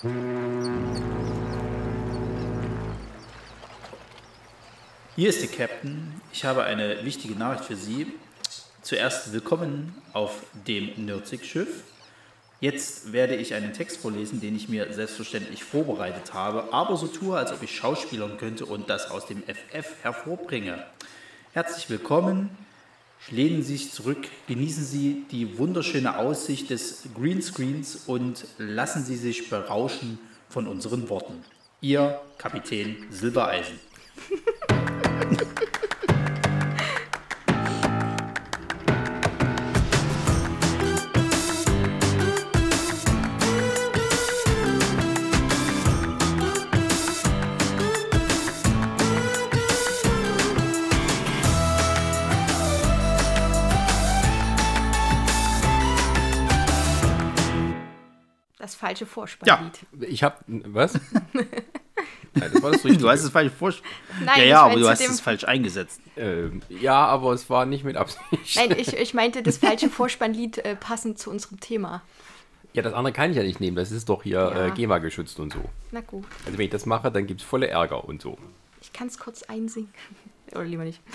Hier ist der Captain. Ich habe eine wichtige Nachricht für Sie. Zuerst willkommen auf dem Nürzig-Schiff. Jetzt werde ich einen Text vorlesen, den ich mir selbstverständlich vorbereitet habe, aber so tue, als ob ich schauspielern könnte und das aus dem FF hervorbringe. Herzlich willkommen. Lehnen Sie sich zurück, genießen Sie die wunderschöne Aussicht des Greenscreens und lassen Sie sich berauschen von unseren Worten. Ihr Kapitän Silbereisen. falsche Vorspannlied. Ich habe was? Nein, das war das. Du hast es falsch vorgestellt. Nein, Ja, ja, aber du hast es falsch eingesetzt. ähm, ja, aber es war nicht mit Absicht. Nein, ich, ich meinte das falsche Vorspannlied äh, passend zu unserem Thema. Ja, das andere kann ich ja nicht nehmen. Das ist doch hier Ja. äh, GEMA geschützt und so. Na gut, Also wenn ich das mache, dann gibt es volle Ärger und so. ich kann es kurz einsingen. Oder lieber nicht.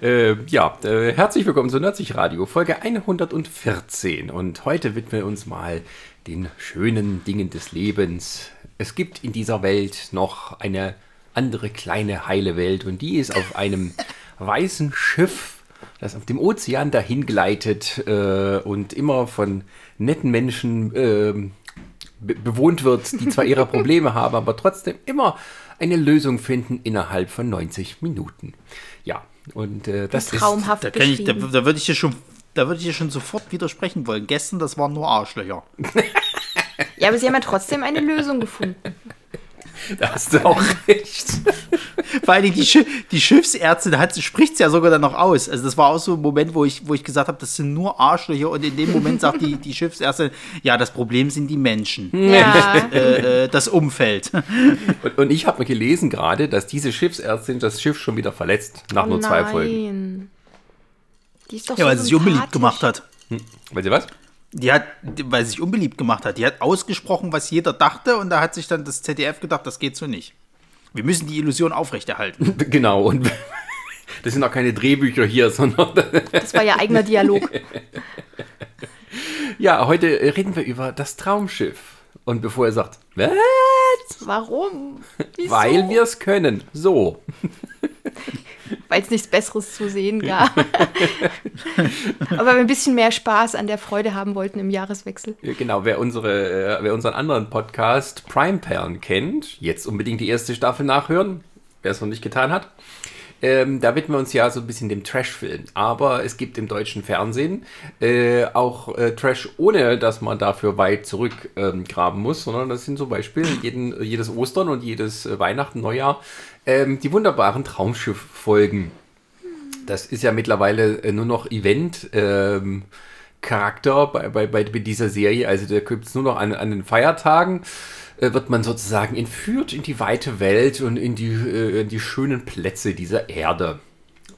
Äh, ja, äh, herzlich willkommen zu Nerdsich Radio, Folge 114. Und heute widmen wir uns mal den schönen Dingen des Lebens. Es gibt in dieser Welt noch eine andere kleine heile Welt und die ist auf einem weißen Schiff, das auf dem Ozean dahin gleitet äh, und immer von netten Menschen ähm, be bewohnt wird, die zwar ihre Probleme haben, aber trotzdem immer eine Lösung finden innerhalb von 90 Minuten. Ja, und äh, das ist Traumhaft Da, ich, da, da würde ich dir schon. Da würde ich dir schon sofort widersprechen wollen. Gestern, das waren nur Arschlöcher. Ja, aber sie haben ja trotzdem eine Lösung gefunden. Da hast du auch recht. Vor allen Dingen die, Schi die Schiffsärztin hat, spricht es ja sogar dann noch aus. Also das war auch so ein Moment, wo ich, wo ich gesagt habe, das sind nur Arschlöcher. Und in dem Moment sagt die, die Schiffsärztin, ja, das Problem sind die Menschen, Ja, äh, äh, das Umfeld. Und, und ich habe gelesen gerade, dass diese Schiffsärztin das Schiff schon wieder verletzt, nach nur zwei Folgen. Oh nein. Die ist doch Ja, so weil sie sich unbeliebt gemacht hat. Weißt du was? Die hat, weil sie sich unbeliebt gemacht hat. Die hat ausgesprochen, was jeder dachte. Und da hat sich dann das ZDF gedacht, das geht so nicht. Wir müssen die Illusion aufrechterhalten. Genau, und das sind auch keine Drehbücher hier, sondern Das war ja eigener Dialog. ja, heute reden wir über das Traumschiff. Und bevor er sagt, was? Warum? Wieso? Weil wir es können. So. Weil es nichts Besseres zu sehen gab. Aber wir ein bisschen mehr Spaß an der Freude haben wollten im Jahreswechsel. Ja, Genau, wer, unsere, äh, wer unseren anderen Podcast Prime Perlen kennt, jetzt unbedingt die erste Staffel nachhören, wer es noch nicht getan hat. Ähm, da widmen wir uns ja so ein bisschen dem Trash-Film. Aber es gibt im deutschen Fernsehen äh, auch äh, Trash, ohne dass man dafür weit zurückgraben ähm, muss, sondern das sind zum Beispiel jeden, jedes Ostern und jedes äh, Weihnachten, Neujahr ähm, die wunderbaren Traumschiff-Folgen. Das ist ja mittlerweile äh, nur noch Event. Ähm, Charakter bei, bei, bei dieser Serie. Also da gibt es nur noch an, an den Feiertagen, äh, wird man sozusagen entführt in die weite Welt und in die, äh, in die schönen Plätze dieser Erde.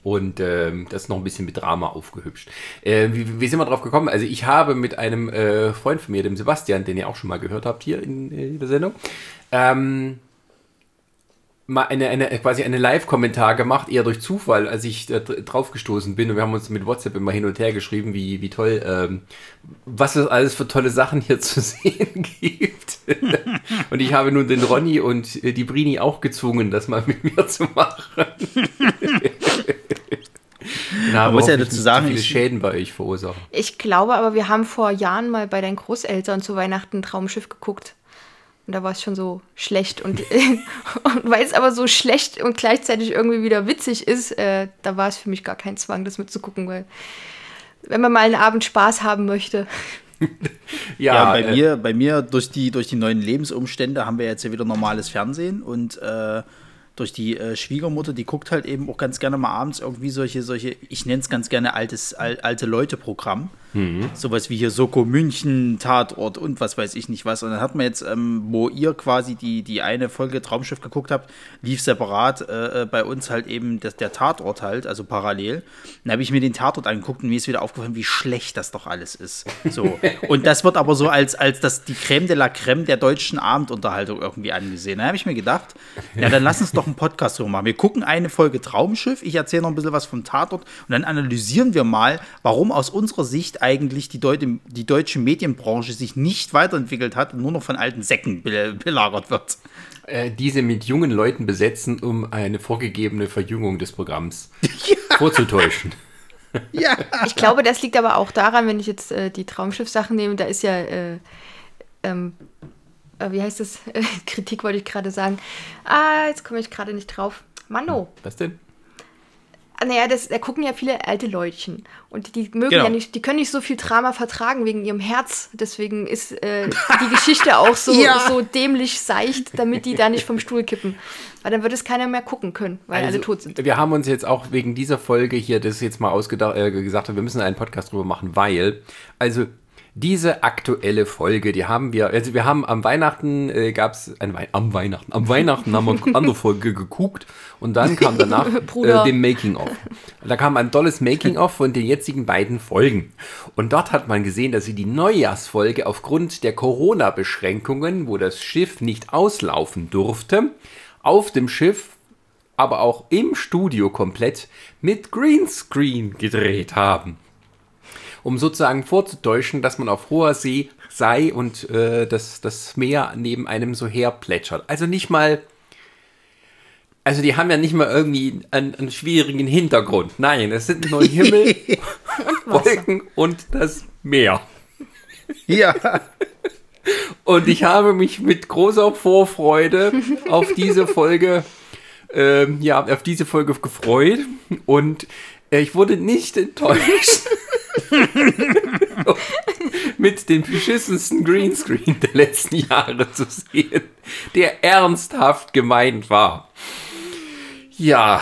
Und ähm, das ist noch ein bisschen mit Drama aufgehübscht. Äh, wie, wie sind wir drauf gekommen? Also ich habe mit einem äh, Freund von mir, dem Sebastian, den ihr auch schon mal gehört habt hier in, in der Sendung, ähm, mal eine, eine quasi eine Live-Kommentar gemacht, eher durch Zufall, als ich da dr- drauf gestoßen bin. Und wir haben uns mit WhatsApp immer hin und her geschrieben, wie, wie toll, ähm, was es alles für tolle Sachen hier zu sehen gibt. und ich habe nun den Ronny und äh, die Brini auch gezwungen, das mal mit mir zu machen. Und habe muss ja dazu sagen, viele ich- Schäden bei euch verursachen. Ich glaube aber, wir haben vor Jahren mal bei deinen Großeltern zu Weihnachten ein Traumschiff geguckt. Und da war es schon so schlecht. Und, und weil es aber so schlecht und gleichzeitig irgendwie wieder witzig ist, äh, da war es für mich gar kein Zwang, das mitzugucken, weil wenn man mal einen Abend Spaß haben möchte. Ja, bei, äh, mir, bei mir durch die, durch die neuen Lebensumstände haben wir jetzt ja wieder normales Fernsehen und äh, durch die äh, Schwiegermutter, die guckt halt eben auch ganz gerne mal abends irgendwie solche, solche ich nenne es ganz gerne altes, al, alte Leute-Programm. Sowas wie hier Soko München, Tatort und was weiß ich nicht was. Und dann hat man jetzt, ähm, wo ihr quasi die, die eine Folge Traumschiff geguckt habt, lief separat äh, äh, bei uns halt eben das, der Tatort halt, also parallel. Dann habe ich mir den Tatort angeguckt und mir ist wieder aufgefallen, wie schlecht das doch alles ist. So. und das wird aber so als, als das, die Creme de la Creme der deutschen Abendunterhaltung irgendwie angesehen. Da habe ich mir gedacht, ja, dann lass uns doch einen Podcast drüber machen. Wir gucken eine Folge Traumschiff, ich erzähle noch ein bisschen was vom Tatort und dann analysieren wir mal, warum aus unserer Sicht eigentlich die, Deut die deutsche Medienbranche sich nicht weiterentwickelt hat und nur noch von alten Säcken be belagert wird. Äh, diese mit jungen Leuten besetzen, um eine vorgegebene Verjüngung des Programms vorzutäuschen. Ja. Ich glaube, das liegt aber auch daran, wenn ich jetzt äh, die Traumschiff-Sachen nehme, da ist ja, äh, ähm, äh, wie heißt das? Kritik wollte ich gerade sagen. Ah, jetzt komme ich gerade nicht drauf. Mano. Was denn? Naja, das, da gucken ja viele alte Leutchen. Und die mögen Genau. ja nicht, die können nicht so viel Drama vertragen wegen ihrem Herz. Deswegen ist äh, die Geschichte auch so, Ja. so dämlich seicht, damit die da nicht vom Stuhl kippen. Weil dann wird es keiner mehr gucken können, weil alle tot sind. Also, Wir haben uns jetzt auch wegen dieser Folge hier das jetzt mal ausgedacht, äh, gesagt, wir müssen einen Podcast drüber machen, weil, also diese aktuelle Folge, die haben wir, also wir haben am Weihnachten, äh, gab es, Wei am Weihnachten, am Weihnachten haben wir eine andere Folge geguckt und dann kam danach äh, dem Making-of. Da kam ein tolles Making-of von den jetzigen beiden Folgen. Und dort hat man gesehen, dass sie die Neujahrsfolge aufgrund der Corona-Beschränkungen, wo das Schiff nicht auslaufen durfte, auf dem Schiff aber auch im Studio komplett mit Greenscreen gedreht haben. Um sozusagen vorzutäuschen, dass man auf hoher See sei und äh, das, das Meer neben einem so herplätschert. Also nicht mal. Also die haben ja nicht mal irgendwie einen, einen schwierigen Hintergrund. Nein, es sind nur Himmel, Wolken und das Meer. Ja. Und ich habe mich mit großer Vorfreude auf diese Folge, ähm, ja, auf diese Folge gefreut und äh, ich wurde nicht enttäuscht. mit dem beschissensten Greenscreen der letzten Jahre zu sehen, der ernsthaft gemeint war. Ja,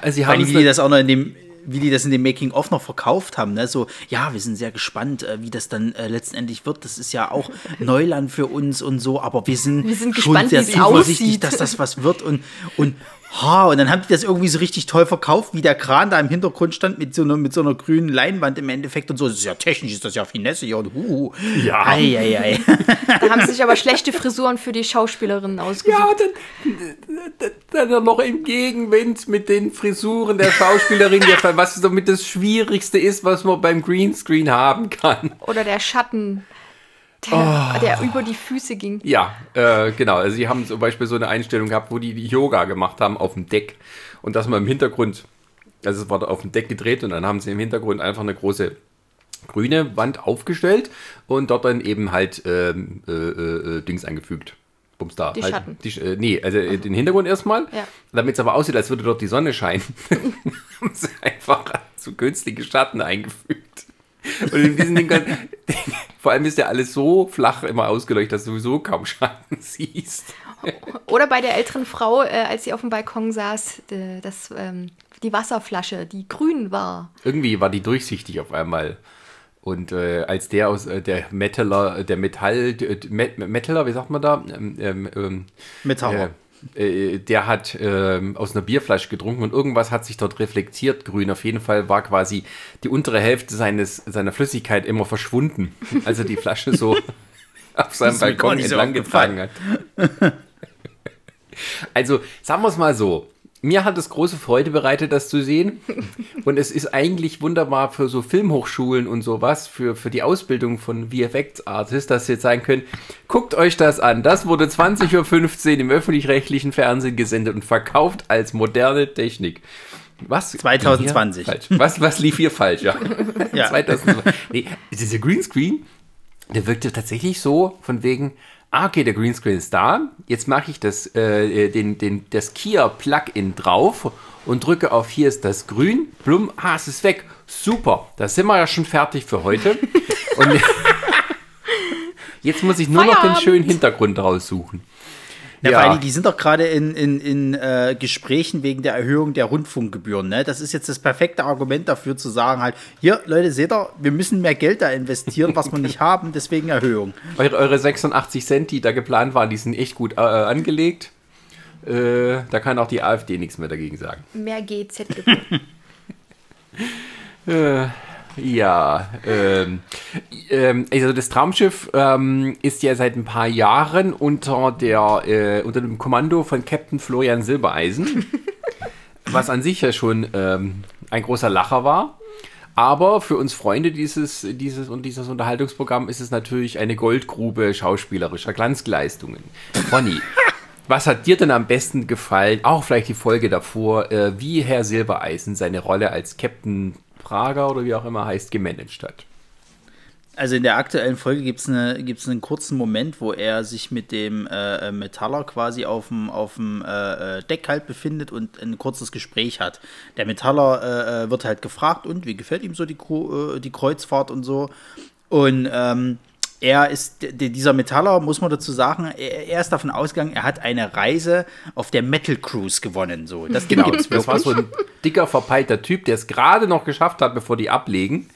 also sie haben wie die das auch noch in dem, wie die das in dem Making-of noch verkauft haben, ne? So, ja, wir sind sehr gespannt, äh, wie das dann äh, letztendlich wird. Das ist ja auch Neuland für uns und so, aber wir sind, Wir sind schon gespannt, sehr wie es zuversichtlich, aussieht. dass das was wird und, und Ha, und dann haben die das irgendwie so richtig toll verkauft, wie der Kran da im Hintergrund stand mit so einer, mit so einer grünen Leinwand im Endeffekt und so. Das ist ja technisch, ist das ja Finesse ja und huhu. Ja. Ei, ei, ei. Da haben sie sich aber schlechte Frisuren für die Schauspielerinnen ausgesucht. Ja, dann, dann, dann noch im Gegenwind mit den Frisuren der Schauspielerin, was somit das Schwierigste ist, was man beim Greenscreen haben kann. Oder der Schatten, der, der über die Füße ging. Ja, äh, genau. Also sie haben zum Beispiel so eine Einstellung gehabt, wo die Yoga gemacht haben auf dem Deck und dass man im Hintergrund, also es war da auf dem Deck gedreht und dann haben sie im Hintergrund einfach eine große grüne Wand aufgestellt und dort dann eben halt ähm, äh, äh, Dings eingefügt. Bums da. Die halt, Schatten. Die, äh, nee, also äh, den Hintergrund erstmal, Ja. damit es aber aussieht, als würde dort die Sonne scheinen. haben sie einfach so günstige Schatten eingefügt. Und in diesem Ding, kann- vor allem ist ja alles so flach immer ausgeleuchtet, dass du sowieso kaum Schatten siehst. Oder bei der älteren Frau, äh, als sie auf dem Balkon saß, äh, das, ähm, die Wasserflasche, die grün war. Irgendwie war die durchsichtig auf einmal. Und äh, als der aus äh, der Metaller, der Metall, äh, Met, Metaller, wie sagt man da? Ähm, ähm, ähm, Metall. Äh, äh, der hat ähm, aus einer Bierflasche getrunken und irgendwas hat sich dort reflektiert, grün. Auf jeden Fall war quasi die untere Hälfte seines, seiner Flüssigkeit immer verschwunden. Also die Flasche so auf seinem Balkon entlang getragen hat. Also, sagen wir es mal so. Mir hat es große Freude bereitet, das zu sehen. Und es ist eigentlich wunderbar für so Filmhochschulen und sowas, für, für die Ausbildung von VFX-Artists, dass sie jetzt sagen können, guckt euch das an. Das wurde 20.15 Uhr im öffentlich-rechtlichen Fernsehen gesendet und verkauft als moderne Technik. Was? 2020. Falsch. Was, was lief hier falsch? Ja. Ja. 2020. Nee, dieser Greenscreen, der wirkte tatsächlich so, von wegen, ah, okay, der Greenscreen ist da, jetzt mache ich das, äh, den, den, das Kia-Plugin drauf und drücke auf, hier ist das Grün, blum, ah, es ist weg, super, da sind wir ja schon fertig für heute. und jetzt muss ich nur noch den Feierabend. schönen Hintergrund raussuchen. Ja, Ja. vor allem, die sind doch gerade in, in, in äh, Gesprächen wegen der Erhöhung der Rundfunkgebühren. Ne? Das ist jetzt das perfekte Argument dafür zu sagen halt, hier, Leute, seht ihr, wir müssen mehr Geld da investieren, was wir nicht haben, deswegen Erhöhung. Eure, eure 86 Cent, die da geplant waren, die sind echt gut äh, angelegt. Äh, da kann auch die AfD nichts mehr dagegen sagen. Mehr GZ-Gebühr. Äh, ja, ähm, ähm, also das Traumschiff ähm, ist ja seit ein paar Jahren unter, der, äh, unter dem Kommando von Captain Florian Silbereisen, was an sich ja schon ähm, ein großer Lacher war. Aber für uns Freunde dieses, dieses und dieses Unterhaltungsprogramm ist es natürlich eine Goldgrube schauspielerischer Glanzleistungen. Bonnie, was hat dir denn am besten gefallen, auch vielleicht die Folge davor, äh, wie Herr Silbereisen seine Rolle als Captain Prager oder wie auch immer heißt, gemanagt hat? Also in der aktuellen Folge gibt es eine, gibt's einen kurzen Moment, wo er sich mit dem äh, Metaller quasi auf dem, dem äh, Deck halt befindet und ein kurzes Gespräch hat. Der Metaller äh, äh, wird halt gefragt, und wie gefällt ihm so die, äh, die Kreuzfahrt und so. Und ähm, er ist, dieser Metaller, muss man dazu sagen, er, ist davon ausgegangen, er hat eine Reise auf der Metal Cruise gewonnen. So. Das Genau, gibt's das war so ein dicker, verpeilter Typ, der es gerade noch geschafft hat, bevor die ablegen.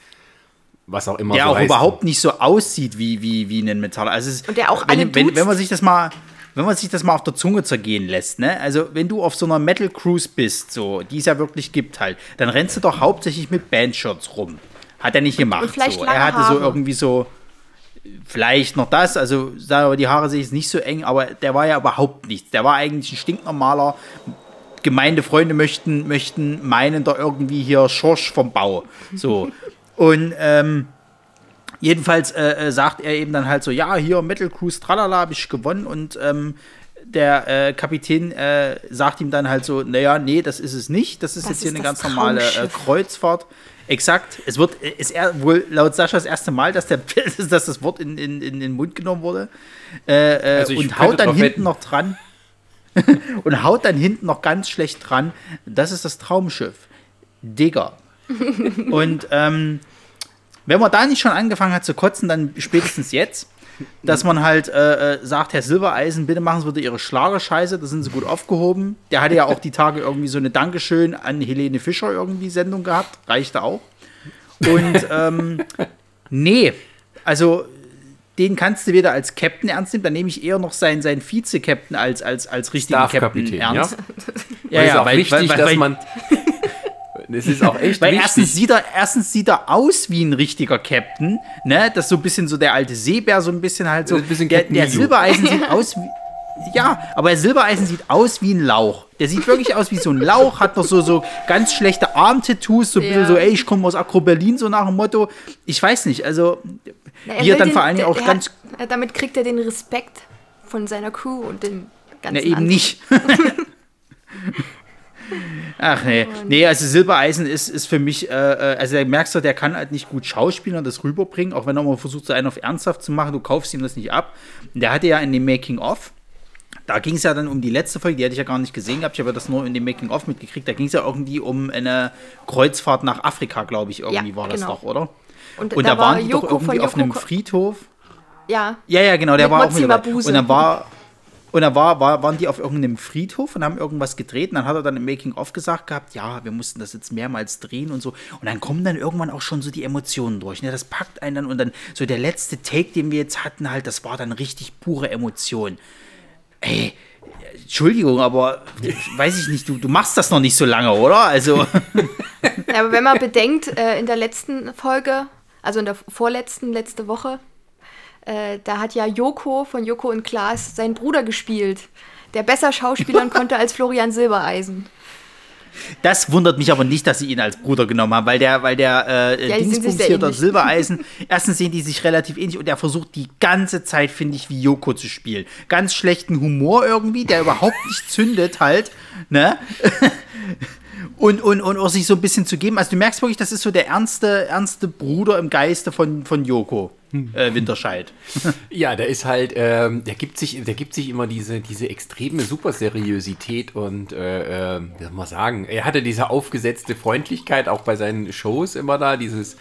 Was auch immer der so auch heißt. überhaupt nicht so aussieht wie, wie, wie ein Metaller. Also es, Und der auch alle wenn, wenn, wenn man sich das mal wenn man sich das mal auf der Zunge zergehen lässt, ne? Also, wenn du auf so einer Metal Cruise bist, so, die es ja wirklich gibt halt, dann rennst du doch hauptsächlich mit Bandshirts rum. Hat er nicht gemacht. und vielleicht so. lange Er hatte so Haare. irgendwie so vielleicht noch das, also sagen wir, mal, die Haare sehe ich nicht so eng, aber der war ja überhaupt nichts. Der war eigentlich ein stinknormaler Gemeindefreunde möchten, möchten meinen, da irgendwie hier Schorsch vom Bau. So. Und ähm, jedenfalls äh, äh, sagt er eben dann halt so, ja, hier Metal Cruise, tralala, habe ich gewonnen und ähm, der äh, Kapitän äh, sagt ihm dann halt so, naja, nee, das ist es nicht, das ist Das jetzt hier eine ganz normale äh. Kreuzfahrt. Exakt, es wird, ist er wohl laut Sascha das erste Mal, dass, der, dass das Wort in, in, in den Mund genommen wurde. Äh, äh, Also und haut dann hinten wetten. noch dran. und haut dann hinten noch ganz schlecht dran. Das ist das Traumschiff. Digger. und ähm, wenn man da nicht schon angefangen hat zu kotzen, dann spätestens jetzt, dass man halt äh, äh, sagt, Herr Silbereisen, bitte machen Sie bitte Ihre Schlagerscheiße, da sind Sie gut aufgehoben. Der hatte ja auch die Tage irgendwie so eine Dankeschön an Helene Fischer irgendwie Sendung gehabt, reichte auch. Und ähm, nee, also den kannst du weder als Captain ernst nehmen, dann nehme ich eher noch seinen, seinen Vize-Captain als, als, als richtigen Captain ja? ernst. Ja, ist auch weil- wichtig, weil- weil- dass man. Es ist auch echt Weil wichtig. erstens sieht, er, erstens sieht er aus wie ein richtiger Captain, ne? Das ist so ein bisschen so der alte Seebär, so ein bisschen halt so. Ein bisschen der, der. Silbereisen sieht aus wie. Ja, aber der Silbereisen sieht aus wie ein Lauch. Der sieht wirklich aus wie so ein Lauch, hat noch so, so ganz schlechte Armtattoos, so ein bisschen Ja. so, ey, ich komme aus Akro Berlin, so nach dem Motto. Ich weiß nicht, also. Na, Wie er dann den- vor allen Dingen auch ganz. Hat, äh, damit kriegt er den Respekt von seiner Crew und den ganzen Na, eben anderen. nicht. Ach nee. Nee, also Silbereisen ist, ist für mich, äh, äh, also da merkst du, der kann halt nicht gut schauspielen und das rüberbringen, auch wenn er mal versucht, so einen auf ernsthaft zu machen, du kaufst ihm das nicht ab. Und der hatte ja in dem Making-of, da ging es ja dann um die letzte Folge, die hatte ich ja gar nicht gesehen gehabt, ich habe ja das nur in dem Making-of mitgekriegt, da ging es ja irgendwie um eine Kreuzfahrt nach Afrika, glaube ich, irgendwie Ja, war das genau. doch, oder? Und, Und da, da, war waren die Joko doch irgendwie auf einem. Friedhof. Ja, Ja, ja, genau, der Mit war auch Mozzi mit dabei. Und dann war und dann war, war, waren die auf irgendeinem Friedhof und haben irgendwas gedreht. Und dann hat er dann im Making-of gesagt gehabt, ja, wir mussten das jetzt mehrmals drehen und so. Und dann kommen dann irgendwann auch schon so die Emotionen durch. Ne? Das packt einen dann und dann so der letzte Take, den wir jetzt hatten, halt, das war dann richtig pure Emotion. Ey, Entschuldigung, aber weiß ich nicht, du, du machst das noch nicht so lange, oder? Also, Ja, aber wenn man bedenkt, äh, in der letzten Folge, also in der vorletzten, letzte Woche, äh, da hat ja Joko von Joko und Klaas seinen Bruder gespielt, der besser schauspielern konnte als Florian Silbereisen. Das wundert mich aber nicht, dass sie ihn als Bruder genommen haben, weil der, weil der äh, Ja, Dingsbums hier. Silbereisen, erstens sehen die sich relativ ähnlich und er versucht die ganze Zeit, finde ich, wie Joko zu spielen. Ganz schlechten Humor irgendwie, der überhaupt nicht zündet halt, ne? Und, und, und auch sich so ein bisschen zu geben. Also du merkst wirklich, das ist so der ernste, ernste Bruder im Geiste von, von Joko äh, Winterscheid. Ja, der ist halt, ähm, der gibt sich, der gibt sich immer diese, diese extreme Superseriosität und, äh, äh, wie soll man sagen, er hatte diese aufgesetzte Freundlichkeit auch bei seinen Shows immer da, dieses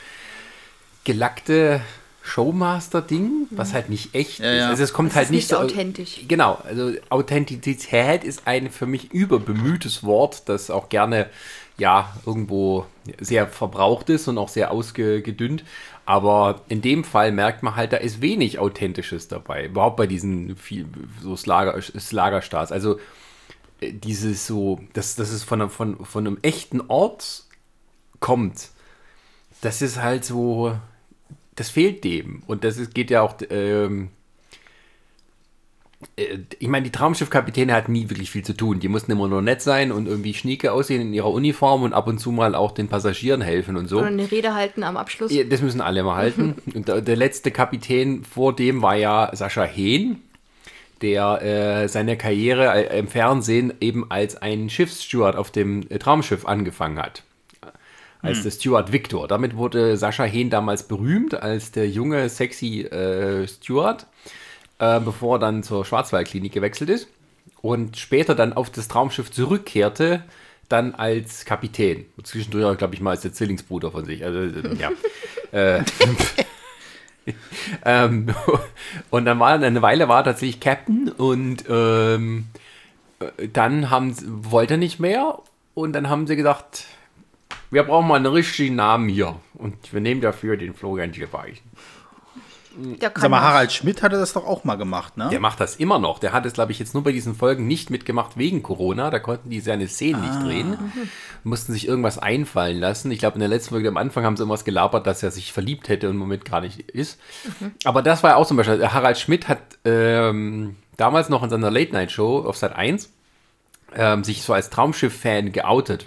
gelackte Showmaster-Ding, was halt nicht echt Ja, ist. Also es kommt Das halt ist nicht nicht so authentisch. Genau, also Authentizität ist ein für mich überbemühtes Wort, das auch gerne ja irgendwo sehr verbraucht ist und auch sehr ausgedünnt. Aber in dem Fall merkt man halt, da ist wenig Authentisches dabei. Überhaupt bei diesen viel, so Slager, Slagerstars. Also äh, dieses so, dass, dass es von, von, von einem echten Ort kommt, das ist halt so, das fehlt dem. Und das ist, geht ja auch, ähm, äh, ich meine, die Traumschiffkapitäne hatten nie wirklich viel zu tun. Die mussten immer nur nett sein und irgendwie schnieke aussehen in ihrer Uniform und ab und zu mal auch den Passagieren helfen und so. Oder eine Rede halten am Abschluss. Ja, Das müssen alle mal halten. Und der, der letzte Kapitän vor dem war ja Sascha Hehn, der äh, seine Karriere äh, im Fernsehen eben als ein Schiffssteward auf dem äh, Traumschiff angefangen hat. Als der Steward Victor. Damit wurde Sascha Hehn damals berühmt als der junge, sexy äh, Steward, äh, bevor er dann zur Schwarzwaldklinik gewechselt ist und später dann auf das Traumschiff zurückkehrte, dann als Kapitän. Zwischendurch, glaube ich mal, als der Zwillingsbruder von sich. Also, äh, ja. äh, ähm, und dann war eine Weile war er tatsächlich Captain und ähm, äh, dann haben, wollte er nicht mehr und dann haben sie gesagt, wir brauchen mal einen richtigen Namen hier und wir nehmen dafür den Florian Gierweich. Der kann Sag mal, das. Harald Schmidt hatte das doch auch mal gemacht, ne? Der macht das immer noch. Der hat es, glaube ich, jetzt nur bei diesen Folgen nicht mitgemacht wegen Corona. Da konnten die seine Szenen nicht drehen. Mussten sich irgendwas einfallen lassen. Ich glaube, in der letzten Folge am Anfang haben sie irgendwas gelabert, dass er sich verliebt hätte und im Moment gar nicht ist. Aber das war ja auch zum Beispiel. Harald Schmidt hat ähm, damals noch in seiner Late-Night-Show auf Sat 1 ähm, sich so als Traumschiff-Fan geoutet.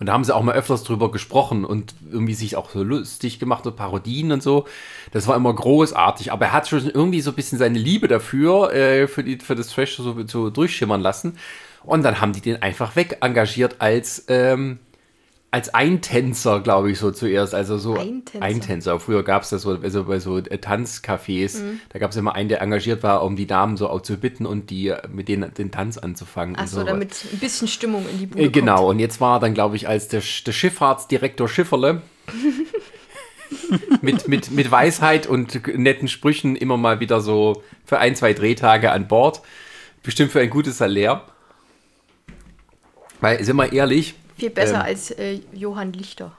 Und da haben sie auch mal öfters drüber gesprochen und irgendwie sich auch so lustig gemacht und Parodien und so. Das war immer großartig, aber er hat schon irgendwie so ein bisschen seine Liebe dafür, äh, für, die, für das Trash so, so durchschimmern lassen. Und dann haben die den einfach weg engagiert als, ähm, als Eintänzer, glaube ich, so zuerst. Also so Eintänzer. Eintänzer. Früher gab es das so, also bei so äh, Tanzcafés. Da gab es immer einen, der engagiert war, um die Damen so auch zu bitten und die äh, mit denen den Tanz anzufangen. Achso, damit ein bisschen Stimmung in die Bude Äh, Genau, kommt. und jetzt war er dann, glaube ich, als der, der Schifffahrtsdirektor Schifferle mit, mit, mit Weisheit und netten Sprüchen immer mal wieder so für ein, zwei Drehtage an Bord. Bestimmt für ein gutes Salär. Weil, sind wir ehrlich, Viel besser Ähm. als äh, Johann Lichter.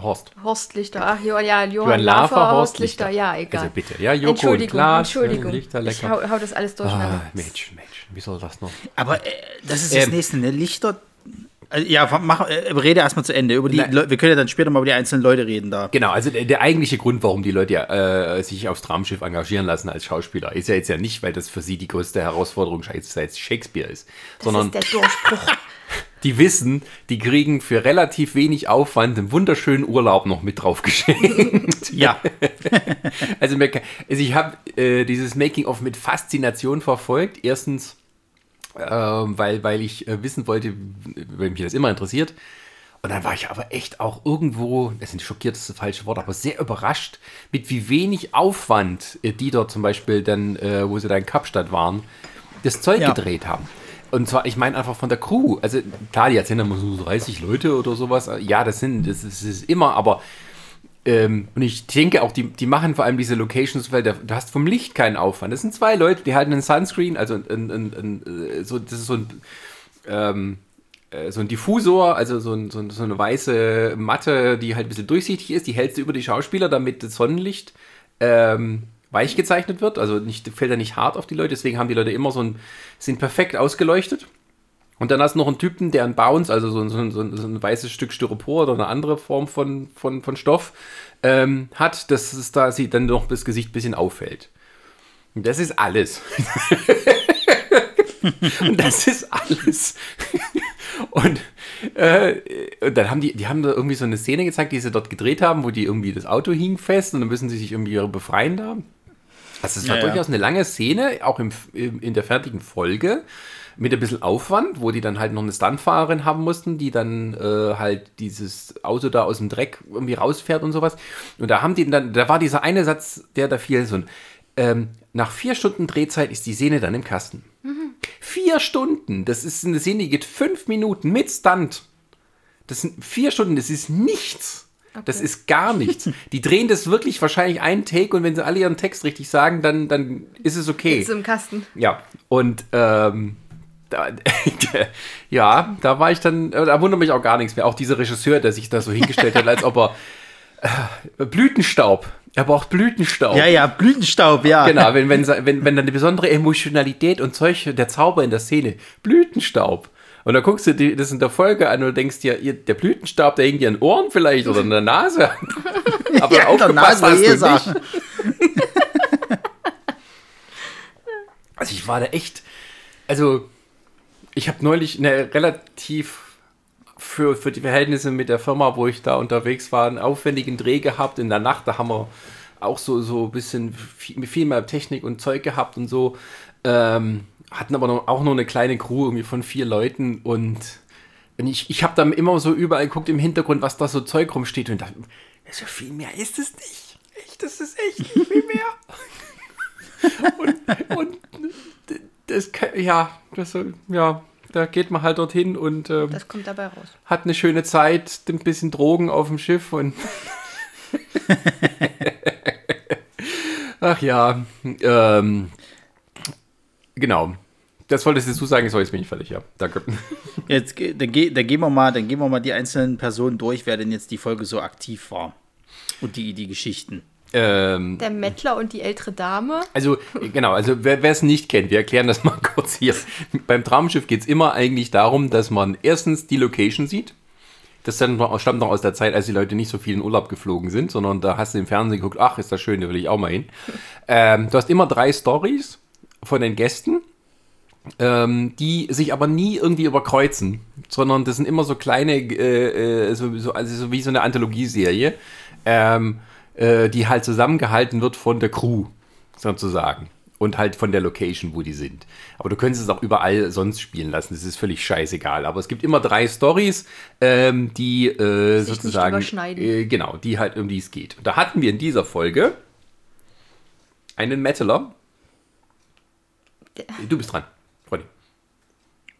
Horst. Horst Lichter. Ach, jo, ja, Johann Johann Lafer, Lafer, Horst Horst Lichter. Lichter. Ja, egal. Also bitte, ja, Joko Entschuldigung, Klaas, Entschuldigung. Lichter, ich lecker. hau, hau das alles durcheinander. Ah, Mädchen, Mädchen, wie soll das noch? Aber äh, das ist das Ähm. nächste, ne? Lichter. Äh, Ja, mach, äh, rede erstmal zu Ende. Über die Nein. Wir können ja dann später mal über die einzelnen Leute reden da. Genau, also der, der eigentliche Grund, warum die Leute ja, äh, sich aufs Traumschiff engagieren lassen als Schauspieler, ist ja jetzt ja nicht, weil das für sie die größte Herausforderung seit Shakespeare ist, Das sondern ist der Durchbruch. die wissen, die kriegen für relativ wenig Aufwand einen wunderschönen Urlaub noch mit drauf geschenkt. Ja. Also, also ich habe äh, dieses Making-of mit Faszination verfolgt. Erstens, ähm, weil, weil ich äh, wissen wollte, weil mich das immer interessiert. Und dann war ich aber echt auch irgendwo, das ist schockiert, das ist das falsche Wort, aber sehr überrascht, mit wie wenig Aufwand äh, die dort zum Beispiel dann, äh, wo sie da in Kapstadt waren, das Zeug Ja. gedreht haben. Und zwar, ich meine einfach von der Crew. Also klar, die erzählen immer so 30 Leute oder sowas. Ja, das sind, das ist, das ist immer, aber ähm, und ich denke auch, die, die machen vor allem diese Locations, weil da, du hast vom Licht keinen Aufwand. Das sind zwei Leute, die halten einen Sunscreen, also ein, ein, ein, ein, äh, so, das ist so ein, ähm, äh, so ein Diffusor, also so, ein, so, ein, so eine weiße Matte, die halt ein bisschen durchsichtig ist, die hältst du über die Schauspieler, damit das Sonnenlicht ähm, weich gezeichnet wird, also nicht, fällt er nicht hart auf die Leute, deswegen haben die Leute immer so ein, sind perfekt ausgeleuchtet. Und dann hast du noch einen Typen, der einen Bounce, also so ein, so ein, so ein, so ein weißes Stück Styropor oder eine andere Form von, von, von Stoff, ähm, hat, dass es da sie dann noch das Gesicht ein bisschen auffällt. Und das ist alles. und das ist alles. und, äh, und dann haben die, die haben da irgendwie so eine Szene gezeigt, die sie dort gedreht haben, wo die irgendwie das Auto hing fest und dann müssen sie sich irgendwie befreien da. Also es war Ja, durchaus eine lange Szene, auch im, im, in der fertigen Folge, mit ein bisschen Aufwand, wo die dann halt noch eine Stuntfahrerin haben mussten, die dann äh, halt dieses Auto da aus dem Dreck irgendwie rausfährt und sowas. Und da haben die dann, da war dieser eine Satz, der da fiel, so ein, ähm, nach vier Stunden Drehzeit ist die Szene dann im Kasten. Vier Stunden, das ist eine Szene, die geht fünf Minuten mit Stunt. Das sind vier Stunden, das ist nichts. Das ist gar nichts. Die drehen das wirklich wahrscheinlich einen Take und wenn sie alle ihren Text richtig sagen, dann, dann ist es okay. Ist im Kasten. Ja, und ähm, da, ja, da war ich dann, äh, da wundert mich auch gar nichts mehr. Auch dieser Regisseur, der sich da so hingestellt hat, als ob er äh, Blütenstaub. Er braucht Blütenstaub. Ja, ja, Blütenstaub, ja. Genau, wenn, wenn, wenn, wenn dann eine besondere Emotionalität und Zeug, der Zauber in der Szene, Blütenstaub. Und dann guckst du dir das in der Folge an und denkst dir, ihr, der Blütenstaub, der hängt dir den Ohren vielleicht oder in der Nase. Aber Ja, in der aufgepasst Nase, hast du nicht. Also ich war da echt, also ich habe neulich eine relativ für, für die Verhältnisse mit der Firma, wo ich da unterwegs war, einen aufwendigen Dreh gehabt in der Nacht. Da haben wir auch so, so ein bisschen viel, viel mehr Technik und Zeug gehabt und so. Ähm, hatten aber noch, auch noch eine kleine Crew irgendwie von vier Leuten und und ich, ich habe dann immer so überall geguckt im Hintergrund, was da so Zeug rumsteht und dachte, so viel mehr ist es nicht. Echt, das ist echt nicht viel mehr. und, und das, ja, das, so- ja, da geht man halt dorthin und ähm, Das kommt dabei raus. hat eine schöne Zeit, ein bisschen Drogen auf dem Schiff und. Ach ja, ähm, genau. Das wolltest du sagen, so jetzt bin ich fertig, ja. Danke. Jetzt, dann, ge- dann, gehen wir mal, dann gehen wir mal die einzelnen Personen durch, wer denn jetzt die Folge so aktiv war. Und die, die Geschichten. Ähm, Der Mettler und die ältere Dame. Also, genau, also wer es nicht kennt, wir erklären das mal kurz hier. Beim Traumschiff geht es immer eigentlich darum, dass man erstens die Location sieht. Das stammt noch aus der Zeit, als die Leute nicht so viel in Urlaub geflogen sind, sondern da hast du im Fernsehen geguckt, ach, ist das schön, da will ich auch mal hin. Ähm, du hast immer drei Stories von den Gästen, ähm, die sich aber nie irgendwie überkreuzen, sondern das sind immer so kleine, äh, äh, so, so, also so wie so eine Anthologieserie, ähm, äh, die halt zusammengehalten wird von der Crew, sozusagen. Und halt von der Location, wo die sind. Aber du könntest es auch überall sonst spielen lassen. Das ist völlig scheißegal. Aber es gibt immer drei Stories, ähm, die äh, Sich nicht sozusagen. überschneiden. Äh, genau, die halt um die es geht. Und da hatten wir in dieser Folge einen Metaler. Du bist dran, Freunde.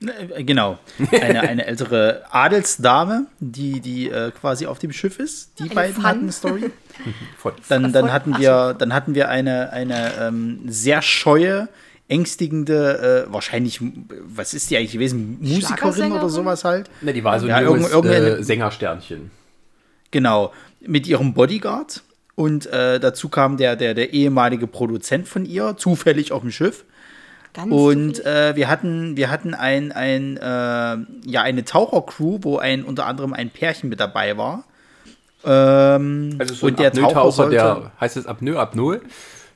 Äh, Genau. Eine, eine ältere Adelsdame, die, die äh, quasi auf dem Schiff ist. Die Eine beiden Fun. hatten eine Story. Dann, dann hatten wir, dann hatten wir eine, eine ähm, sehr scheue, ängstigende, äh, wahrscheinlich, was ist die eigentlich gewesen? Musikerin oder sowas halt. Ne, die war so ein Ja, junges irgend- irgendeine- äh, Sängersternchen. Genau. Mit ihrem Bodyguard. Und äh, dazu kam der, der, der ehemalige Produzent von ihr, zufällig auf dem Schiff. Ganz Und äh, wir hatten, wir hatten ein, ein, äh, ja, eine Tauchercrew, wo ein, unter anderem ein Pärchen mit dabei war. Ähm, Also so und ein der Taucher Apnoe-Taucher, sollte, der heißt es Apnoe, Apnoe.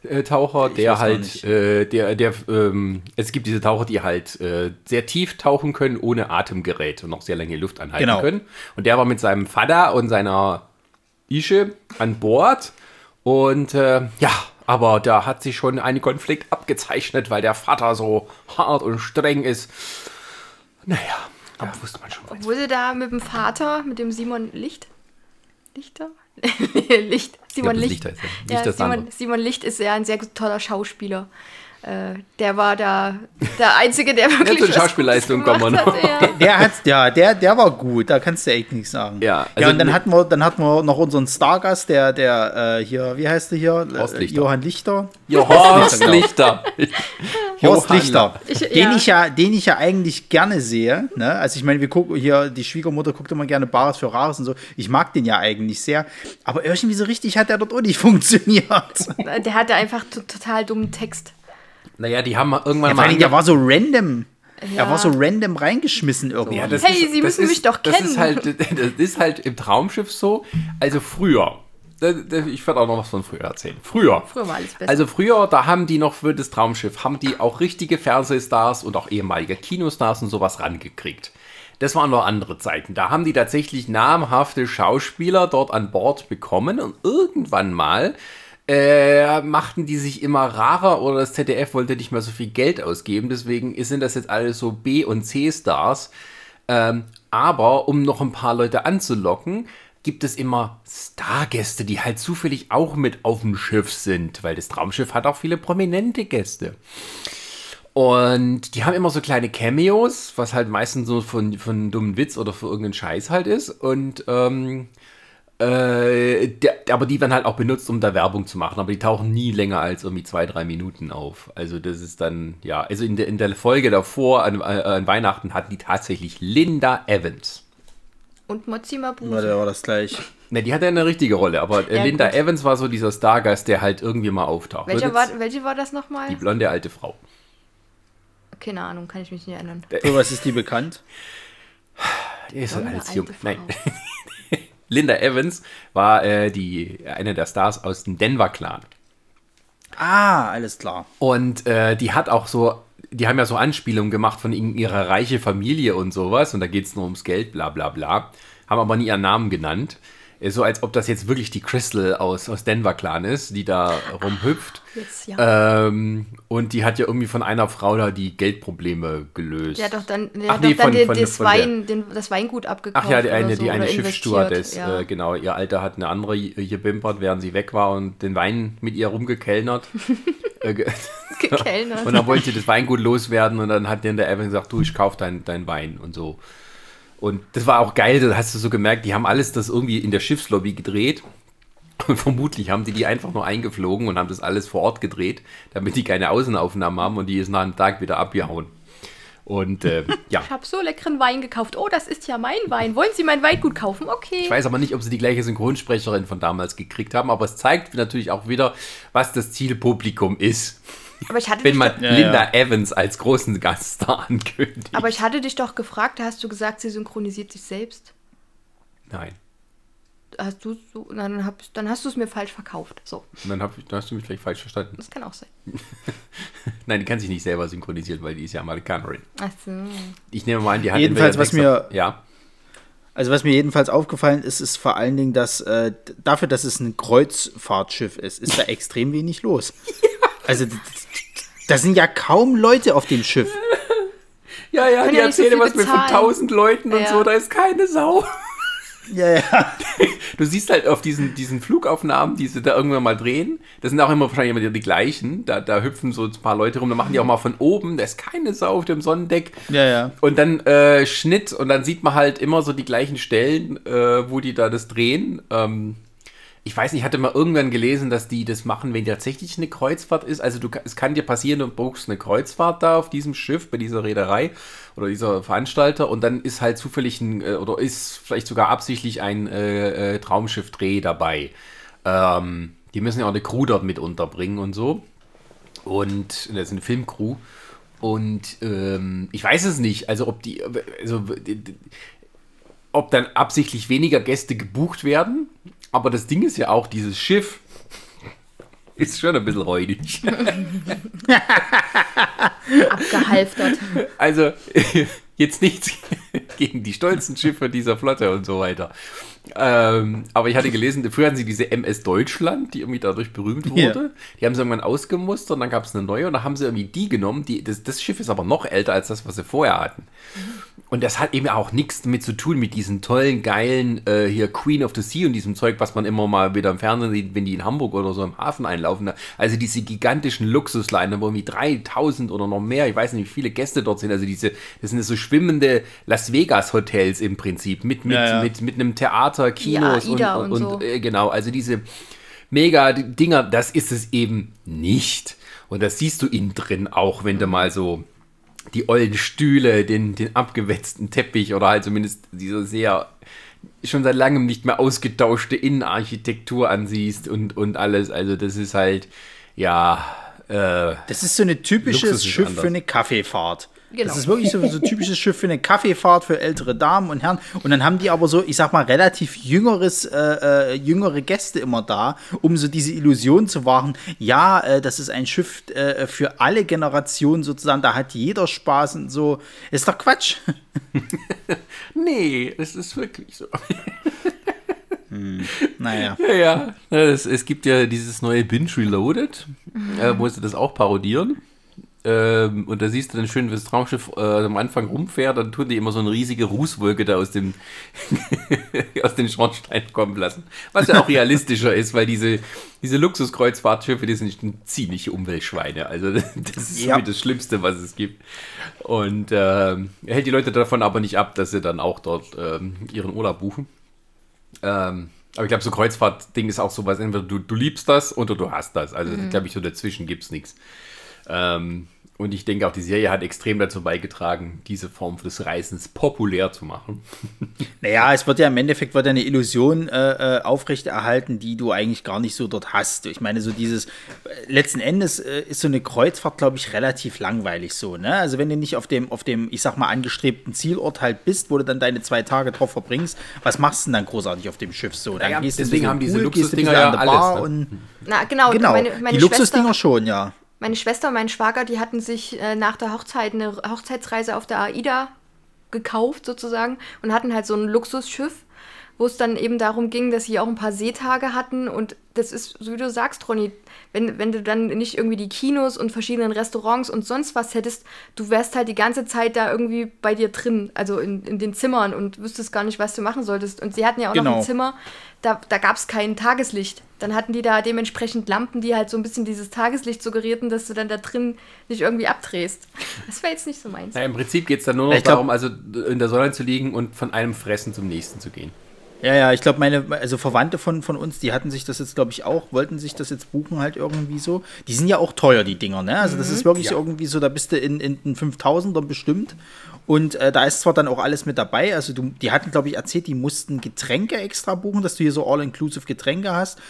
äh, Taucher, der halt, äh, der, der, ähm, es gibt diese Taucher, die halt äh, sehr tief tauchen können, ohne Atemgerät und noch sehr lange Luft anhalten Genau. können. Und der war mit seinem Vater und seiner Ische an Bord. Und äh, ja, aber da hat sich schon ein Konflikt abgezeichnet, weil der Vater so hart und streng ist. Naja, aber wusste man schon. Obwohl sie da mit dem Vater, mit dem Simon Licht. Lichter? Licht. Simon das Licht. Licht heißt er. Licht Ja, ist Simon. Simon Licht ist ja ein sehr toller Schauspieler. Äh, der war da der Einzige, der wirklich. zu den was Schauspielleistung kommen hat, ja. Der hat, ja, der, der war gut, da kannst du echt nichts sagen. Ja, ja also und dann ne- hatten wir, dann hatten wir noch unseren Stargast, der, der äh, hier, wie heißt der hier? Horst Äh, Lichter. Johann Lichter. Horst Genau. Lichter. Horst Johann Lichter. Ich- den, ja. ich ja, den ich ja eigentlich gerne sehe. Ne? Also ich meine, wir gucken hier, die Schwiegermutter guckt immer gerne Bares für Rares und so. Ich mag den ja eigentlich sehr. Aber irgendwie so richtig hat er dort auch nicht funktioniert. Der hatte einfach to- total dummen Text. Naja, die haben irgendwann Ja, vor mal. allem, der war so random. Ja. Er war so random reingeschmissen irgendwie. Ja, das Hey, Sie das müssen mich doch Das kennen. ist, halt, das ist halt im Traumschiff so. Also früher. Ich werde auch noch was von früher erzählen. Früher. Früher war alles besser. Also früher, da haben die noch für das Traumschiff, haben die auch richtige Fernsehstars und auch ehemalige Kinostars und sowas rangekriegt. Das waren noch andere Zeiten. Da haben die tatsächlich namhafte Schauspieler dort an Bord bekommen und irgendwann mal äh, machten die sich immer rarer oder das ZDF wollte nicht mehr so viel Geld ausgeben. Deswegen sind das jetzt alles so B- und C-Stars. Ähm, aber um noch ein paar Leute anzulocken, gibt es immer Stargäste, die halt zufällig auch mit auf dem Schiff sind, weil das Traumschiff hat auch viele prominente Gäste. Und die haben immer so kleine Cameos, was halt meistens so von, von einem dummen Witz oder für irgendeinen Scheiß halt ist. Und ähm, Äh, der, aber die werden halt auch benutzt, um da Werbung zu machen, aber die tauchen nie länger als irgendwie zwei, drei Minuten auf. Also das ist dann, ja, also in der, in der Folge davor, an, äh, an Weihnachten, hatten die tatsächlich Linda Evans. Und Mozi War, Mabuse. der war das gleich. Ne, die hatte eine richtige Rolle, aber äh, Ja, Linda gut. Evans war so dieser Stargast, der halt irgendwie mal auftaucht. Welcher Wird war, welche war das nochmal? Die blonde alte Frau. Keine Ahnung, kann ich mich nicht erinnern. Für was ist die bekannt? Die ist halt alles jung. alte Frau. Nein. Linda Evans war äh, die, eine der Stars aus dem Denver-Clan. Ah, alles klar. Und äh, die hat auch so, die haben ja so Anspielungen gemacht von ihrer reiche Familie und sowas. Und da geht es nur ums Geld, bla bla bla. Haben aber nie ihren Namen genannt. Äh, So als ob das jetzt wirklich die Crystal aus, aus Denver Clan ist, die da rumhüpft. Jetzt, ja. Ähm, und die hat ja irgendwie von einer Frau da die Geldprobleme gelöst. Hat doch dann, der Ach hat nee, doch dann von- von- das, von Wein, den, das Weingut abgekauft. Ach ja, die eine, so, die eine Schiffsstewardess, investiert, ja. äh, genau. Ihr Alter hat eine andere gebimpert, während sie weg war und den Wein mit ihr rumgekellnert. Äh, ge- Gekellnert. und dann wollte sie das Weingut loswerden und dann hat dann der Evan gesagt, du, ich kauf dein, dein Wein und so. Und das war auch geil, da hast du so gemerkt, die haben alles das irgendwie in der Schiffslobby gedreht. Und vermutlich haben die die einfach nur eingeflogen und haben das alles vor Ort gedreht, damit die keine Außenaufnahmen haben und die ist nach einem Tag wieder abgehauen. Und äh, ja, Ich habe so leckeren Wein gekauft. Oh, das ist ja mein Wein. Wollen Sie mein Weingut kaufen? Okay. Ich weiß aber nicht, ob sie die gleiche Synchronsprecherin von damals gekriegt haben, aber es zeigt natürlich auch wieder, was das Zielpublikum ist, aber ich hatte wenn dich man doch, Ja, Linda ja. Evans als großen Gaststar ankündigt. aber ich hatte dich doch gefragt, da hast du gesagt, sie synchronisiert sich selbst. Nein. Hast du so, dann, hab, dann hast du es mir falsch verkauft. So, Und dann, hab ich, dann hast du mich vielleicht falsch verstanden. das kann auch sein. Nein, die kann sich nicht selber synchronisieren, weil die ist ja Amerikanerin. Ach so. Ich nehme mal an, die hat Jedenfalls, was mir- Ja. Also was mir jedenfalls aufgefallen ist, ist vor allen Dingen, dass äh, dafür, dass es ein Kreuzfahrtschiff ist, ist da extrem wenig los. Also da sind ja kaum Leute auf dem Schiff. Ja, ja, Können die ja so erzählen viel was mit von bezahlen. tausend Leuten und Ja. so, da ist keine Sau. Ja, ja. Du siehst halt auf diesen, diesen Flugaufnahmen, die sie da irgendwann mal drehen, das sind auch immer wahrscheinlich immer die gleichen, da, da hüpfen so ein paar Leute rum, da machen die auch mal von oben, da ist keine Sau auf dem Sonnendeck. Ja, ja. Und dann äh, Schnitt und dann sieht man halt immer so die gleichen Stellen, äh, wo die da das drehen. Ähm, ich weiß nicht, ich hatte mal irgendwann gelesen, dass die das machen, wenn tatsächlich eine Kreuzfahrt ist. Also du, es kann dir passieren, du buchst eine Kreuzfahrt da auf diesem Schiff, bei dieser Reederei oder dieser Veranstalter und dann ist halt zufällig ein, äh, oder ist vielleicht sogar absichtlich ein äh, äh, Traumschiffdreh dabei. Ähm, die müssen ja auch eine Crew dort mit unterbringen und so. Und das ist eine Filmcrew. Und ähm, ich weiß es nicht, also ob die, also ob dann absichtlich weniger Gäste gebucht werden. Aber das Ding ist ja auch, dieses Schiff ist schon ein bisschen räudig. Abgehalftert. Also jetzt nichts gegen die stolzen Schiffe dieser Flotte und so weiter. Ähm, aber ich hatte gelesen, früher hatten sie diese MS Deutschland, die irgendwie dadurch berühmt wurde. Ja. Die haben sie irgendwann ausgemustert und dann gab es eine neue und dann haben sie irgendwie die genommen. Die, das, das Schiff ist aber noch älter als das, was sie vorher hatten. Und das hat eben auch nichts damit zu tun mit diesen tollen, geilen, äh, hier Queen of the Sea und diesem Zeug, was man immer mal wieder im Fernsehen sieht, wenn die in Hamburg oder so im Hafen einlaufen. Also diese gigantischen Luxusliner, wo irgendwie 3000 oder noch mehr, ich weiß nicht, wie viele Gäste dort sind. Also diese, das sind so schwimmende Las Vegas Hotels im Prinzip mit, mit, Ja, ja. mit, mit einem Theater, Kinos Ja, und, und und, so. äh, genau, also diese mega Dinger, das ist es eben nicht. Und das siehst du innen drin auch, wenn du mal so die ollen Stühle, den, den abgewetzten Teppich oder halt zumindest diese sehr schon seit langem nicht mehr ausgetauschte Innenarchitektur ansiehst und, und alles. Also das ist halt, ja, äh, Das ist so ein typisches Schiff anders. für eine Kaffeefahrt. Genau. Das ist wirklich so, so ein typisches Schiff für eine Kaffeefahrt für ältere Damen und Herren. Und dann haben die aber so, ich sag mal, relativ jüngeres, äh, äh, jüngere Gäste immer da, um so diese Illusion zu wahren. Ja, äh, das ist ein Schiff äh, für alle Generationen sozusagen. Da hat jeder Spaß und so. Ist doch Quatsch. nee, es ist wirklich so. Naja. Ja, ja. es, es gibt ja dieses neue Binge Reloaded, äh, wo sie das auch parodieren. Ähm, und da siehst du dann schön, wie das Traumschiff äh, am Anfang rumfährt, dann tun die immer so eine riesige Rußwolke da aus dem aus den Schornstein kommen lassen. Was ja auch realistischer ist, weil diese, diese Luxuskreuzfahrtschiffe, die sind ziemliche Umweltschweine. Also das ist Ja. das Schlimmste, was es gibt. Und ähm, hält die Leute davon aber nicht ab, dass sie dann auch dort ähm, ihren Urlaub buchen. Ähm, Aber ich glaube, so Kreuzfahrt-Ding ist auch sowas, entweder du, du liebst das oder du hast das. Also, Mhm. glaube ich, so dazwischen gibt es nichts. Ähm, und ich denke auch, die Serie hat extrem dazu beigetragen, diese Form des Reisens populär zu machen. Naja, es wird ja im Endeffekt wird ja eine Illusion äh, äh, aufrechterhalten, die du eigentlich gar nicht so dort hast. Ich meine, so dieses, äh, letzten Endes äh, ist so eine Kreuzfahrt, glaube ich, relativ langweilig so, ne? Also wenn du nicht auf dem, auf dem, ich sag mal, angestrebten Zielort halt bist, wo du dann deine zwei Tage drauf verbringst, was machst du denn dann großartig auf dem Schiff so? Dann Naja, gehst du deswegen ein haben bisschen diese du ein Luxusdinger ja alles, ne? und Na, genau, genau, meine, meine die Schwester, Luxusdinger schon, ja. Meine Schwester und mein Schwager, die hatten sich äh, nach der Hochzeit eine Hochzeitsreise auf der AIDA gekauft sozusagen und hatten halt so ein Luxusschiff, wo es dann eben darum ging, dass sie auch ein paar Seetage hatten und das ist, so wie du sagst, Ronny, wenn, wenn du dann nicht irgendwie die Kinos und verschiedenen Restaurants und sonst was hättest, du wärst halt die ganze Zeit da irgendwie bei dir drin, also in, in den Zimmern und wüsstest gar nicht, was du machen solltest. Und sie hatten ja auch noch Genau. ein Zimmer, da, da gab es kein Tageslicht. Dann hatten die da dementsprechend Lampen, die halt so ein bisschen dieses Tageslicht suggerierten, dass du dann da drin nicht irgendwie abdrehst. Das wäre jetzt nicht so meins. Naja, im Prinzip geht es dann nur noch glaub- darum, also in der Sonne zu liegen und von einem Fressen zum nächsten zu gehen. Ja, ja, ich glaube, meine, also Verwandte von, von uns, die hatten sich das jetzt, glaube ich, auch, wollten sich das jetzt buchen halt irgendwie so. Die sind ja auch teuer, die Dinger, ne? Also das ist wirklich Ja. irgendwie so, da bist du in, in den 5000er bestimmt. Und äh, da ist zwar dann auch alles mit dabei, also du, die hatten, glaube ich, erzählt, die mussten Getränke extra buchen, dass du hier so all-inclusive Getränke hast.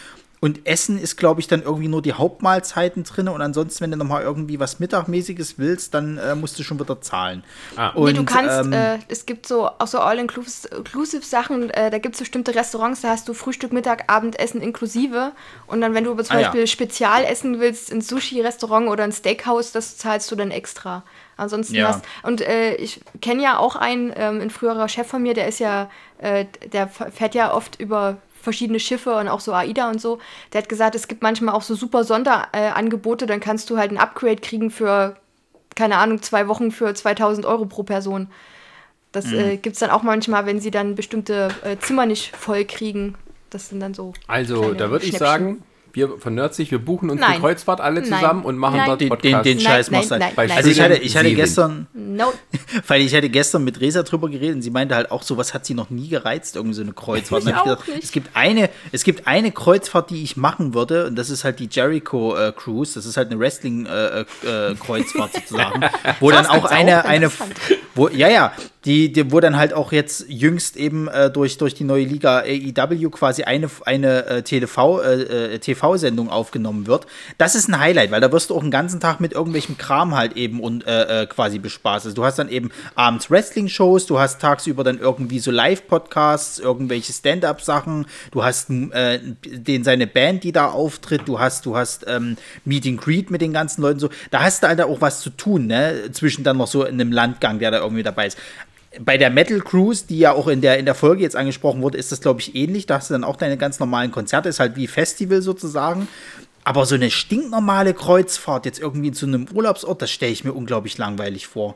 Und Essen ist, glaube ich, dann irgendwie nur die Hauptmahlzeiten drin. Und ansonsten, wenn du nochmal irgendwie was Mittagmäßiges willst, dann äh, musst du schon wieder zahlen. Ah. Und, nee, du kannst, ähm, äh, es gibt so auch so all-inclusive Sachen, äh, da gibt es bestimmte Restaurants, da hast du Frühstück, Mittag, Abendessen inklusive. Und dann, wenn du aber zum Ah, ja. Beispiel spezial essen willst, ein Sushi-Restaurant oder ein Steakhouse, das zahlst du dann extra. Ansonsten Ja. hast und äh, ich kenne ja auch einen, ähm, ein früherer Chef von mir, der ist ja, äh, der fährt ja oft über verschiedene Schiffe und auch so AIDA und so. Der hat gesagt, es gibt manchmal auch so super Sonderangebote, äh, Angebote, dann kannst du halt ein Upgrade kriegen für, keine Ahnung, zwei Wochen für 2000 Euro pro Person. Das Mhm. äh, gibt es dann auch manchmal, wenn sie dann bestimmte äh, Zimmer nicht voll kriegen. Das sind dann so. Also, da würde ich sagen, wir von Nerdsig, wir buchen uns Nein. eine Kreuzfahrt alle Nein. zusammen und machen Nein. dort den, Podcast. den, den Scheiß machst du Also ich hatte, ich hatte gestern, No. Weil ich hatte gestern mit Resa drüber geredet und sie meinte halt auch, sowas hat sie noch nie gereizt, irgendwie so eine Kreuzfahrt. Ich auch gesagt, nicht. Es gibt, eine, es gibt eine Kreuzfahrt, die ich machen würde und das ist halt die Jericho äh, Cruise. Das ist halt eine Wrestling-Kreuzfahrt sozusagen. Wo dann auch eine, auch, eine. wo, ja, ja, die, die, wo dann halt auch jetzt jüngst eben äh, durch, durch die neue Liga AEW quasi eine, eine äh, TV, äh, äh, TV-Sendung aufgenommen wird. Das ist ein Highlight, weil da wirst du auch den ganzen Tag mit irgendwelchem Kram halt eben und äh, quasi bespaßt. Also du hast dann eben abends Wrestling-Shows, du hast tagsüber dann irgendwie so Live-Podcasts, irgendwelche Stand-up-Sachen, du hast den seine Band, die da auftritt, du hast, du hast ähm, Meet and Greet mit den ganzen Leuten so. Da hast du halt auch was zu tun, ne? Zwischen dann noch so in einem Landgang, der da irgendwie dabei ist. Bei der Metal Cruise, die ja auch in der, in der Folge jetzt angesprochen wurde, ist das, glaube ich, ähnlich. Da hast du dann auch deine ganz normalen Konzerte, ist halt wie Festival sozusagen. Aber so eine stinknormale Kreuzfahrt jetzt irgendwie zu einem Urlaubsort, das stelle ich mir unglaublich langweilig vor.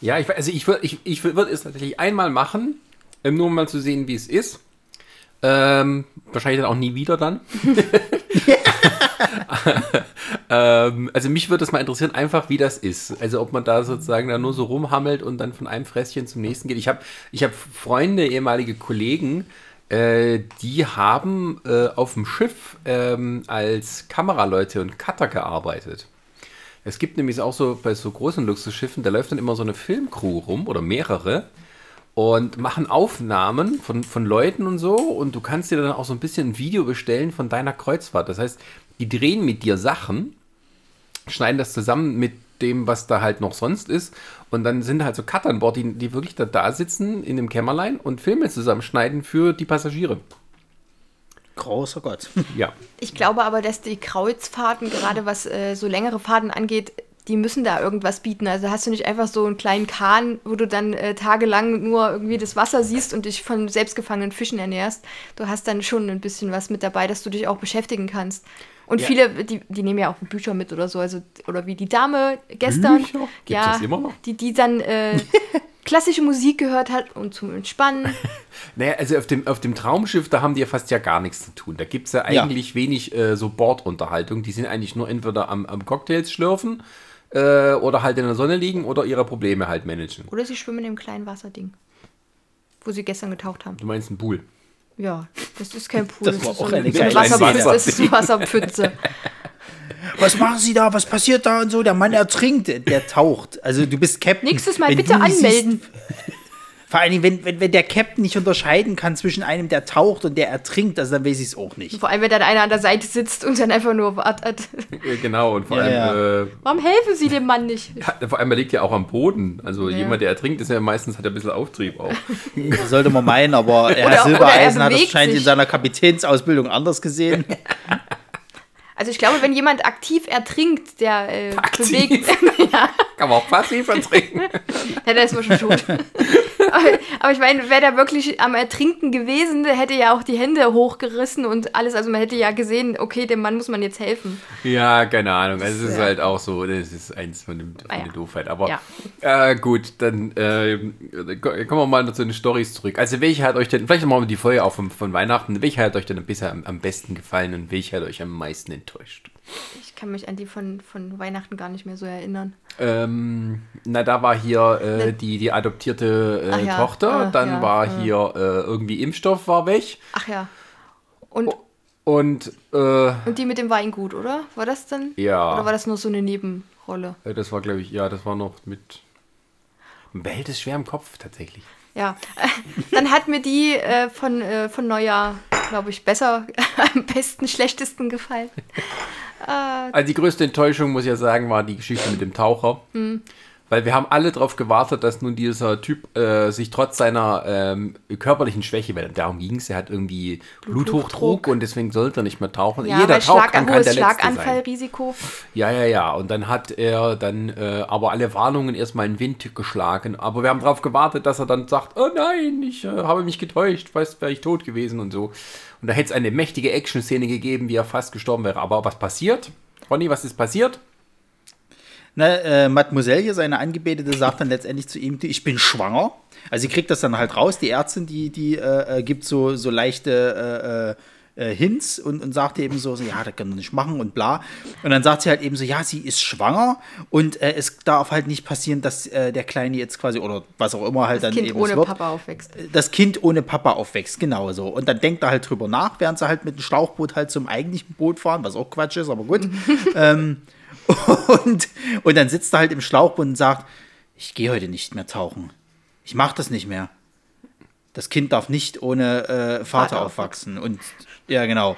Ja, ich, also ich würde ich, ich würd es tatsächlich einmal machen, ähm, nur um mal zu sehen, wie es ist. Ähm, wahrscheinlich dann auch nie wieder dann. ähm, also mich würde es mal interessieren, einfach wie das ist. Also ob man da sozusagen da nur so rumhammelt und dann von einem Fresschen zum nächsten geht. Ich habe ich hab Freunde, ehemalige Kollegen, äh, die haben äh, auf dem Schiff ähm, als Kameraleute und Cutter gearbeitet. Es gibt nämlich auch so bei so großen Luxusschiffen, da läuft dann immer so eine Filmcrew rum oder mehrere und machen Aufnahmen von, von Leuten und so und du kannst dir dann auch so ein bisschen ein Video bestellen von deiner Kreuzfahrt. Das heißt, die drehen mit dir Sachen, schneiden das zusammen mit dem, was da halt noch sonst ist und dann sind halt so Cutter an Bord, die, die wirklich da, da sitzen in dem Kämmerlein und Filme zusammenschneiden für die Passagiere. Großer Gott. Ja. Ich glaube aber, dass die Kreuzfahrten, gerade was äh, so längere Fahrten angeht, die müssen da irgendwas bieten. Also hast du nicht einfach so einen kleinen Kahn, wo du dann äh, tagelang nur irgendwie das Wasser siehst und dich von selbstgefangenen Fischen ernährst. Du hast dann schon ein bisschen was mit dabei, dass du dich auch beschäftigen kannst. Und Ja. viele, die, die nehmen ja auch Bücher mit oder so, also oder wie die Dame gestern, Bücher? Gibt's ja, das immer noch? die die dann äh, klassische Musik gehört hat und zum Entspannen. Naja, also auf dem, auf dem Traumschiff, da haben die ja fast ja gar nichts zu tun. Da gibt es ja Ja. eigentlich wenig äh, so Bordunterhaltung. Die sind eigentlich nur entweder am, am Cocktails schlürfen äh, oder halt in der Sonne liegen oder ihre Probleme halt managen. Oder sie schwimmen in dem kleinen Wasserding, wo sie gestern getaucht haben. Du meinst ein Pool. Ja, das ist kein Pool. Das war ist auch so eine eine geile Wasserpfütze. Das ist eine Wasserpfütze. Was machen Sie da? Was passiert da und so? Der Mann ertrinkt, der taucht. Also du bist Captain. Nächstes Mal Wenn bitte anmelden. Siehst, vor allem, wenn, wenn, wenn der Captain nicht unterscheiden kann zwischen einem, der taucht und der ertrinkt, also dann weiß ich es auch nicht. Vor allem, wenn dann einer an der Seite sitzt und dann einfach nur wartet. Ja, genau, und vor Ja, allem, Äh, Warum helfen Sie dem Mann nicht? ja, vor allem, er liegt ja auch am Boden. Also Ja. jemand, der ertrinkt, ist ja meistens, hat er ein bisschen Auftrieb auch. Sollte man meinen, aber Herr Silbereisen er hat das scheint in seiner Kapitänsausbildung anders gesehen. Also ich glaube, wenn jemand aktiv ertrinkt, der äh, bewegt. ja, Kann man auch passiv ertrinken. ja, der ist wohl schon tot. aber, aber ich meine, wäre der wirklich am Ertrinken gewesen, der hätte ja auch die Hände hochgerissen und alles. Also man hätte ja gesehen, okay, dem Mann muss man jetzt helfen. ja, keine Ahnung. Also es ist Ja. halt auch so, das ist eins von, dem, von Ah, ja. der Doofheit. Aber Ja. äh, gut, dann äh, kommen wir mal zu den Stories zurück. Also welche hat euch denn, vielleicht machen wir die Folge auch von, von Weihnachten, welche hat euch denn bisher am, am besten gefallen und welche hat euch am meisten enttäuscht? Ich kann mich an die von, von Weihnachten gar nicht mehr so erinnern. Ähm, na, da war hier äh, die, die adoptierte äh, ja, Tochter, ah, dann ja, war ah. hier äh, irgendwie Impfstoff war weg Ach ja. Und, und äh, und die mit dem Weingut, oder? War das dann? Ja. Oder war das nur so eine Nebenrolle? äh, das war glaube ich, ja, das war noch mit behält es schwer im Kopf tatsächlich. Ja. Dann hat mir die äh, von, äh, von Neujahr, glaube ich, besser, am besten, schlechtesten gefallen. Also die größte Enttäuschung, muss ich ja sagen, war die Geschichte mit dem Taucher. Weil wir haben alle darauf gewartet, dass nun dieser Typ äh, sich trotz seiner ähm, körperlichen Schwäche, weil darum ging es, er hat irgendwie Bluthochdruck und deswegen sollte er nicht mehr tauchen. Ja, Jeder taucht, dann kann der. Schlaganfallrisiko. Ja, ja, ja. Und dann hat er dann äh, aber alle Warnungen erstmal in den Wind geschlagen. Aber wir haben darauf gewartet, dass er dann sagt, oh nein, ich äh, habe mich getäuscht, weiß, wäre ich tot gewesen und so. Und da hätte es eine mächtige Action-Szene gegeben, wie er fast gestorben wäre. Aber was passiert? Ronny, was ist passiert? Na, äh, Mademoiselle hier, seine Angebetete, sagt dann letztendlich zu ihm, ich bin schwanger. Also sie kriegt das dann halt raus, die Ärztin, die, die äh, äh, gibt so, so leichte äh, äh, Hints und, und sagt eben so, so, ja, das kann man nicht machen und bla. Und dann sagt sie halt eben so, ja, sie ist schwanger und äh, es darf halt nicht passieren, dass äh, der Kleine jetzt quasi, oder was auch immer halt Das dann Kind eben ohne wird, Papa aufwächst. das Kind ohne Papa aufwächst, genau so. Und dann denkt er halt drüber nach, während sie halt mit dem Schlauchboot halt zum eigentlichen Boot fahren, was auch Quatsch ist, aber gut. ähm, und, und dann sitzt er halt im Schlauchboot und sagt, ich gehe heute nicht mehr tauchen. Ich mache das nicht mehr. Das Kind darf nicht ohne äh, Vater Vater aufwachsen. Und ja, genau.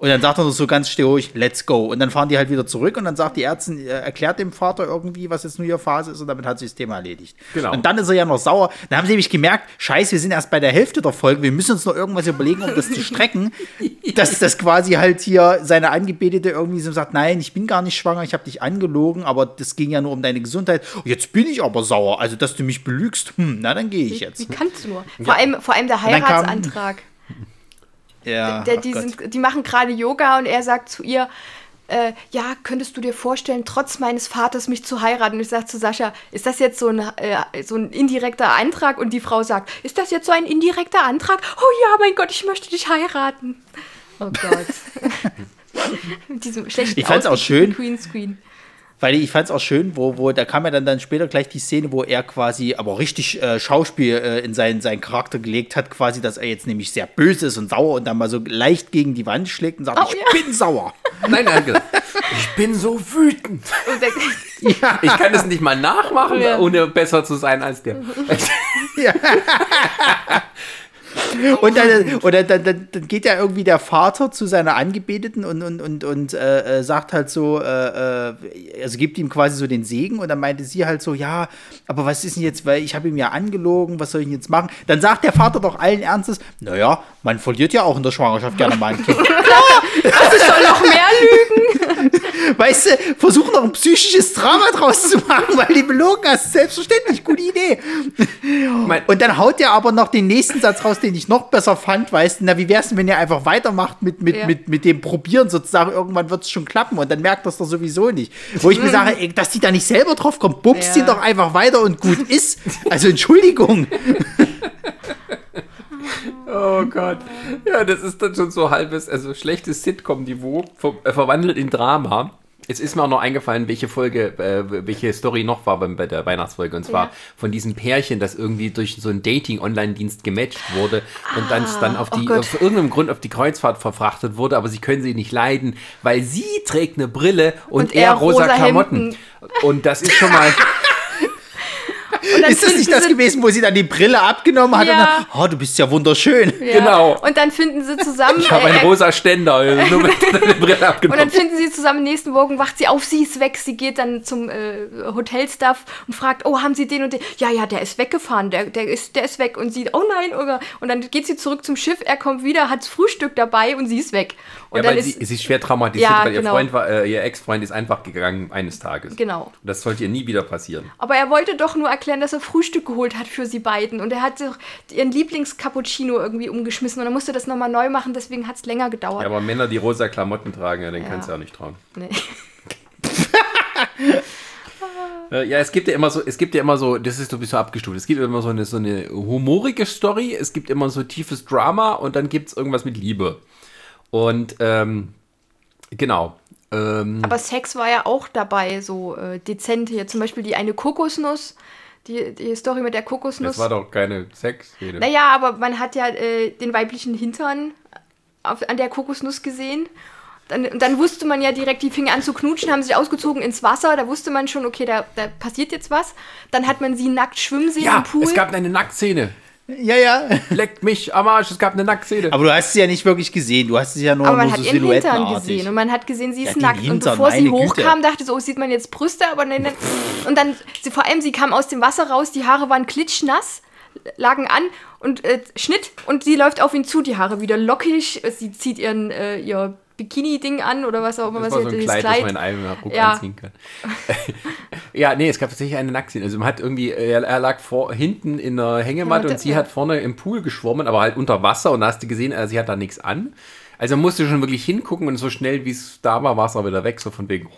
Und dann sagt er so ganz stoisch, let's go. Und dann fahren die halt wieder zurück und dann sagt die Ärztin, äh, erklärt dem Vater irgendwie, was jetzt nur ihre Phase ist und damit hat sich das Thema erledigt. Genau. Und dann ist er ja noch sauer. Dann haben sie nämlich gemerkt, scheiße, wir sind erst bei der Hälfte der Folge, wir müssen uns noch irgendwas überlegen, um das zu strecken. dass das quasi halt hier seine Angebetete irgendwie so sagt, nein, ich bin gar nicht schwanger, ich habe dich angelogen, aber das ging ja nur um deine Gesundheit. Jetzt bin ich aber sauer, also dass du mich belügst, hm, na dann gehe ich Wie jetzt. kannst du nur? Vor, allem, vor allem der Heiratsantrag. Ja, der, die, sind, die machen gerade Yoga und er sagt zu ihr, äh, ja, könntest du dir vorstellen, trotz meines Vaters mich zu heiraten? Und ich sage zu Sascha, ist das jetzt so ein, äh, so ein indirekter Antrag? Und die Frau sagt, ist das jetzt so ein indirekter Antrag? Oh ja, mein Gott, ich möchte dich heiraten. Oh Gott. Mit diesem schlechten Ich fand's auch schön. Greenscreen. Weil ich fand es auch schön, wo, wo, da kam ja dann, dann später gleich die Szene, wo er quasi aber richtig äh, Schauspiel äh, in seinen, seinen Charakter gelegt hat, quasi, dass er jetzt nämlich sehr böse ist und sauer und dann mal so leicht gegen die Wand schlägt und sagt, Oh, ich ja. bin sauer. Nein, gesagt, ich bin so wütend. Und der, Ich kann es nicht mal nachmachen, Ja. ohne besser zu sein als der. Und dann, oder dann, dann, dann geht ja irgendwie der Vater zu seiner Angebeteten und, und, und, und äh, äh, sagt halt so, äh, äh, also gibt ihm quasi so den Segen und dann meinte sie halt so, ja, aber was ist denn jetzt, weil ich habe ihm ja angelogen, was soll ich denn jetzt machen? Dann sagt der Vater doch allen Ernstes, naja, man verliert ja auch in der Schwangerschaft gerne mal ein Kind. also ich soll noch mehr lügen. weißt du, versuch noch ein psychisches Drama draus zu machen, weil die belogen hast, selbstverständlich, gute Idee. Und dann haut er aber noch den nächsten Satz raus, den ich noch besser fand, weißt du, na, wie wär's denn, wenn ihr einfach weitermacht mit, mit, Ja. mit, mit dem Probieren sozusagen, irgendwann wird's schon klappen und dann merkt das doch sowieso nicht. Wo ich mir sage, ey, dass die da nicht selber drauf kommt, bumst Ja. ihn doch einfach weiter und gut ist. Also Entschuldigung. Oh Gott. Ja, das ist dann schon so halbes, also schlechtes Sitcom-Niveau, ver äh, verwandelt in Drama. es ist mir auch noch eingefallen, welche Folge, äh, welche Story noch war bei der Weihnachtsfolge. Und zwar Ja. von diesem Pärchen, das irgendwie durch so einen Dating-Online-Dienst gematcht wurde und dann, dann auf oh die, Gott. auf irgendeinem Grund auf die Kreuzfahrt verfrachtet wurde, aber sie können sie nicht leiden, weil sie trägt eine Brille und, Und er, rosa, rosa Klamotten. Hemden. Und das ist schon mal. Und dann Ist das nicht das gewesen, wo sie dann die Brille abgenommen hat Ja. und dann, oh, du bist ja wunderschön. Ja. Genau. Und dann finden sie zusammen. Ich habe äh, einen er- rosa Ständer, also nur mit der Brille Und dann abgenommen. finden sie zusammen nächsten Morgen, wacht sie auf, sie ist weg, sie geht dann zum äh, Hotelstaff und fragt, oh, haben sie den und den? Ja, ja, der ist weggefahren, der, der, ist, der ist weg. Und sie, oh nein, oder? Und dann geht sie zurück zum Schiff, er kommt wieder, hat Frühstück dabei und sie ist weg. Und Ja, weil ist, sie, sie ist schwer traumatisiert, Ja, weil ihr genau. Freund war, äh, ihr Ex-Freund ist einfach gegangen eines Tages. Genau. Das sollte ihr nie wieder passieren. Aber er wollte doch nur erklären, dass er Frühstück geholt hat für sie beiden. Und er hat doch ihren Lieblingscappuccino irgendwie umgeschmissen und er musste das nochmal neu machen, deswegen hat es länger gedauert. Ja, aber Männer, die rosa Klamotten tragen, ja, den Ja. kannst du ja nicht trauen. Nee. Äh, Ja, es gibt ja immer so, es gibt ja immer so, das ist so ein bisschen abgestuft. Es gibt immer so eine, so eine humorige Story, es gibt immer so tiefes Drama und dann gibt es irgendwas mit Liebe. Und ähm, genau. Ähm, Aber Sex war ja auch dabei, so äh, dezent hier. Zum Beispiel die eine Kokosnuss, die, die Story mit der Kokosnuss. das war doch keine Sexszene. Naja, aber man hat ja äh, den weiblichen Hintern auf, an der Kokosnuss gesehen. Dann, und dann wusste man ja direkt, die fingen an zu knutschen, haben sich ausgezogen ins Wasser. Da wusste man schon, okay, da, da passiert jetzt was. Dann hat man sie nackt schwimmen sehen Ja, im Pool. es gab eine Nacktszene. Ja, ja. Leckt mich am Arsch, es gab eine Nacktszene. Aber du hast sie ja nicht wirklich gesehen. Du hast sie ja nur, aber man nur hat so ihren Hintern gesehen und man hat gesehen, sie ist den nackt. und Hintern, bevor sie meine Güte. hochkam, dachte so, oh, sieht man jetzt Brüste, aber nein, nein. Und dann, sie, vor allem, sie kam aus dem Wasser raus, die Haare waren klitschnass, lagen an und äh, Schnitt und sie läuft auf ihn zu, die Haare wieder lockig. Sie zieht ihren, äh, ihr Bikini-Ding an oder was auch immer, Das was war so ein dieses Kleid, das man in einem Ruck Ja. anziehen kann. ja, nee, es gab tatsächlich eine Nacktszene. Also man hat irgendwie, er, er lag vor, hinten in der Hängematte Ja, und sie ja. hat vorne im Pool geschwommen, aber halt unter Wasser und da hast du gesehen, äh, sie hat da nichts an. Also man musste schon wirklich hingucken und so schnell wie es da war, war es auch wieder weg, so von wegen.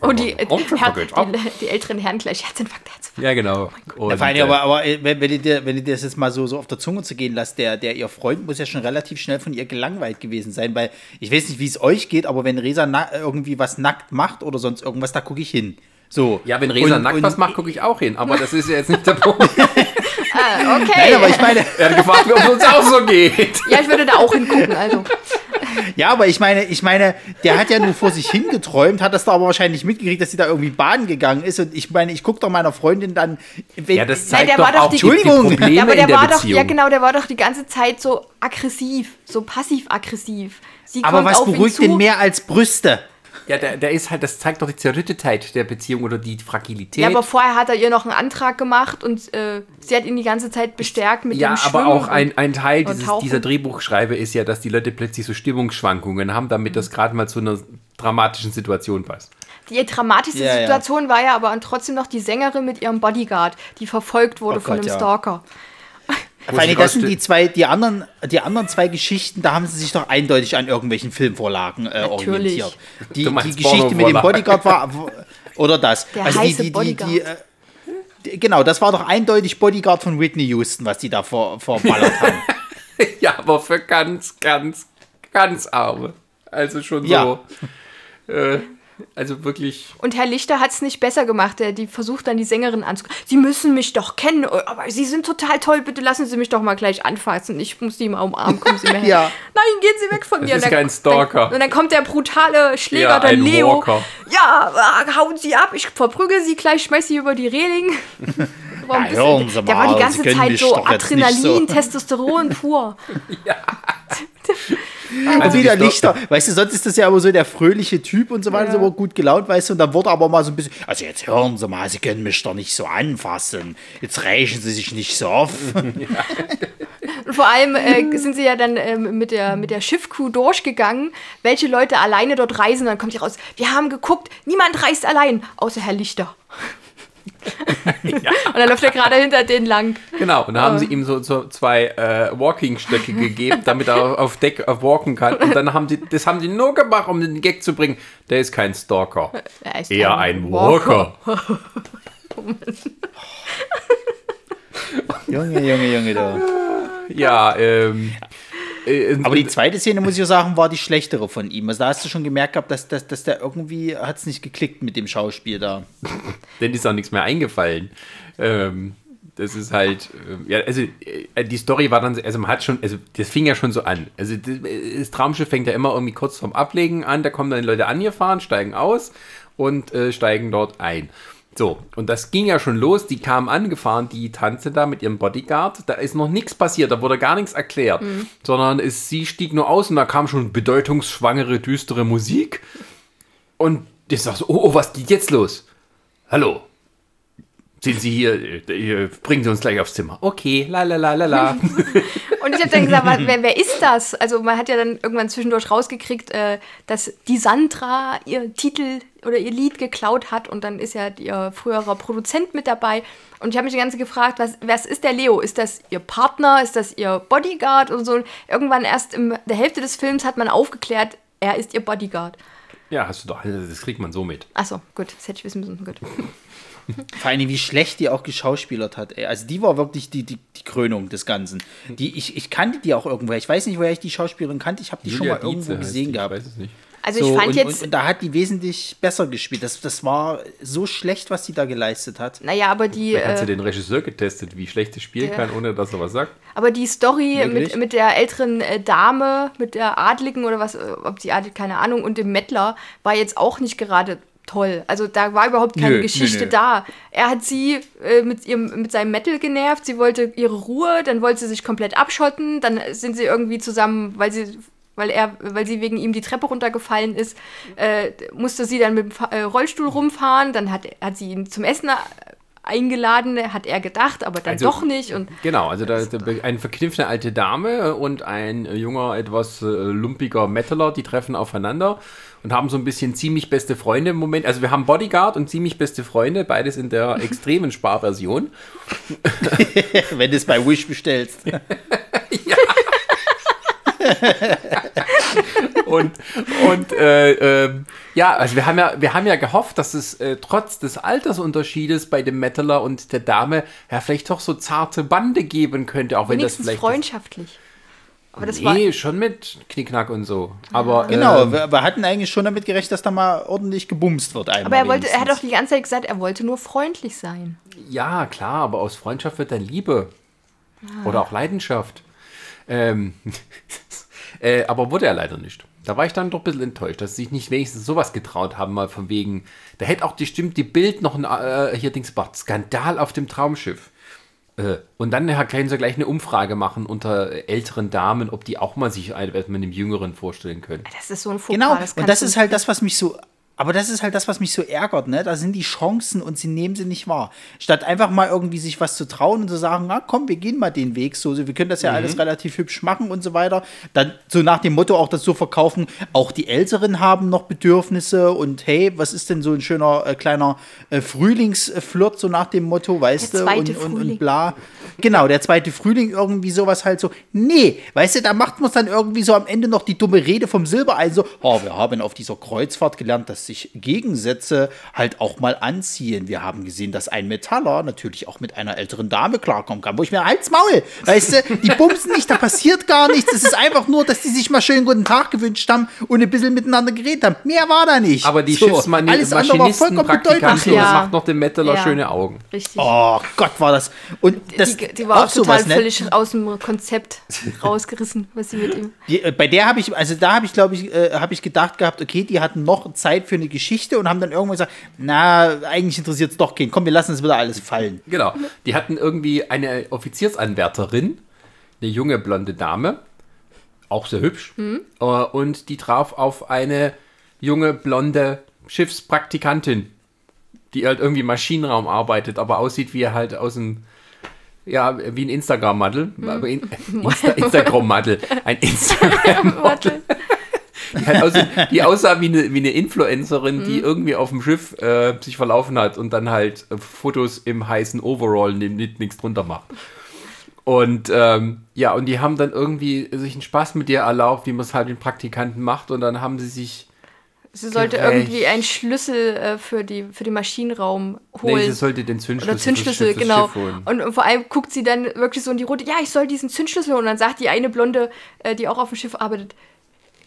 Und die, äh, Kommt schon, Her geht ab. die, die älteren Herren gleich Herzinfarkt, Herzinfarkt. Ja, genau. Und, Ja, vor allem, äh, aber, aber äh, wenn, wenn, ihr dir, wenn ihr dir das jetzt mal so, so auf der Zunge zu gehen lasst, der, der ihr Freund muss ja schon relativ schnell von ihr gelangweilt gewesen sein, weil ich weiß nicht, wie es euch geht, aber wenn Resa irgendwie was nackt macht oder sonst irgendwas, da gucke ich hin. So. ja, wenn Resa Und- nackt und- was macht, gucke ich auch hin. Aber das ist ja jetzt nicht der Punkt. Ah, okay. Nein, aber ich meine, Er hat gefragt, wie es uns auch so geht. ja, ich würde da auch hingucken, also. ja, aber ich meine, ich meine, der hat ja nur vor sich hingeträumt, hat das da aber wahrscheinlich mitgekriegt, dass sie da irgendwie baden gegangen ist. Und ich meine, ich gucke doch meiner Freundin dann. Wenn, Ja, das Nein, zeigt der doch war doch auch die- die, die Entschuldigung. Probleme Ja, aber der in der war doch, Beziehung. ja genau, der war doch die ganze Zeit so aggressiv, so passiv-aggressiv. Sie aber kommt was auf ihn beruhigt zu. den mehr als Brüste? Ja, der, der ist halt, das zeigt doch die Zerrüttetheit der Beziehung oder die Fragilität. Ja, aber vorher hat er ihr noch einen Antrag gemacht und äh, sie hat ihn die ganze Zeit bestärkt mit Ja, dem Schwimmen. aber auch ein, ein Teil dieses, dieser Drehbuchschreibe ist ja, dass die Leute plötzlich so Stimmungsschwankungen haben, damit das gerade mal zu einer dramatischen Situation passt. Die dramatischste Ja, ja. Situation war ja aber trotzdem noch die Sängerin mit ihrem Bodyguard, die verfolgt wurde Oh von Gott, einem ja. Vor allem, das sind die zwei, die anderen, die anderen zwei Geschichten, da haben sie sich doch eindeutig an irgendwelchen Filmvorlagen äh, orientiert. Die, die Geschichte mit dem. Bodyguard war, oder das. Der also heiße die, die, Bodyguard. die, äh, die, genau, das war doch eindeutig Bodyguard von Whitney Houston, was die da vor, verballert haben. ja, aber für ganz, ganz, ganz Arme. Also schon Ja. so. Äh, also wirklich. Und Herr Lichter hat es nicht besser gemacht. Der, die versucht dann die Sängerin anzugucken. Sie müssen mich doch kennen, aber Sie sind total toll. Bitte lassen Sie mich doch mal gleich anfassen. Ich muss Sie mal umarmen. Kommen Sie mir her. Ja. Nein, gehen Sie weg von Das mir. ist Und dann- kein Stalker. Dann, und dann kommt der brutale Schläger, Ja, der ein Leo. Walker. Ja, ah, hauen Sie ab. Ich verprügel Sie gleich, schmeiß Sie über die Reling. Warum Ja, hören Sie der war mal, die ganze Zeit so Adrenalin, so. Testosteron pur. Also wieder die Sto- Lichter. Weißt du, sonst ist das ja immer so der fröhliche Typ und so weiter, Ja. so gut gelaunt, weißt du, und dann wurde aber mal so ein bisschen, also jetzt hören Sie mal, Sie können mich doch nicht so anfassen. Jetzt reichen Sie sich nicht so auf. Und vor allem äh, sind sie ja dann ähm, mit, der, mit der Schiffcrew durchgegangen, welche Leute alleine dort reisen. Dann kommt hier raus, wir haben geguckt, niemand reist allein, außer Herr Lichter. Und dann läuft er gerade hinter denen lang. Genau, und da haben sie ihm so, so zwei äh, Walking-Stöcke gegeben, damit er auf Deck auf walken kann. Und dann haben sie, das haben sie nur gemacht, um den Gag zu bringen. Der ist kein Stalker. Er ist Eher ein Walker. Junge, Junge, Junge, da. Ja, ähm, Äh, Aber die zweite Szene, muss ich auch sagen, war die schlechtere von ihm. Also da hast du schon gemerkt gehabt, dass, dass, dass der irgendwie hat es nicht geklickt mit dem Schauspiel da. denn ist auch nichts mehr eingefallen. Ähm, das ist halt, äh, ja, also äh, die Story war dann, also man hat schon, also das fing ja schon so an. Also das, das Traumschiff fängt ja immer irgendwie kurz vorm Ablegen an, da kommen dann Leute angefahren, steigen aus und äh, steigen dort ein. So, und das ging ja schon los, die kamen angefahren, die Tante da mit ihrem Bodyguard, da ist noch nichts passiert, da wurde gar nichts erklärt, sondern es, sie stieg nur aus und da kam schon bedeutungsschwangere, düstere Musik und ich sag so, oh, oh, was geht jetzt los? Hallo, sind Sie hier, äh, bringen Sie uns gleich aufs Zimmer. Okay, la la la la la. Und ich habe dann gesagt, wer, wer ist das? Also man hat ja dann irgendwann zwischendurch rausgekriegt, äh, dass die Sandra ihr Titel oder ihr Lied geklaut hat und dann ist ja ihr früherer Produzent mit dabei. Und ich habe mich die ganze Zeit gefragt, was, was ist der Leo? Ist das ihr Partner? Ist das ihr Bodyguard? Und so. Irgendwann erst in der Hälfte des Films hat man aufgeklärt, er ist ihr Bodyguard. Ja, hast du doch, das kriegt man so mit. Achso, gut, das hätte ich wissen müssen. Gut. Vor allem, wie schlecht die auch geschauspielert hat. Ey. Also die war wirklich die, die, die Krönung des Ganzen. Die, ich, ich kannte die auch irgendwoher. Ich weiß nicht, woher ich die Schauspielerin kannte. Ich habe die schon mal irgendwo Dietze heißt gesehen die, gehabt. Ich weiß es nicht. Also So, ich fand und, jetzt, und, und da hat die wesentlich besser gespielt. Das, das war so schlecht, was die da geleistet hat. naja, aber die, Vielleicht hat sie äh, den Regisseur getestet, wie schlecht er spielen Ja. kann, ohne dass er was sagt. aber die Story Wirklich? mit, mit der älteren äh, Dame, mit der Adligen oder was, äh, ob sie adelt, keine Ahnung, und dem Mettler war jetzt auch nicht gerade toll. Also da war überhaupt keine Nö, nö, Geschichte nö. da. Er hat sie äh, mit, ihrem, mit seinem Metal genervt, sie wollte ihre Ruhe, dann wollte sie sich komplett abschotten, dann sind sie irgendwie zusammen, weil sie weil er, weil sie wegen ihm die Treppe runtergefallen ist, äh, musste sie dann mit dem Fa- äh, Rollstuhl rumfahren, dann hat, hat sie ihn zum Essen äh, eingeladen, hat er gedacht, aber dann Also- doch nicht und Genau, also da, da, eine verkniffene alte Dame und ein äh, junger, etwas äh, lumpiger Metaler, die treffen aufeinander und haben so ein bisschen ziemlich beste Freunde im Moment. Also wir haben Bodyguard und ziemlich beste Freunde, beides in der extremen Sparversion. Wenn du es bei Wish bestellst. Und, und äh, ähm, ja, also wir haben ja, wir haben ja gehofft, dass es äh, trotz des Altersunterschiedes bei dem Metaler und der Dame ja vielleicht doch so zarte Bande geben könnte, auch wenn das vielleicht. freundschaftlich. Aber das war Nee, schon mit Knickknack und so. Aber Genau, ähm, wir, wir hatten eigentlich schon damit gerechnet, dass da mal ordentlich gebumst wird. Einmal Aber er wollte, er hat doch die ganze Zeit gesagt, er wollte nur freundlich sein. Ja, klar, aber aus Freundschaft wird dann Liebe. Oder auch Leidenschaft. Ähm, äh, aber wurde er leider nicht. Da war ich dann doch ein bisschen enttäuscht, dass sie sich nicht wenigstens sowas getraut haben, mal von wegen. Da hätte auch bestimmt die Bild noch ein äh, hier Dings gemacht. Skandal auf dem Traumschiff. Äh, und dann Herr Klein soll gleich eine Umfrage machen unter älteren Damen, ob die auch mal sich etwas mit einem Jüngeren vorstellen können. Das ist so ein Fauxpas. Genau, das und das ist halt das, was mich so. Aber das ist halt das, was mich so ärgert, ne? Da sind die Chancen und sie nehmen sie nicht wahr. Statt einfach mal irgendwie sich was zu trauen und zu sagen, na komm, wir gehen mal den Weg, so, wir können das ja alles relativ hübsch machen und so weiter. Dann so nach dem Motto auch das so verkaufen, auch die Älteren haben noch Bedürfnisse und hey, was ist denn so ein schöner äh, kleiner äh, Frühlingsflirt, so nach dem Motto, weißt Der du, zweite und, und, Frühling. und bla. Genau, der zweite Frühling, irgendwie sowas halt so. Nee, weißt du, da macht man dann irgendwie so am Ende noch die dumme Rede vom Silbereisen so, oh, wir haben auf dieser Kreuzfahrt gelernt, dass sich Gegensätze halt auch mal anziehen. Wir haben gesehen, dass ein Metaller natürlich auch mit einer älteren Dame klarkommen kann. Wo ich mir, halt's Maul, weißt du, die bumsen nicht, da passiert gar nichts. Es ist einfach nur, dass die sich mal schönen guten Tag gewünscht haben und ein bisschen miteinander geredet haben. Mehr war da nicht. Aber die So, Schiffsmaschinisten, alles andere war vollkommen Praktikanten, Ja. das macht noch dem Metaler Ja. schöne Augen. Richtig. Oh Gott, war das. Und das die, die war auch, total sowas, ne? völlig aus dem Konzept rausgerissen, was sie mit ihm. Die, äh, bei der habe ich, also da habe ich, glaube ich, äh, habe ich gedacht gehabt, okay, die hatten noch Zeit für eine Geschichte und haben dann irgendwann gesagt, na, eigentlich interessiert es doch keinen. Komm, wir lassen es wieder alles fallen. Genau. Die hatten irgendwie eine Offiziersanwärterin, eine junge blonde Dame, auch sehr hübsch, äh, und die traf auf eine junge blonde Schiffspraktikantin, die halt irgendwie im Maschinenraum arbeitet, aber aussieht wie halt aus dem ja, wie ein Instagram-Model. In- Insta Instagram-Model. Ein Instagram-Model. Die, halt aussieht, die aussah wie eine, wie eine Influencerin, die irgendwie auf dem Schiff äh, sich verlaufen hat und dann halt äh, Fotos im heißen Overall neben nichts drunter macht. Und ähm, ja, und die haben dann irgendwie sich einen Spaß mit ihr erlaubt, wie man es halt den Praktikanten macht. Und dann haben sie sich Sie sollte Gerecht. irgendwie einen Schlüssel äh, für, die, für den Maschinenraum holen. Nee, sie sollte den Zündschlüssel, Oder Zündschlüssel, Schiff- genau. Holen. Und, und vor allem guckt sie dann wirklich so in die Runde, ja, ich soll diesen Zündschlüssel. Und dann sagt die eine Blonde, äh, die auch auf dem Schiff arbeitet,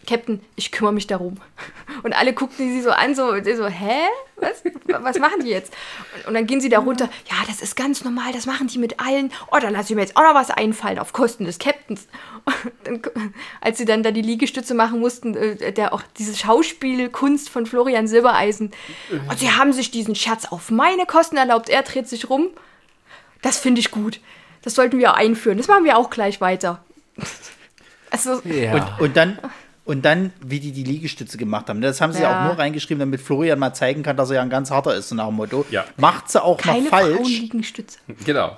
Captain, ich kümmere mich darum. Und alle guckten sie so an, so, so hä? Was? Was machen die jetzt? Und, und dann gehen sie da runter, ja, das ist ganz normal, das machen die mit allen. Oh, dann lasse ich mir jetzt auch noch was einfallen auf Kosten des Captains. Und dann, als sie dann da die Liegestütze machen mussten, äh, der auch diese Schauspielkunst von Florian Silbereisen. Und sie haben sich diesen Scherz auf meine Kosten erlaubt. Er dreht sich rum. Das finde ich gut. Das sollten wir einführen. Das machen wir auch gleich weiter. Also, Ja. Und, und dann. Und dann, wie die die Liegestütze gemacht haben. Das haben sie Ja. auch nur reingeschrieben, damit Florian mal zeigen kann, dass er ja ein ganz harter ist, so nach dem Motto. Ja. Macht sie auch keine noch falsch. Frauenliegestütze. genau.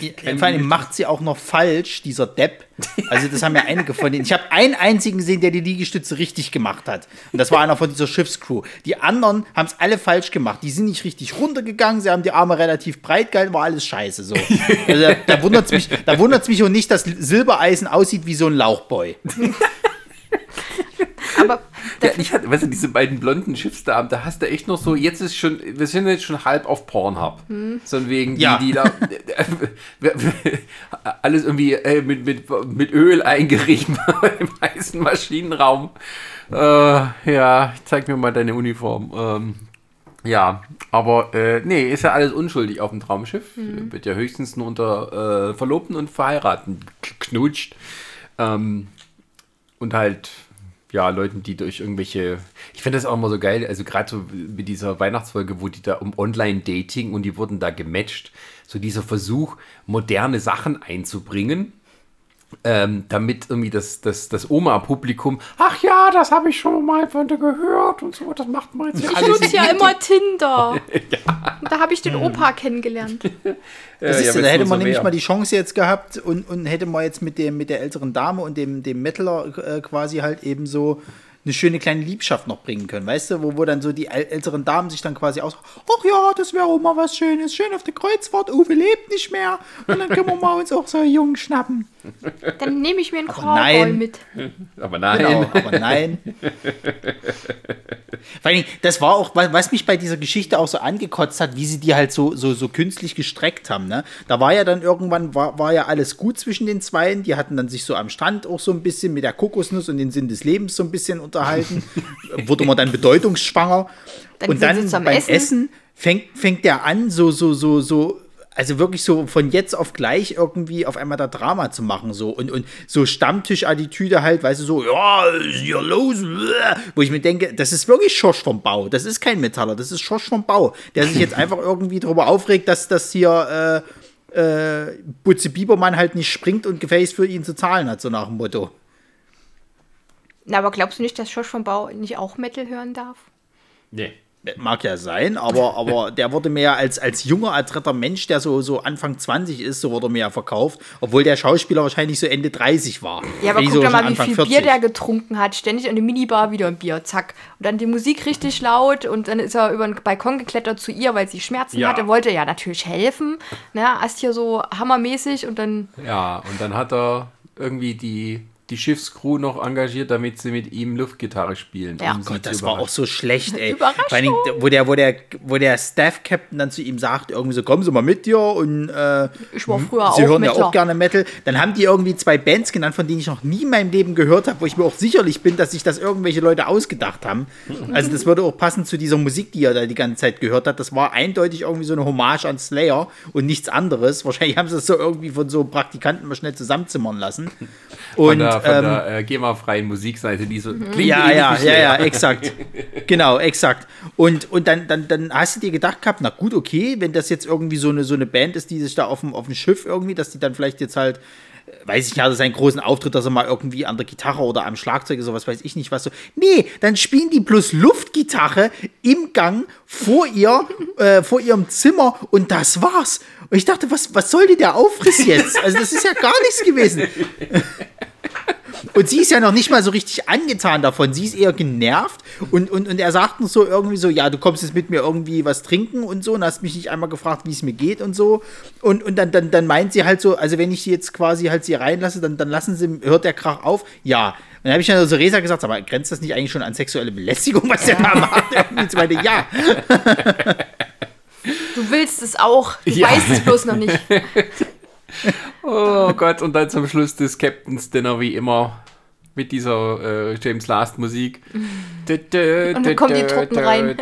Die- Vor allem macht sie auch noch falsch, dieser Depp. Also das haben ja einige von denen. Ich habe einen einzigen gesehen, der die Liegestütze richtig gemacht hat. Und das war einer von dieser Schiffscrew. Die anderen haben es alle falsch gemacht. Die sind nicht richtig runtergegangen, sie haben die Arme relativ breit gehalten, war alles scheiße so. Also da, da wundert es mich, da wundert's mich auch nicht, dass Silbereisen aussieht wie so ein Lauchboy. Aber Ja, ich hatte, weißt du, diese beiden blonden Schiffsdamen, da hast du echt noch so, jetzt ist schon, wir sind jetzt schon halb auf Pornhub. So ein wegen, die, Ja. die da, alles irgendwie äh, mit, mit, mit Öl eingerieben im heißen Maschinenraum. Äh, ja, zeig mir mal deine Uniform. Ähm, ja, aber äh, nee, ist ja alles unschuldig auf dem Traumschiff. Wird ja höchstens nur unter äh, Verlobten und Verheiraten knutscht. Ähm, und halt, ja, Leuten, die durch irgendwelche. Ich finde das auch immer so geil, also gerade so mit dieser Weihnachtsfolge, wo die da um Online-Dating und die wurden da gematcht. So dieser Versuch, moderne Sachen einzubringen. Ähm, damit irgendwie das, das, das Oma-Publikum, ach ja, das habe ich schon mal von dir gehört und so, das macht man jetzt ich alles nutze ja im immer Tinder. Und da habe ich den Opa kennengelernt. Das ist ja, ja, da hätte man so nämlich mal die Chance jetzt gehabt und, und hätte man jetzt mit, dem, mit der älteren Dame und dem, dem Metaler äh, quasi halt eben so eine schöne kleine Liebschaft noch bringen können, weißt du, wo, wo dann so die äl- älteren Damen sich dann quasi aus, ach ja, das wäre auch mal was Schönes, schön auf der Kreuzfahrt, Uwe lebt nicht mehr und dann können wir mal uns auch so einen Jungen schnappen. Dann nehme ich mir einen Cowboy nein. mit. Aber nein. Genau, aber nein. Vor allem, das war auch, was mich bei dieser Geschichte auch so angekotzt hat, wie sie die halt so, so, so künstlich gestreckt haben. Ne? Da war ja dann irgendwann, war, war ja alles gut zwischen den Zweien. Die hatten dann sich so am Strand auch so ein bisschen mit der Kokosnuss und den Sinn des Lebens so ein bisschen unterhalten. Wurde man dann bedeutungsschwanger. Dann und dann beim Essen. Essen, fängt, fängt der an, so, so, so, so, also wirklich so von jetzt auf gleich irgendwie auf einmal da Drama zu machen, so und, und so Stammtisch-Attitüde halt, weißt du, so, ja, ist hier los, wo ich mir denke, das ist wirklich Schorsch vom Bau, das ist kein Metaller, das ist Schorsch vom Bau, der sich jetzt einfach irgendwie darüber aufregt, dass das hier, äh, äh, Butze Biebermann halt nicht springt und gefälligst für ihn zu zahlen hat, so nach dem Motto. Na, aber glaubst du nicht, dass Josh vom Bau nicht auch Metal hören darf? Nee. Mag ja sein, aber, aber der wurde mir ja als, als junger, adretter Mensch, der so, so Anfang 20 ist, so wurde mir ja verkauft, obwohl der Schauspieler wahrscheinlich so Ende 30 war. Ja, aber guck doch sogar mal, wie viel Anfang Bier der getrunken hat. Ständig in der Minibar wieder ein Bier, zack. Und dann die Musik richtig laut und dann ist er über den Balkon geklettert zu ihr, weil sie Schmerzen Ja. hatte. Wollte ja natürlich helfen. Na, erst hier so hammermäßig und dann Ja, und dann hat er irgendwie die, die Schiffscrew noch engagiert, damit sie mit ihm Luftgitarre spielen. Ja. um Gott, das war auch so schlecht, ey. Überraschung. Vor allem, wo der, wo der, wo der Staff-Captain dann zu ihm sagt, irgendwie so, kommen Sie mal mit dir und äh, ich war früher Sie auch hören ja Metaler. auch gerne Metal. Dann haben die irgendwie zwei Bands genannt, von denen ich noch nie in meinem Leben gehört habe, wo ich mir auch sicherlich bin, dass sich das irgendwelche Leute ausgedacht haben. Also das würde auch passen zu dieser Musik, die er da die ganze Zeit gehört hat. Das war eindeutig irgendwie so eine Hommage an Slayer und nichts anderes. Wahrscheinlich haben sie das so irgendwie von so Praktikanten mal schnell zusammenzimmern lassen. Und der, von ähm, der äh, GEMA-freien Musikseite, die so klingt ja, ja, ja, ja, exakt. Genau, exakt. Und, und dann, dann, dann hast du dir gedacht gehabt, na gut, okay, wenn das jetzt irgendwie so eine, so eine Band ist, die sich da auf dem, auf dem Schiff irgendwie, dass die dann vielleicht jetzt halt, äh, weiß ich nicht, hatte seinen großen Auftritt, dass er mal irgendwie an der Gitarre oder am Schlagzeug ist, sowas weiß ich nicht was so. Nee, dann spielen die plus Luftgitarre im Gang vor ihr, äh, vor ihrem Zimmer und das war's. Und ich dachte, was, was soll denn der Aufriss jetzt? Also das ist ja gar nichts gewesen. und sie ist ja noch nicht mal so richtig angetan davon. Sie ist eher genervt und, und, und er sagt uns so irgendwie so, ja, du kommst jetzt mit mir irgendwie was trinken und so und hast mich nicht einmal gefragt, wie es mir geht und so. Und, und dann, dann, dann meint sie halt so, also wenn ich sie jetzt quasi halt sie reinlasse, dann, dann lassen sie, hört der Krach auf. Ja. Und dann habe ich dann so Resa gesagt, aber grenzt das nicht eigentlich schon an sexuelle Belästigung, was der da macht? Und sie meinte, ja. Du willst es auch, du Ja. weißt es bloß noch nicht. Oh Gott, und dann zum Schluss des Captains Dinner wie immer mit dieser äh, James Last Musik. und dann kommen die Truppen rein.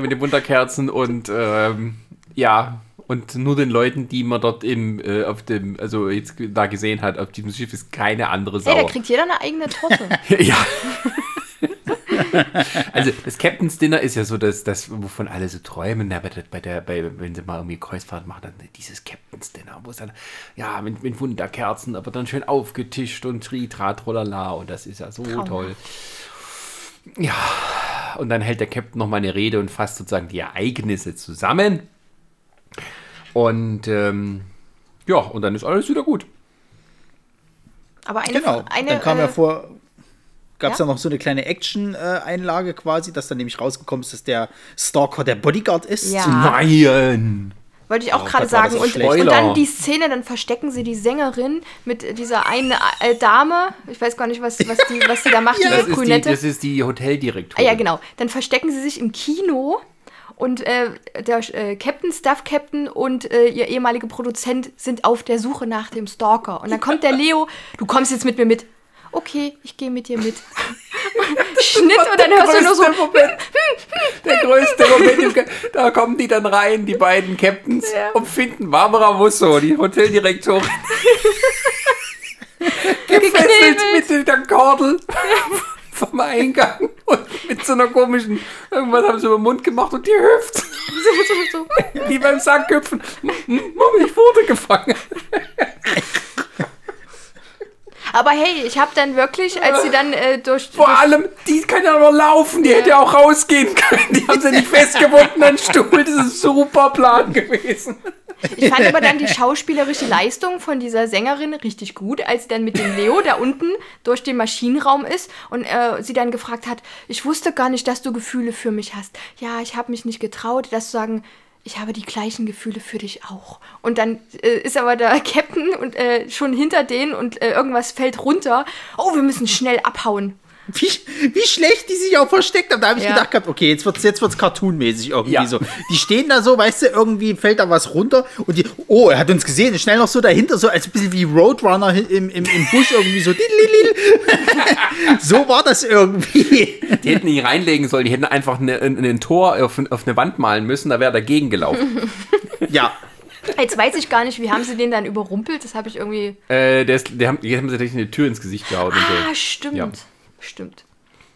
mit den Wunderkerzen und ähm, ja, und nur den Leuten, die man dort im, äh, auf dem, also jetzt da gesehen hat, auf diesem Schiff ist keine andere Ey, da Sau. kriegt jeder eine eigene Torte. ja. Also das Captain's Dinner ist ja so das, das wovon alle so träumen, ja, bei der, bei der, bei, wenn sie mal irgendwie Kreuzfahrt machen, dann dieses Captain's Dinner, wo es dann, ja, mit, mit Wunderkerzen, aber dann schön aufgetischt und Tri, Tra, Trolala und das ist ja so Traumhaft. toll. Ja, und dann hält der Captain noch mal eine Rede und fasst sozusagen die Ereignisse zusammen. Und ähm, ja, und dann ist alles wieder gut. Aber eine, Genau. eine dann kam ja äh, vor, gab es ja? ja noch so eine kleine Action-Einlage quasi, dass dann nämlich rausgekommen ist, dass der Stalker der Bodyguard ist. Ja. Nein! Wollte ich auch Oh gerade sagen. Und, und dann die Szene, dann verstecken sie die Sängerin mit dieser einen äh, Dame. Ich weiß gar nicht, was, was, die, was die da macht, Ja. diese Das ist, die, Brünette. das ist die Ah, Hoteldirektorin. ja, genau. Dann verstecken sie sich im Kino und äh, der äh, Captain, Staff Captain und äh, ihr ehemaliger Produzent sind auf der Suche nach dem Stalker. Und dann kommt der Leo, du kommst jetzt mit mir mit. Okay, ich gehe mit dir mit. Schnitt und dann hörst du nur so, Moment, der größte Moment, da kommen die dann rein, die beiden Captains, Ja. und finden Barbara Musso, die Hoteldirektorin, gefesselt mit der Kordel vom Eingang und mit so einer komischen, irgendwas haben sie über den Mund gemacht und die hüpft, wie beim Sackhüpfen. Mama, ich wurde gefangen. Aber hey, ich habe dann wirklich, als sie dann äh, durch, Vor durch allem, die kann ja noch laufen, die hätte ja auch rausgehen können. Die haben sie nicht festgebunden an Stuhl. Das ist ein super Plan gewesen. Ich fand aber dann die schauspielerische Leistung von dieser Sängerin richtig gut, als sie dann mit dem Leo da unten durch den Maschinenraum ist und äh, sie dann gefragt hat, ich wusste gar nicht, dass du Gefühle für mich hast. Ja, ich habe mich nicht getraut, das zu sagen, ich habe die gleichen Gefühle für dich auch. Und dann äh, ist aber der Captain und äh, schon hinter denen und äh, irgendwas fällt runter. Oh, wir müssen schnell abhauen. Wie, wie schlecht die sich auch versteckt haben. Da habe ich Ja. gedacht gehabt, okay, jetzt wird's jetzt wird's cartoonmäßig irgendwie Ja. so. Die stehen da so, weißt du, irgendwie fällt da was runter und die, oh, er hat uns gesehen, schnell noch so dahinter, so als ein bisschen wie Roadrunner im, im, im Busch irgendwie so. so war das irgendwie. Die hätten ihn reinlegen sollen. Die hätten einfach eine, ein, ein Tor auf, auf eine Wand malen müssen. Da wäre er dagegen gelaufen. Ja. Jetzt weiß ich gar nicht, wie haben sie den dann überrumpelt? Das habe ich irgendwie. äh, der ist, der haben, die haben sie tatsächlich eine Tür ins Gesicht gehauen. Und, Ah, so. stimmt. Ja. Stimmt.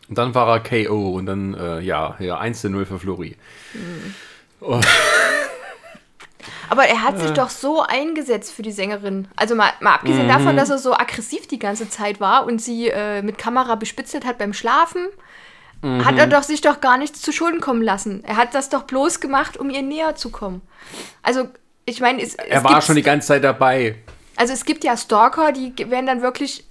und dann war er KO. Und dann, äh, ja, ja 1 zu 0 für Flori. Aber er hat sich doch so eingesetzt für die Sängerin. Also mal, mal abgesehen davon, dass er so aggressiv die ganze Zeit war und sie äh, mit Kamera bespitzelt hat beim Schlafen, hat er doch sich doch gar nichts zu Schulden kommen lassen. Er hat das doch bloß gemacht, um ihr näher zu kommen. Also ich meine, es, Er es war gibt- schon die ganze Zeit dabei. also es gibt ja Stalker, die werden dann wirklich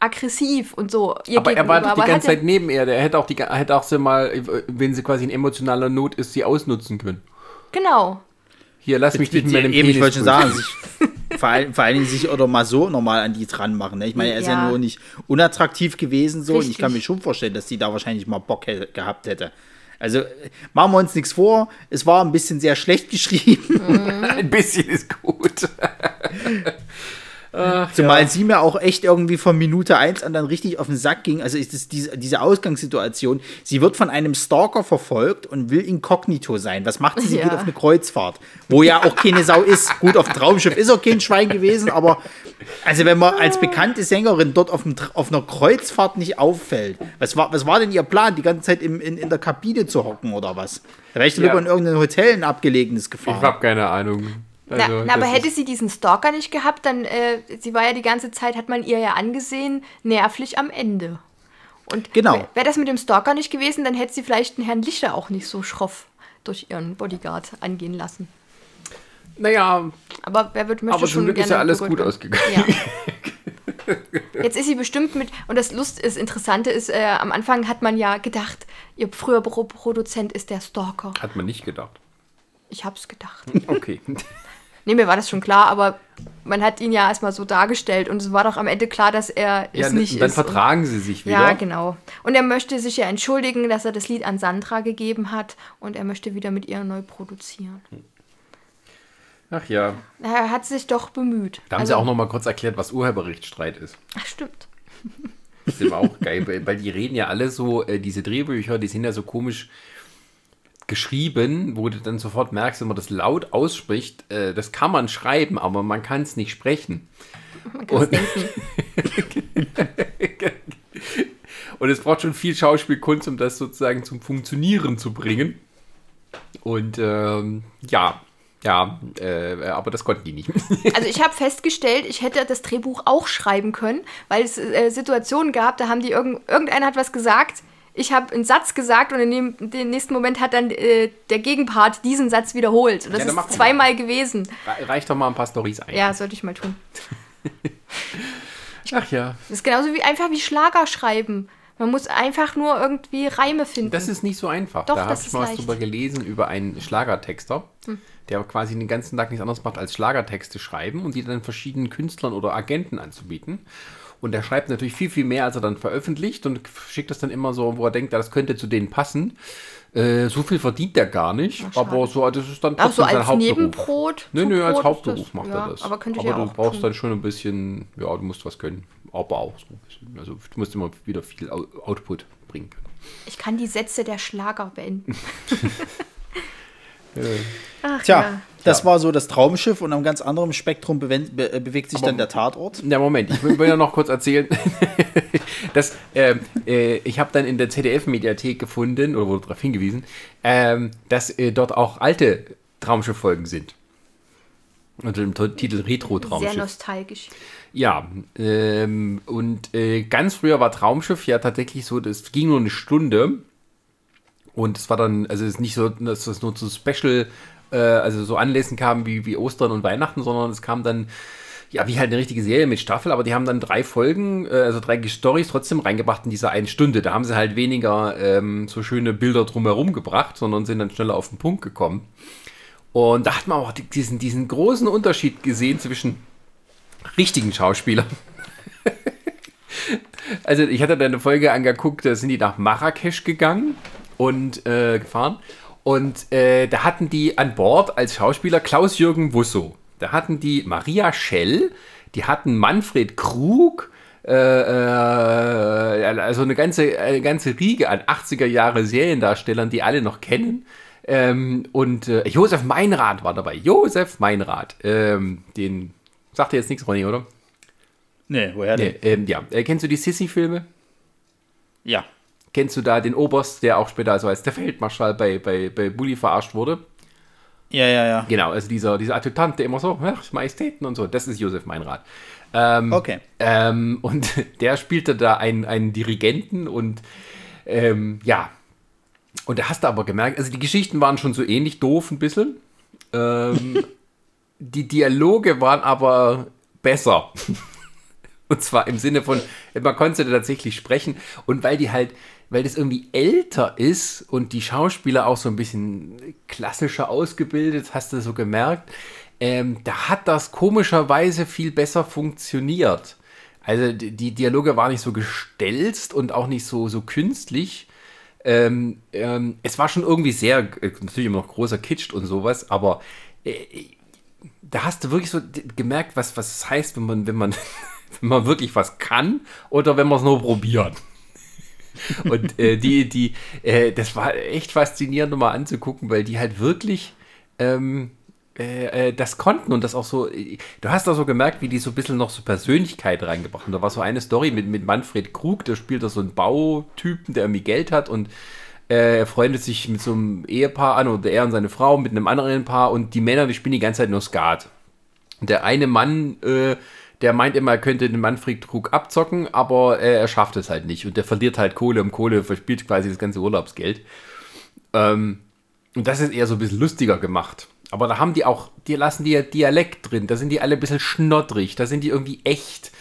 aggressiv und so. Ihr Aber er war doch die ganze er- Zeit neben ihr. Der hätte auch, die, hätte auch sie mal, wenn sie quasi in emotionaler Not ist, sie ausnutzen können. Genau. Hier, lass mich dich mit meinem Eben, ich wollte schon sagen, sich, vor, allem, vor allen Dingen sich oder mal so nochmal an die dran machen. Ne? Ich meine, er ist ja. Ja. nur nicht unattraktiv gewesen so und ich kann mir schon vorstellen, dass die da wahrscheinlich mal Bock hä- gehabt hätte. Also machen wir uns nichts vor, es war ein bisschen sehr schlecht geschrieben, Ein bisschen ist gut. zumal sie mir auch echt irgendwie von Minute 1 an dann richtig auf den Sack ging. Also ist es diese, diese Ausgangssituation, sie wird von einem Stalker verfolgt und will inkognito sein. Was macht sie? Sie Ja. geht auf eine Kreuzfahrt, wo ja auch keine Sau ist. Gut, auf dem Traumschiff ist auch kein Schwein gewesen, aber also wenn man als bekannte Sängerin dort auf, dem, auf einer Kreuzfahrt nicht auffällt, was war, was war denn ihr Plan, die ganze Zeit im, in, in der Kabine zu hocken oder was? Da wäre ich Ja. lieber in irgendein Hotel, ein abgelegenes Ich gefahren. habe keine Ahnung. Also, na, na, aber hätte sie diesen Stalker nicht gehabt, dann, äh, sie war ja die ganze Zeit, hat man ihr ja angesehen, nervlich am Ende. Und Genau. wäre das mit dem Stalker nicht gewesen, dann hätte sie vielleicht den Herrn Lichter auch nicht so schroff durch ihren Bodyguard angehen lassen. Naja, Aber wer wird möchte aber schon Glück gerne ist ja alles gut werden. ausgegangen. Ja. Jetzt ist sie bestimmt mit, und das Lust ist, Interessante ist, äh, am Anfang hat man ja gedacht, ihr früher Pro Produzent ist der Stalker. Hat man nicht gedacht. Ich hab's gedacht. Okay. Nee, mir war das schon klar, aber man hat ihn ja erstmal so dargestellt und es war doch am Ende klar, dass er es ja, nicht dann ist. vertragen sie sich wieder. ja, genau. Und er möchte sich ja entschuldigen, dass er das Lied an Sandra gegeben hat und er möchte wieder mit ihr neu produzieren. Ach ja. Er hat sich doch bemüht. Da haben sie auch noch mal kurz erklärt, was Urheberrechtsstreit ist. Ach, stimmt. Das ist aber auch geil, weil, weil die reden ja alle so, äh, diese Drehbücher, die sind ja so komisch geschrieben, wo du dann sofort merkst, wenn man das laut ausspricht, äh, das kann man schreiben, aber man kann es nicht sprechen. Man kann es Und- denken. Und es braucht schon viel Schauspielkunst, um das sozusagen zum Funktionieren zu bringen. Und ähm, ja, ja, äh, aber das konnten die nicht. Also ich habe festgestellt, ich hätte das Drehbuch auch schreiben können, weil es äh, Situationen gab, da haben die irgend, irgendeiner hat was gesagt, ich habe einen Satz gesagt und in dem, dem nächsten Moment hat dann äh, der Gegenpart diesen Satz wiederholt. Und das Ja, ist zweimal gewesen. Reicht doch mal ein paar Storys ein. Ja, sollte ich mal tun. Ach ja. Das ist genauso wie einfach wie Schlager schreiben. Man muss einfach nur irgendwie Reime finden. Das ist nicht so einfach. Doch, da habe ich mal was leicht. Hm. drüber gelesen, über einen Schlagertexter, der quasi den ganzen Tag nichts anderes macht, als Schlagertexte schreiben und die dann verschiedenen Künstlern oder Agenten anzubieten. Und der schreibt natürlich viel, viel mehr, als er dann veröffentlicht und schickt das dann immer so, wo er denkt, ja, das könnte zu denen passen. Äh, so viel verdient der gar nicht, Ach, aber so, das ist dann Ach so, trotzdem sein als Hauptberuf. Nebenbrot? Nö, nö, als Hauptberuf das- macht ja, er das. Aber könnte ich aber ja du auch brauchst tun. dann schon ein bisschen, ja, du musst was können. Aber auch so ein bisschen. Also du musst immer wieder viel Output bringen können. Ich kann die Sätze der Schlager beenden. Ach Tja, ja. Das war so das Traumschiff und am ganz anderen Spektrum bewen- be äh, bewegt sich dann der Tatort. Ja, Moment, ich will, will ja noch kurz erzählen. dass, ähm, äh, ich habe dann in der ZDF-Mediathek gefunden, oder wurde darauf hingewiesen, ähm, dass äh, dort auch alte Traumschiff-Folgen sind. Unter dem Titel Sehr Retro-Traumschiff. nostalgisch. Ja, ähm, und äh, ganz früher war Traumschiff ja tatsächlich so, das ging nur eine Stunde. Und es war dann, also es ist nicht so, dass das nur zu Special, äh, also so Anlässen kam wie, wie Ostern und Weihnachten, sondern es kam dann, ja, wie halt eine richtige Serie mit Staffel, aber die haben dann drei Folgen, äh, also drei Storys trotzdem reingebracht in dieser einen Stunde. Da haben sie halt weniger ähm, so schöne Bilder drumherum gebracht, sondern sind dann schneller auf den Punkt gekommen. Und da hat man auch diesen, diesen großen Unterschied gesehen zwischen richtigen Schauspielern. also ich hatte da eine Folge angeguckt, da sind die nach Marrakesch gegangen und äh, gefahren. Und äh, da hatten die an Bord als Schauspieler Klaus-Jürgen Wusso. Da hatten die Maria Schell, die hatten Manfred Krug, äh, äh, also eine ganze, eine ganze Riege an 80er Jahre Seriendarstellern, die alle noch kennen. Ähm, und äh, Josef Meinrad war dabei. Josef Meinrad. Ähm, den sagt dir jetzt nichts, Ronny, oder? Nee, woher denn? Nee, ähm, ja. Äh, kennst du die Sissy-Filme? Ja. Kennst du da den Oberst, der auch später also als der Feldmarschall bei, bei, bei Bully verarscht wurde? Ja, ja, ja. Genau, also dieser, dieser Adjutant, der immer so, ach, Majestäten und so, das ist Josef Meinrad. Ähm, Okay. ähm, und der spielte da einen, einen Dirigenten und ähm, ja. Und da hast du aber gemerkt, also die Geschichten waren schon so ähnlich doof ein bisschen. Ähm, die Dialoge waren aber besser. Und zwar im Sinne von, man konnte tatsächlich sprechen. Und weil die halt, weil das irgendwie älter ist und die Schauspieler auch so ein bisschen klassischer ausgebildet, hast du so gemerkt, ähm, da hat das komischerweise viel besser funktioniert. Also die, Dialoge waren nicht so gestelzt und auch nicht so, so künstlich. Ähm, ähm, es war schon irgendwie sehr, äh, natürlich immer noch großer Kitsch und sowas, aber äh, da hast du wirklich so gemerkt, was, was es heißt, wenn man, wenn man, wenn man wirklich was kann oder wenn man es nur probiert. Und äh, die, die, äh, das war echt faszinierend, mal anzugucken, weil die halt wirklich ähm, äh, äh, das konnten und das auch so. Du hast auch so gemerkt, wie die so ein bisschen noch so Persönlichkeit reingebracht haben. Da war so eine Story mit, mit Manfred Krug, der spielt da so einen Bautypen, der irgendwie Geld hat und äh, er freundet sich mit so einem Ehepaar an oder er und seine Frau mit einem anderen Paar und die Männer, die spielen die ganze Zeit nur Skat. Und der eine Mann, äh, der meint immer, er könnte den Manfred Krug abzocken, aber äh, er schafft es halt nicht. Und der verliert halt Kohle um Kohle, verspielt quasi das ganze Urlaubsgeld. Ähm, und das ist eher so ein bisschen lustiger gemacht. Aber da haben die auch, die lassen die ja Dialekt drin, da sind die alle ein bisschen schnoddrig, da sind die irgendwie echt.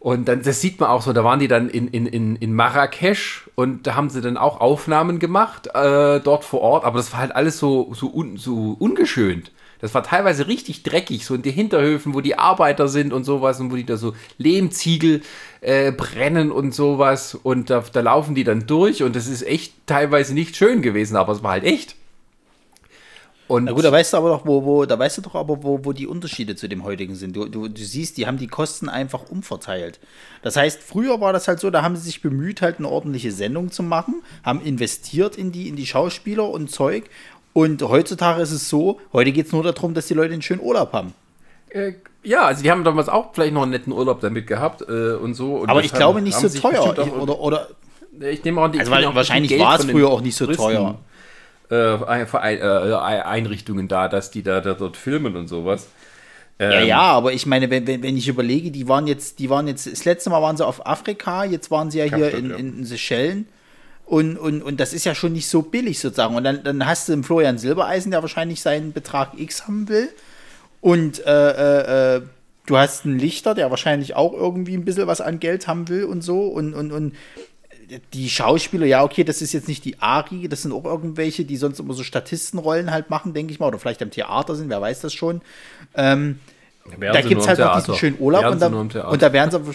Und dann, das sieht man auch so, da waren die dann in, in, in, in Marrakesch und da haben sie dann auch Aufnahmen gemacht, äh, dort vor Ort, aber das war halt alles so, so, un, so ungeschönt. Das war teilweise richtig dreckig, so in die Hinterhöfen, wo die Arbeiter sind und sowas und wo die da so Lehmziegel äh, brennen und sowas. Und da, da laufen die dann durch und das ist echt teilweise nicht schön gewesen, aber es war halt echt. Und Na gut, da weißt du aber doch, wo, wo, da weißt du doch aber, wo, wo die Unterschiede zu dem heutigen sind. Du, du, du siehst, die haben die Kosten einfach umverteilt. Das heißt, früher war das halt so, da haben sie sich bemüht, halt eine ordentliche Sendung zu machen, haben investiert in die, in die Schauspieler und Zeug. Und heutzutage ist es so, heute geht es nur darum, dass die Leute einen schönen Urlaub haben. Äh, ja, also die haben damals auch vielleicht noch einen netten Urlaub damit gehabt äh, und so. Und aber ich glaube nicht so teuer. Oder, oder, ich nehme auch die, also wahrscheinlich war es früher auch nicht so Touristen. teuer äh, Einrichtungen da, dass die da, da dort filmen und sowas. Ähm, ja, ja, aber ich meine, wenn, wenn, wenn ich überlege, die waren jetzt, die waren jetzt, das letzte Mal waren sie auf Afrika, jetzt waren sie ja hier in, in, Seychellen. Und, und, und das ist ja schon nicht so billig sozusagen. Und dann, dann hast du den Florian Silbereisen, der wahrscheinlich seinen Betrag X haben will. Und äh, äh, äh, du hast einen Lichter, der wahrscheinlich auch irgendwie ein bisschen was an Geld haben will und so. Und, und, und die Schauspieler, ja, okay, das ist jetzt nicht die Ari, das sind auch irgendwelche, die sonst immer so Statistenrollen halt machen, denke ich mal, oder vielleicht am Theater sind, wer weiß das schon. Ähm, da gibt es halt noch diesen schönen Urlaub und da, und da werden sie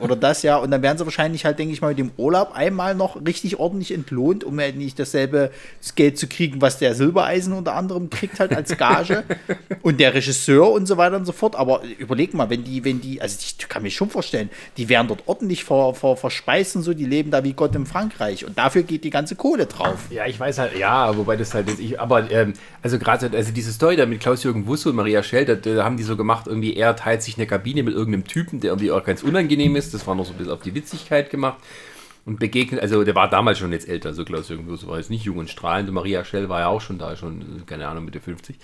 oder das ja. Und dann werden sie wahrscheinlich halt, denke ich mal, mit dem Urlaub einmal noch richtig ordentlich entlohnt, um halt nicht dasselbe Geld zu kriegen, was der Silbereisen unter anderem kriegt halt als Gage. und der Regisseur und so weiter und so fort. Aber überleg mal, wenn die, wenn die, also ich kann mir schon vorstellen, die werden dort ordentlich ver, ver, verspeist und so, die leben da wie Gott in Frankreich. Und dafür geht die ganze Kohle drauf. Ja, ich weiß halt, ja, wobei das halt jetzt, ich, aber ähm, also gerade, also diese Story da mit Klaus-Jürgen Wusse und Maria Schell, da, da haben die so gemacht, irgendwie er teilt sich eine Kabine mit irgendeinem Typen, der irgendwie auch ganz unangenehm ist das war noch so ein bisschen auf die Witzigkeit gemacht. Und begegnet, also der war damals schon jetzt älter, so Klaus Jürgen war jetzt nicht jung und strahlend. Und Maria Schell war ja auch schon da, schon, keine Ahnung, Mitte 50.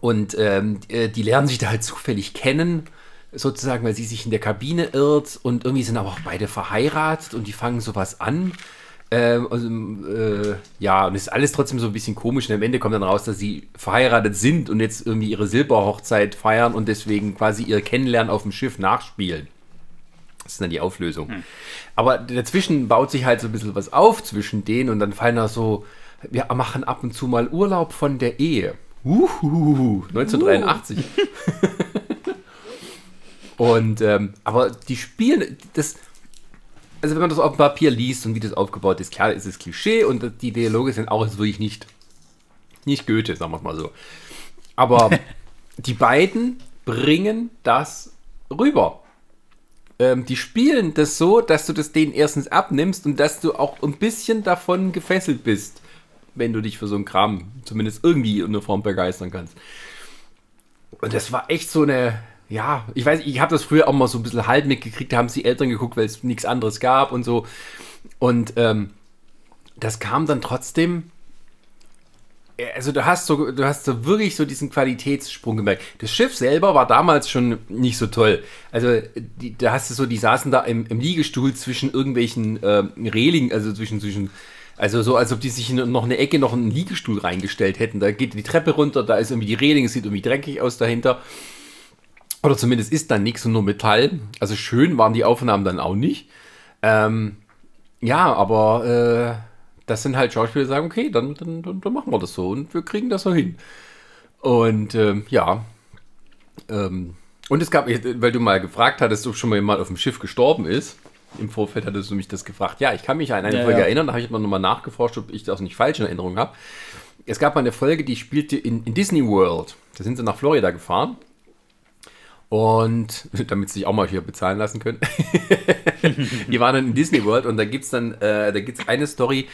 Und ähm, äh, die lernen sich da halt zufällig kennen, sozusagen, weil sie sich in der Kabine irrt und irgendwie sind aber auch beide verheiratet und die fangen sowas an. Ähm, also, äh, ja, und es ist alles trotzdem so ein bisschen komisch. Und am Ende kommt dann raus, dass sie verheiratet sind und jetzt irgendwie ihre Silberhochzeit feiern und deswegen quasi ihr Kennenlernen auf dem Schiff nachspielen. Das ist dann die Auflösung. Hm. Aber dazwischen baut sich halt so ein bisschen was auf zwischen denen und dann fallen da so, wir machen ab und zu mal Urlaub von der Ehe. Uhuhu, 1983. Uh. und, ähm, aber die spielen, das, also wenn man das auf dem Papier liest und wie das aufgebaut ist, klar ist es Klischee und die Dialoge sind auch wirklich nicht, nicht Goethe, sagen wir es mal so. Aber die beiden bringen das rüber ähm, die spielen das so, dass du das denen erstens abnimmst und dass du auch ein bisschen davon gefesselt bist, wenn du dich für so einen Kram zumindest irgendwie in einer Form begeistern kannst. Und das war echt so eine, ja, ich weiß, ich habe das früher auch mal so ein bisschen halb mitgekriegt, da haben sie Eltern geguckt, weil es nichts anderes gab und so. Und ähm, das kam dann trotzdem also du hast so, du hast so wirklich so diesen Qualitätssprung gemerkt. Das Schiff selber war damals schon nicht so toll. Also die, da hast du so, die saßen da im, im Liegestuhl zwischen irgendwelchen äh, Reling, also zwischen, zwischen, also so, als ob die sich in noch eine Ecke noch einen Liegestuhl reingestellt hätten. Da geht die Treppe runter, da ist irgendwie die Reling, es sieht irgendwie dreckig aus dahinter. Oder zumindest ist da nichts und nur Metall. Also schön waren die Aufnahmen dann auch nicht. Ähm, ja, aber äh, das sind halt Schauspieler, die sagen, okay, dann, dann, dann, machen wir das so und wir kriegen das so hin. Und ähm, ja. Ähm, und es gab, weil du mal gefragt hattest, ob schon mal jemand auf dem Schiff gestorben ist. Im Vorfeld hattest du mich das gefragt. Ja, ich kann mich an eine ja, Folge ja. erinnern, da habe ich mal nochmal nachgeforscht, ob ich das nicht falsch in Erinnerung habe. Es gab mal eine Folge, die spielte in, in Disney World. Da sind sie nach Florida gefahren. Und damit sie sich auch mal hier bezahlen lassen können. die waren dann in Disney World und da gibt es dann, äh, da gibt eine Story,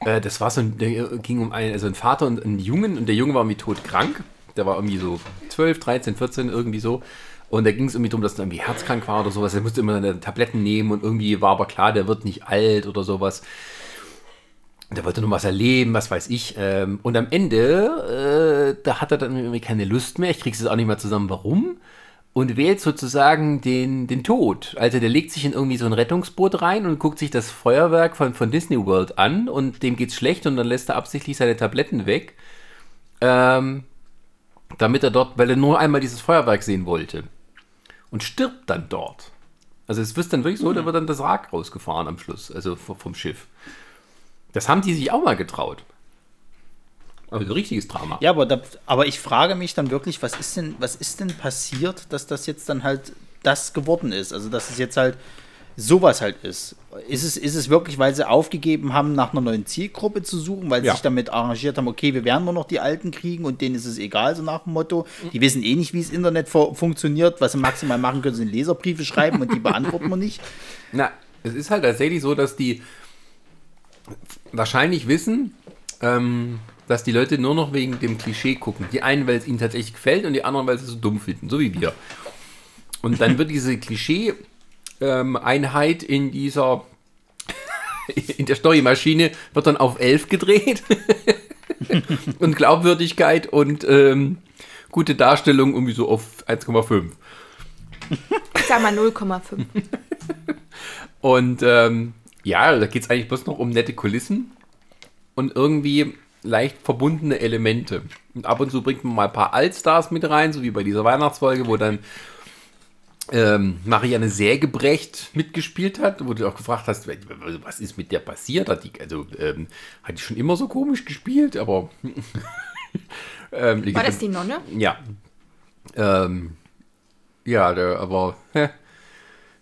äh, das war so ein, der ging um einen, also einen Vater und einen Jungen und der Junge war irgendwie todkrank. Der war irgendwie so 12, 13, 14, irgendwie so. Und da ging es irgendwie darum, dass er irgendwie herzkrank war oder sowas. Er musste immer eine Tabletten nehmen und irgendwie war aber klar, der wird nicht alt oder sowas. Der wollte nur was erleben, was weiß ich. Ähm, und am Ende, äh, da hat er dann irgendwie keine Lust mehr. Ich krieg's jetzt auch nicht mehr zusammen, warum und wählt sozusagen den, den Tod. Also der legt sich in irgendwie so ein Rettungsboot rein und guckt sich das Feuerwerk von, von Disney World an und dem geht's schlecht und dann lässt er absichtlich seine Tabletten weg, ähm, damit er dort, weil er nur einmal dieses Feuerwerk sehen wollte und stirbt dann dort. Also es wird dann wirklich so, da wird dann das Rad rausgefahren am Schluss, also vom Schiff. Das haben die sich auch mal getraut. Also ein richtiges Drama. Ja, aber, da, aber ich frage mich dann wirklich, was ist denn, was ist denn passiert, dass das jetzt dann halt das geworden ist? Also dass es jetzt halt sowas halt ist. Ist es, ist es wirklich, weil sie aufgegeben haben, nach einer neuen Zielgruppe zu suchen, weil sie Ja. sich damit arrangiert haben, okay, wir werden nur noch die Alten kriegen und denen ist es egal, so nach dem Motto. Die wissen eh nicht, wie das Internet fu- funktioniert. Was sie maximal machen können, sind Leserbriefe schreiben und die beantworten wir nicht. Na, es ist halt tatsächlich so, dass die wahrscheinlich wissen, ähm, dass die Leute nur noch wegen dem Klischee gucken. Die einen, weil es ihnen tatsächlich gefällt und die anderen, weil sie es so dumm finden, so wie wir. Und dann wird diese Klischee-Einheit in dieser, in der Storymaschine, wird dann auf 11 gedreht. und Glaubwürdigkeit und ähm, gute Darstellung irgendwie so auf 1,5. Ich sag mal 0,5. Und ähm, ja, da geht es eigentlich bloß noch um nette Kulissen und irgendwie leicht verbundene Elemente. Und ab und zu bringt man mal ein paar Allstars mit rein, so wie bei dieser Weihnachtsfolge, wo dann ähm, Marianne Sägebrecht mitgespielt hat, wo du auch gefragt hast, was ist mit der passiert? Hat die, also, ähm, hat die schon immer so komisch gespielt, aber. ähm, War das die Nonne? ja. Ähm, ja, der, aber hä,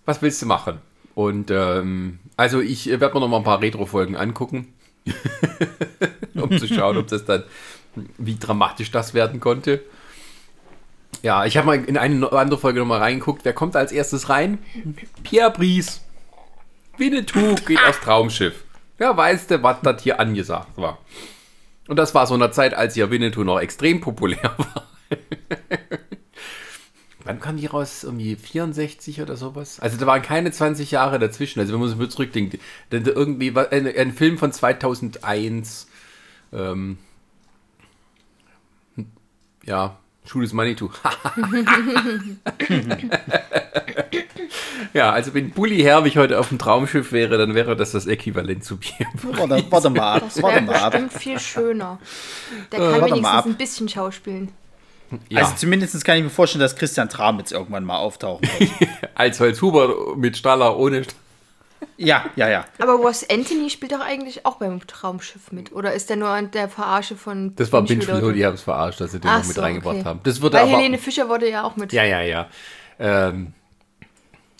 was willst du machen? Und ähm, also ich werde mir noch mal ein paar Retro-Folgen angucken, um zu schauen, ob das dann, wie dramatisch das werden konnte. Ja, ich habe mal in eine andere Folge noch mal reingeguckt. Wer kommt als erstes rein? Pierre Brice. Winnetou geht aufs Traumschiff. Wer weiß denn, was das hier angesagt war. Und das war so eine Zeit, als ja Winnetou noch extrem populär war. Wann kam die raus? Irgendwie 64 oder sowas? Also da waren keine 20 Jahre dazwischen. Also wenn man sich zurückdenkt, denn da irgendwie war ein, ein Film von 2001. Ähm, ja, Schule ist Manitou. ja, also wenn Bully Herbig heute auf dem Traumschiff wäre, dann wäre das das Äquivalent zu Bier. Warte, warte mal ab. Das Warte wäre mal bestimmt viel schöner. Der kann mal wenigstens ein bisschen schauspielen. Ja, Also zumindest kann ich mir vorstellen, dass Christian Tramitz irgendwann mal auftauchen wird. als Holzhuber mit Staller ohne St- ja, ja, ja. Aber Ross Anthony spielt doch eigentlich auch beim Traumschiff mit. Oder ist der nur an der Verarsche von Das war Binge Binge Reloaded? die haben es verarscht, dass sie den Ach noch mit so, reingebracht okay. haben. Das wurde Weil aber. Helene Fischer wurde ja auch mit. Ja, ja, ja. Ähm,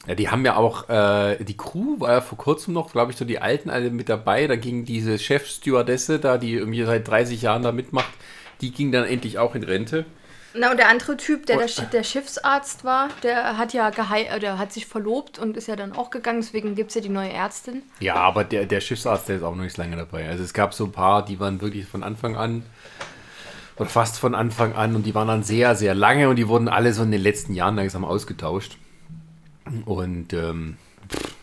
ja, die haben ja auch, äh, die Crew war ja vor kurzem noch, glaube ich, so die Alten alle mit dabei. Da ging diese Chef-Stewardesse da, die irgendwie seit 30 Jahren da mitmacht, die ging dann endlich auch in Rente. Na, und der andere Typ, der Oh. der, Sch- der Schiffsarzt war, der hat ja gehei äh, der hat sich verlobt und ist ja dann auch gegangen. Deswegen gibt es ja die neue Ärztin. Ja, aber der, der Schiffsarzt, der ist auch noch nicht so lange dabei. Also es gab so ein paar, die waren wirklich von Anfang an oder fast von Anfang an und die waren dann sehr, sehr lange und die wurden alle so in den letzten Jahren langsam ausgetauscht. Und ähm,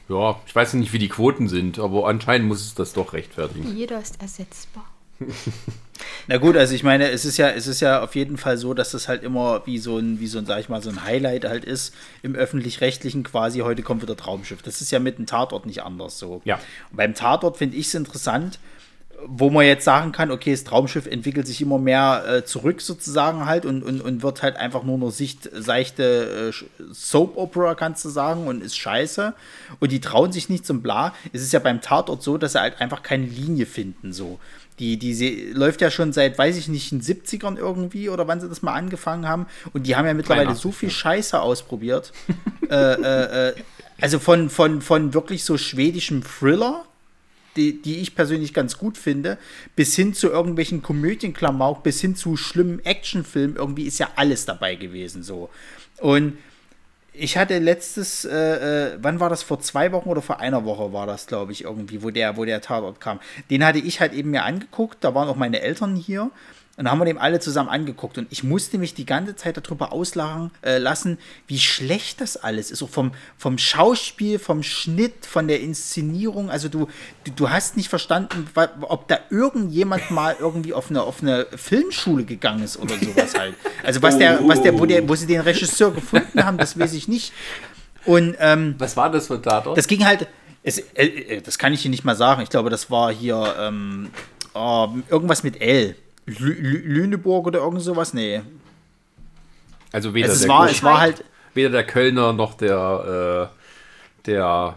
ja, ich weiß nicht, wie die Quoten sind, aber anscheinend muss es das doch rechtfertigen. Jeder ist ersetzbar. Na gut, also ich meine, es ist ja, es ist ja auf jeden Fall so, dass das halt immer wie so ein, wie so ein, sag ich mal, so ein Highlight halt ist im öffentlich-rechtlichen quasi, heute kommt wieder Traumschiff. Das ist ja mit dem Tatort nicht anders so. Ja. Und beim Tatort finde ich es interessant, wo man jetzt sagen kann, okay, das Traumschiff entwickelt sich immer mehr äh, zurück sozusagen halt und, und, und wird halt einfach nur noch sicht, seichte äh, Soap-Opera, kannst du sagen, und ist scheiße. Und die trauen sich nicht zum Bla. Es ist ja beim Tatort so, dass sie halt einfach keine Linie finden, so. Die, die läuft ja schon seit, weiß ich nicht, in den 70ern irgendwie oder wann sie das mal angefangen haben. Und die haben ja mittlerweile 83, so viel Scheiße ausprobiert. äh, äh, äh, also von, von, von wirklich so schwedischem Thriller, die, die ich persönlich ganz gut finde, bis hin zu irgendwelchen Komödienklamauk, bis hin zu schlimmen Actionfilmen, irgendwie ist ja alles dabei gewesen so. Und ich hatte letztes, äh, äh, wann war das? Vor zwei Wochen oder vor einer Woche war das, glaube ich, irgendwie, wo der, wo der Tatort kam. Den hatte ich halt eben mir angeguckt, da waren auch meine Eltern hier. Und da haben wir dem alle zusammen angeguckt. Und ich musste mich die ganze Zeit darüber auslachen äh, lassen, wie schlecht das alles ist. So vom, vom Schauspiel, vom Schnitt, von der Inszenierung. Also du, du, du hast nicht verstanden, ob da irgendjemand mal irgendwie auf eine, auf eine Filmschule gegangen ist oder sowas halt. Also was der, was der, wo der, wo sie den Regisseur gefunden haben, das weiß ich nicht. Und ähm, Was war das für ein Tatort? das ging halt, es, äh, äh, das kann ich hier nicht mal sagen. Ich glaube, das war hier ähm, oh, irgendwas mit L. Lü Lü Lüneburg oder irgend sowas? Nee. also weder, Es, der war, es war halt, weder der Kölner noch der, äh, der,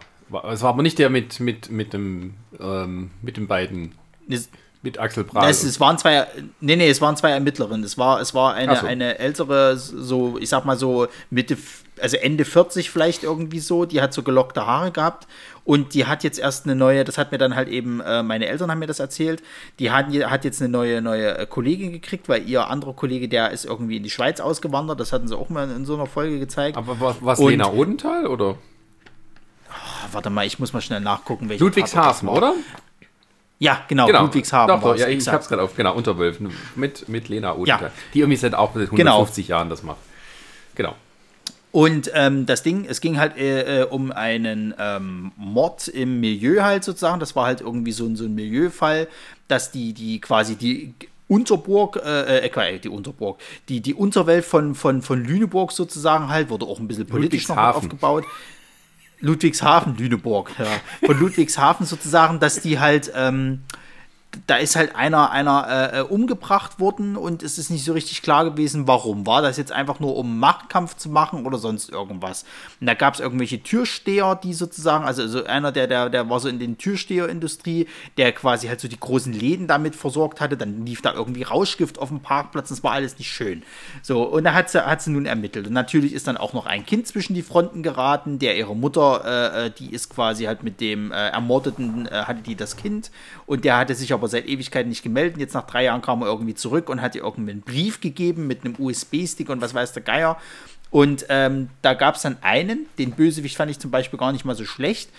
es war aber nicht der mit, mit, mit dem, ähm, mit den beiden, mit Axel Prahl. das, es waren zwei, nee, nee, es waren zwei Ermittlerinnen. Es war, es war eine, so. eine ältere, so, ich sag mal so Mitte, also Ende 40 vielleicht irgendwie so, die hat so gelockte Haare gehabt und die hat jetzt erst eine neue, das hat mir dann halt eben, äh, meine Eltern haben mir das erzählt, die hat, hat jetzt eine neue, neue äh, Kollegin gekriegt, weil ihr anderer Kollege, der ist irgendwie in die Schweiz ausgewandert, das hatten sie auch mal in so einer Folge gezeigt. aber war was Und- Lena Odenthal oder? Ah, warte mal, ich muss mal schnell nachgucken, welche Ludwigshafen, oder? Ja, genau, Genau. Ludwigshafen. Doch, doch, ja, ich hab's gerade auf, genau, Unterwölfen. Mit, mit Lena Odenthal. Ja. Die irgendwie seit auch seit Genau. 150 Jahren das macht. Genau. Und ähm, das Ding, es ging halt äh, äh, um einen ähm, Mord im Milieu halt sozusagen. Das war halt irgendwie so, ein- so ein Milieufall, dass die, die quasi die Unterburg, äh, äh, Quatsch, die Unterburg, die, die Unterwelt von, von, von Lüneburg sozusagen halt, wurde auch ein bisschen politisch noch aufgebaut. Ludwigshafen, Lüneburg, ja. Von Ludwigshafen sozusagen, dass die halt, ähm, da ist halt einer, einer äh, äh, umgebracht worden und es ist nicht so richtig klar gewesen, warum. War das jetzt einfach nur, um Machtkampf zu machen oder sonst irgendwas? Und da gab es irgendwelche Türsteher, die sozusagen, also, also einer, der, der, der war so in den Türsteherindustrie, der quasi halt so die großen Läden damit versorgt hatte. Dann lief da irgendwie Rauschgift auf dem Parkplatz, das war alles nicht schön. So, und da hat sie, hat sie nun ermittelt. Und natürlich ist dann auch noch ein Kind zwischen die Fronten geraten, der ihre Mutter, äh, äh, die ist quasi halt mit dem äh, Ermordeten, äh, hatte die das Kind. Und der hatte sich aber seit Ewigkeiten nicht gemeldet. Jetzt nach drei Jahren kam er irgendwie zurück und hat ihr irgendwie einen Brief gegeben mit einem USB-Stick und was weiß der Geier. Und ähm, da gab es dann einen, den Bösewicht fand ich zum Beispiel gar nicht mal so schlecht.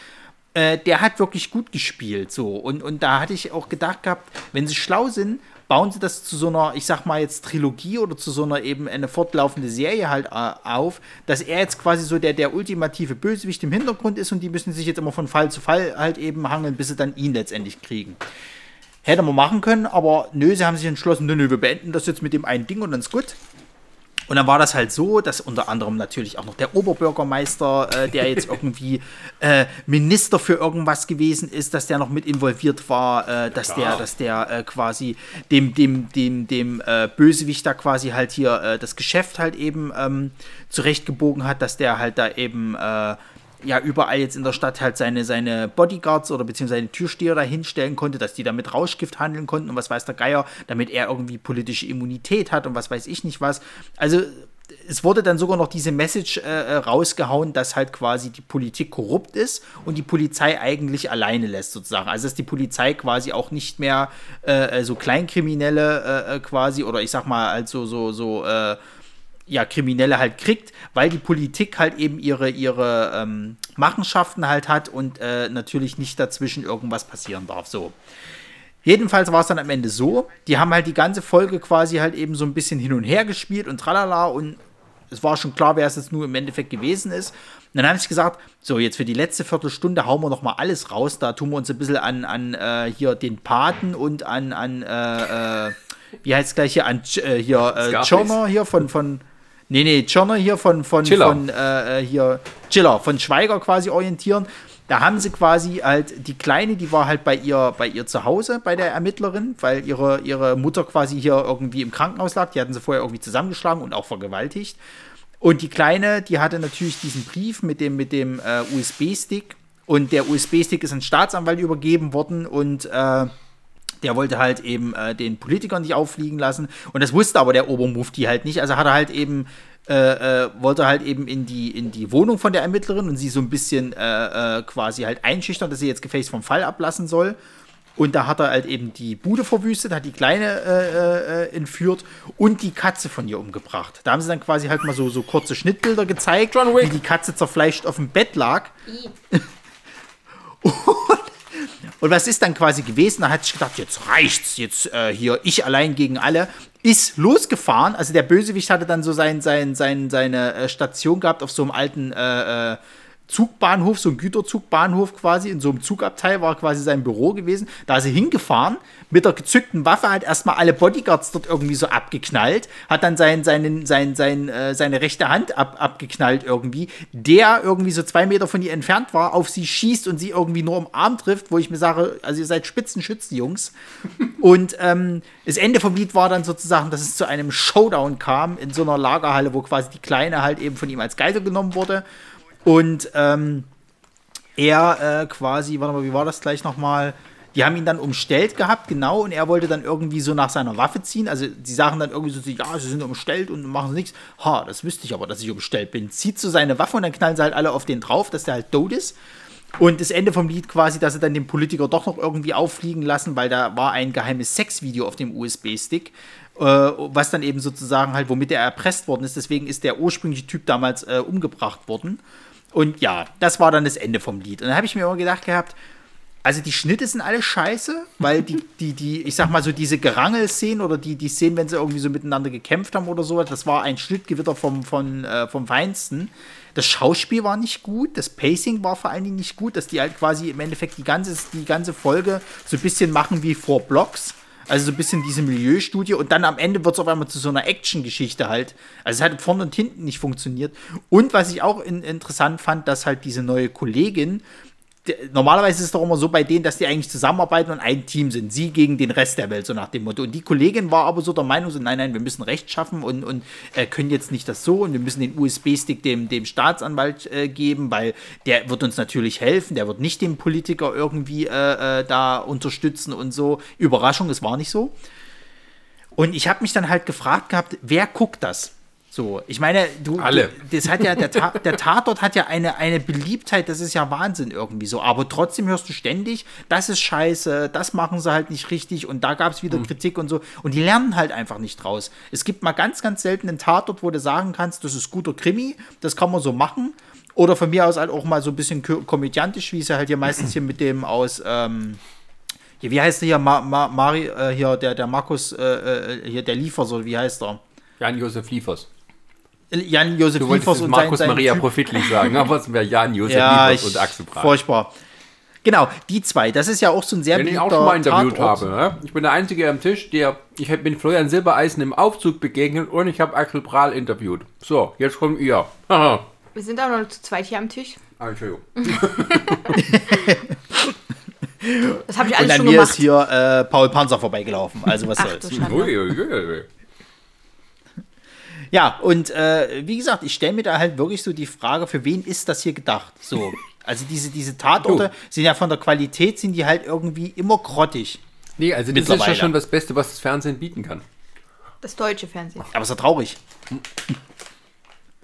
Äh, der hat wirklich gut gespielt. So. Und, und da hatte ich auch gedacht gehabt, wenn sie schlau sind, bauen sie das zu so einer, ich sag mal jetzt Trilogie oder zu so einer eben eine fortlaufende Serie halt äh, auf, dass er jetzt quasi so der, der ultimative Bösewicht im Hintergrund ist und die müssen sich jetzt immer von Fall zu Fall halt eben hangeln, bis sie dann ihn letztendlich kriegen. Hätte man machen können, aber nö, sie haben sich entschlossen, nö, nö, wir beenden das jetzt mit dem einen Ding und dann ist gut. Und dann war das halt so, dass unter anderem natürlich auch noch der Oberbürgermeister, äh, der jetzt irgendwie äh, Minister für irgendwas gewesen ist, dass der noch mit involviert war, äh, dass der, dass der äh, quasi dem, dem, dem, dem äh, Bösewicht da quasi halt hier äh, das Geschäft halt eben ähm, zurechtgebogen hat, dass der halt da eben ja überall jetzt in der Stadt halt seine, seine Bodyguards oder beziehungsweise seine Türsteher da hinstellen konnte, dass die da mit Rauschgift handeln konnten und was weiß der Geier, damit er irgendwie politische Immunität hat und was weiß ich nicht was. Also es wurde dann sogar noch diese Message äh, äh, rausgehauen, dass halt quasi die Politik korrupt ist und die Polizei eigentlich alleine lässt sozusagen. Also dass die Polizei quasi auch nicht mehr äh, äh, so Kleinkriminelle äh, äh, quasi oder ich sag mal also so so äh, ja, Kriminelle halt kriegt, weil die Politik halt eben ihre, ihre ähm, Machenschaften halt hat und äh, natürlich nicht dazwischen irgendwas passieren darf. So. Jedenfalls war es dann am Ende so, die haben halt die ganze Folge quasi halt eben so ein bisschen hin und her gespielt und tralala und es war schon klar, wer es jetzt nur im Endeffekt gewesen ist. Und dann habe ich gesagt, so jetzt für die letzte Viertelstunde hauen wir noch mal alles raus. Da tun wir uns ein bisschen an, an äh, hier den Paten und an, an äh, äh, wie heißt es gleich hier, an äh, hier äh? Journer hier von, von Nee, nee, Journer hier von, von, Chiller. von äh, äh, hier, Chiller, von Schweiger quasi orientieren. Da haben sie quasi halt, die Kleine, die war halt bei ihr, bei ihr zu Hause, bei der Ermittlerin, weil ihre, ihre Mutter quasi hier irgendwie im Krankenhaus lag. Die hatten sie vorher irgendwie zusammengeschlagen und auch vergewaltigt. Und die Kleine, die hatte natürlich diesen Brief mit dem, mit dem äh, USB-Stick. Und der USB-Stick ist an Staatsanwalt übergeben worden und äh, der wollte halt eben äh, den Politikern nicht auffliegen lassen. Und das wusste aber der Obermufti halt nicht. Also hat er halt eben, äh, äh, wollte halt eben in die, in die Wohnung von der Ermittlerin und sie so ein bisschen äh, äh, quasi halt einschüchtern, dass sie jetzt gefälligst vom Fall ablassen soll. Und da hat er halt eben die Bude verwüstet, hat die Kleine äh, äh, entführt und die Katze von ihr umgebracht. Da haben sie dann quasi halt mal so, so kurze Schnittbilder gezeigt, wie die Katze zerfleischt auf dem Bett lag. Und was ist dann quasi gewesen? Da hat sich gedacht, jetzt reicht's, jetzt äh, hier ich allein gegen alle. Ist losgefahren. Also der Bösewicht hatte dann so sein, sein, sein, seine äh, Station gehabt auf so einem alten äh, äh, Zugbahnhof, so ein Güterzugbahnhof quasi. In so einem Zugabteil war quasi sein Büro gewesen. Da ist er hingefahren mit der gezückten Waffe, hat erstmal alle Bodyguards dort irgendwie so abgeknallt, hat dann sein, seinen, sein, sein, äh, seine rechte Hand ab, abgeknallt irgendwie, der irgendwie so zwei Meter von ihr entfernt war, auf sie schießt und sie irgendwie nur im Arm trifft, wo ich mir sage, also ihr seid Spitzenschützen, Jungs. Und ähm, das Ende vom Lied war dann sozusagen, dass es zu einem Showdown kam in so einer Lagerhalle, wo quasi die Kleine halt eben von ihm als Geisel genommen wurde. Und ähm, er äh, quasi, warte mal, wie war das gleich nochmal? Die haben ihn dann umstellt gehabt, genau, und er wollte dann irgendwie so nach seiner Waffe ziehen. Also die sagen dann irgendwie so, ja, sie sind umstellt und machen nichts. Ha, das wüsste ich aber, dass ich umstellt bin. Zieht so seine Waffe und dann knallen sie halt alle auf den drauf, dass der halt tot ist. Und das Ende vom Lied quasi, dass sie dann den Politiker doch noch irgendwie auffliegen lassen, weil da war ein geheimes Sexvideo auf dem USB-Stick, äh, was dann eben sozusagen halt, womit er erpresst worden ist. Deswegen ist der ursprüngliche Typ damals äh, umgebracht worden. Und ja, das war dann das Ende vom Lied. Und dann habe ich mir immer gedacht gehabt, also die Schnitte sind alle scheiße, weil die, die, die, ich sag mal so, diese Gerangel-Szenen oder die, die Szenen, wenn sie irgendwie so miteinander gekämpft haben oder sowas, das war ein Schnittgewitter vom, vom, äh, vom Feinsten. Das Schauspiel war nicht gut, das Pacing war vor allen Dingen nicht gut, dass die halt quasi im Endeffekt die ganze, die ganze Folge so ein bisschen machen wie vor Blocks. Also so ein bisschen diese Milieustudie und dann am Ende wird es auf einmal zu so einer Action-Geschichte halt. Also es hat vorne und hinten nicht funktioniert. Und was ich auch in, interessant fand, dass halt diese neue Kollegin normalerweise ist es doch immer so bei denen, dass die eigentlich zusammenarbeiten und ein Team sind. Sie gegen den Rest der Welt, so nach dem Motto. Und die Kollegin war aber so der Meinung, so, nein, nein, wir müssen Recht schaffen und, und äh, können jetzt nicht das so und wir müssen den USB-Stick dem, dem Staatsanwalt äh, geben, weil der wird uns natürlich helfen, der wird nicht den Politiker irgendwie äh, äh da unterstützen und so. Überraschung, es war nicht so. Und ich habe mich dann halt gefragt gehabt, wer guckt das? So, ich meine, du, Alle. Das hat ja, der, Ta der Tatort hat ja eine, eine Beliebtheit, das ist ja Wahnsinn irgendwie so. Aber trotzdem hörst du ständig, das ist scheiße, das machen sie halt nicht richtig und da gab es wieder mhm. Kritik und so. Und die lernen halt einfach nicht draus. Es gibt mal ganz, ganz selten einen Tatort, wo du sagen kannst, das ist guter Krimi, das kann man so machen. Oder von mir aus halt auch mal so ein bisschen komödiantisch, wie es ja halt hier meistens hier mit dem aus, ähm, hier, wie heißt der hier, Ma Ma Mari, äh, hier, der, der Markus, äh, äh hier, der Liefer, so, wie heißt er? Jan-Josef Liefers. Jan-Josef du Liefers und Markus sein, Maria Profitlich sagen, aber es wäre Jan-Josef ja, Liefers und Axel Prahl. Furchtbar. Genau, die zwei. Das ist ja auch so ein sehr Den ich auch schon mal interviewt Tatort. habe. Ne? Ich bin der Einzige am Tisch, der. Ich bin Florian Silbereisen im Aufzug begegnet und ich habe Axel Prahl interviewt. So, jetzt kommt ihr. Wir sind auch noch zu zweit hier am Tisch. Ah, Entschuldigung. das habe ich alles und schon mir gemacht. ist hier äh, Paul Panzer vorbeigelaufen. Also was Ach, soll's. Ui, ui, ui, ja, und äh, wie gesagt, ich stelle mir da halt wirklich so die Frage, für wen ist das hier gedacht? So, also diese, diese Tatorte oh. sind ja von der Qualität, sind die halt irgendwie immer grottig. Nee, also das ist ja schon das Beste, was das Fernsehen bieten kann. Das deutsche Fernsehen. Aber es ist ja traurig.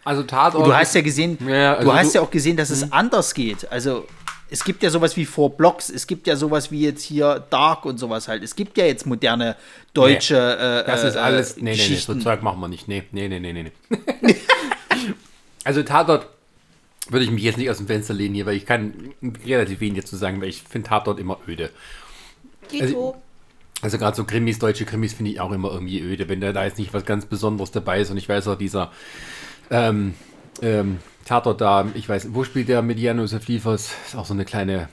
Also Tatort. Du hast ja gesehen, ja, also du hast du, ja auch gesehen, dass es hm. anders geht. Also es gibt ja sowas wie Four Blocks, es gibt ja sowas wie jetzt hier Dark und sowas halt. Es gibt ja jetzt moderne deutsche. Nee, äh, das ist alles. Äh, nee, nee, nee, so Zeug machen wir nicht. Nee, nee, nee, nee, nee. also Tatort würde ich mich jetzt nicht aus dem Fenster lehnen hier, weil ich kann relativ wenig dazu sagen, weil ich finde Tatort immer öde. Also, also gerade so Krimis, deutsche Krimis finde ich auch immer irgendwie öde, wenn da, da jetzt nicht was ganz Besonderes dabei ist und ich weiß auch dieser ähm, ähm, Tatort da, ich weiß, wo spielt der mit Jan Josef Liefers? Ist auch so eine kleine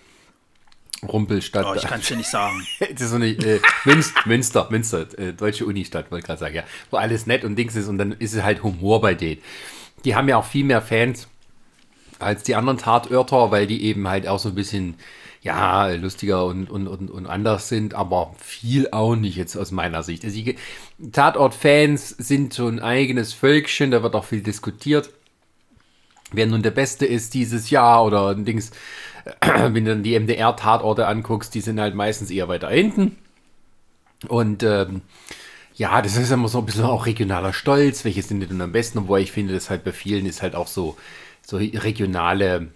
Rumpelstadt. Oh, ich kann es dir nicht sagen. das ist so eine äh, Münster, Münster, Münster äh, deutsche Unistadt, wollte ich gerade sagen, ja. Wo alles nett und Dings ist und dann ist es halt Humor bei denen. Die haben ja auch viel mehr Fans als die anderen Tatorter, weil die eben halt auch so ein bisschen, ja, lustiger und, und, und, und anders sind, aber viel auch nicht jetzt aus meiner Sicht. Also Tatort-Fans sind so ein eigenes Völkchen, da wird auch viel diskutiert wer nun der Beste ist dieses Jahr oder ein Dings, wenn du dann die MDR-Tatorte anguckst, die sind halt meistens eher weiter hinten. Und ähm, ja, das ist immer so ein bisschen auch regionaler Stolz, welche sind denn am besten, obwohl ich finde, dass halt bei vielen ist halt auch so, so regionale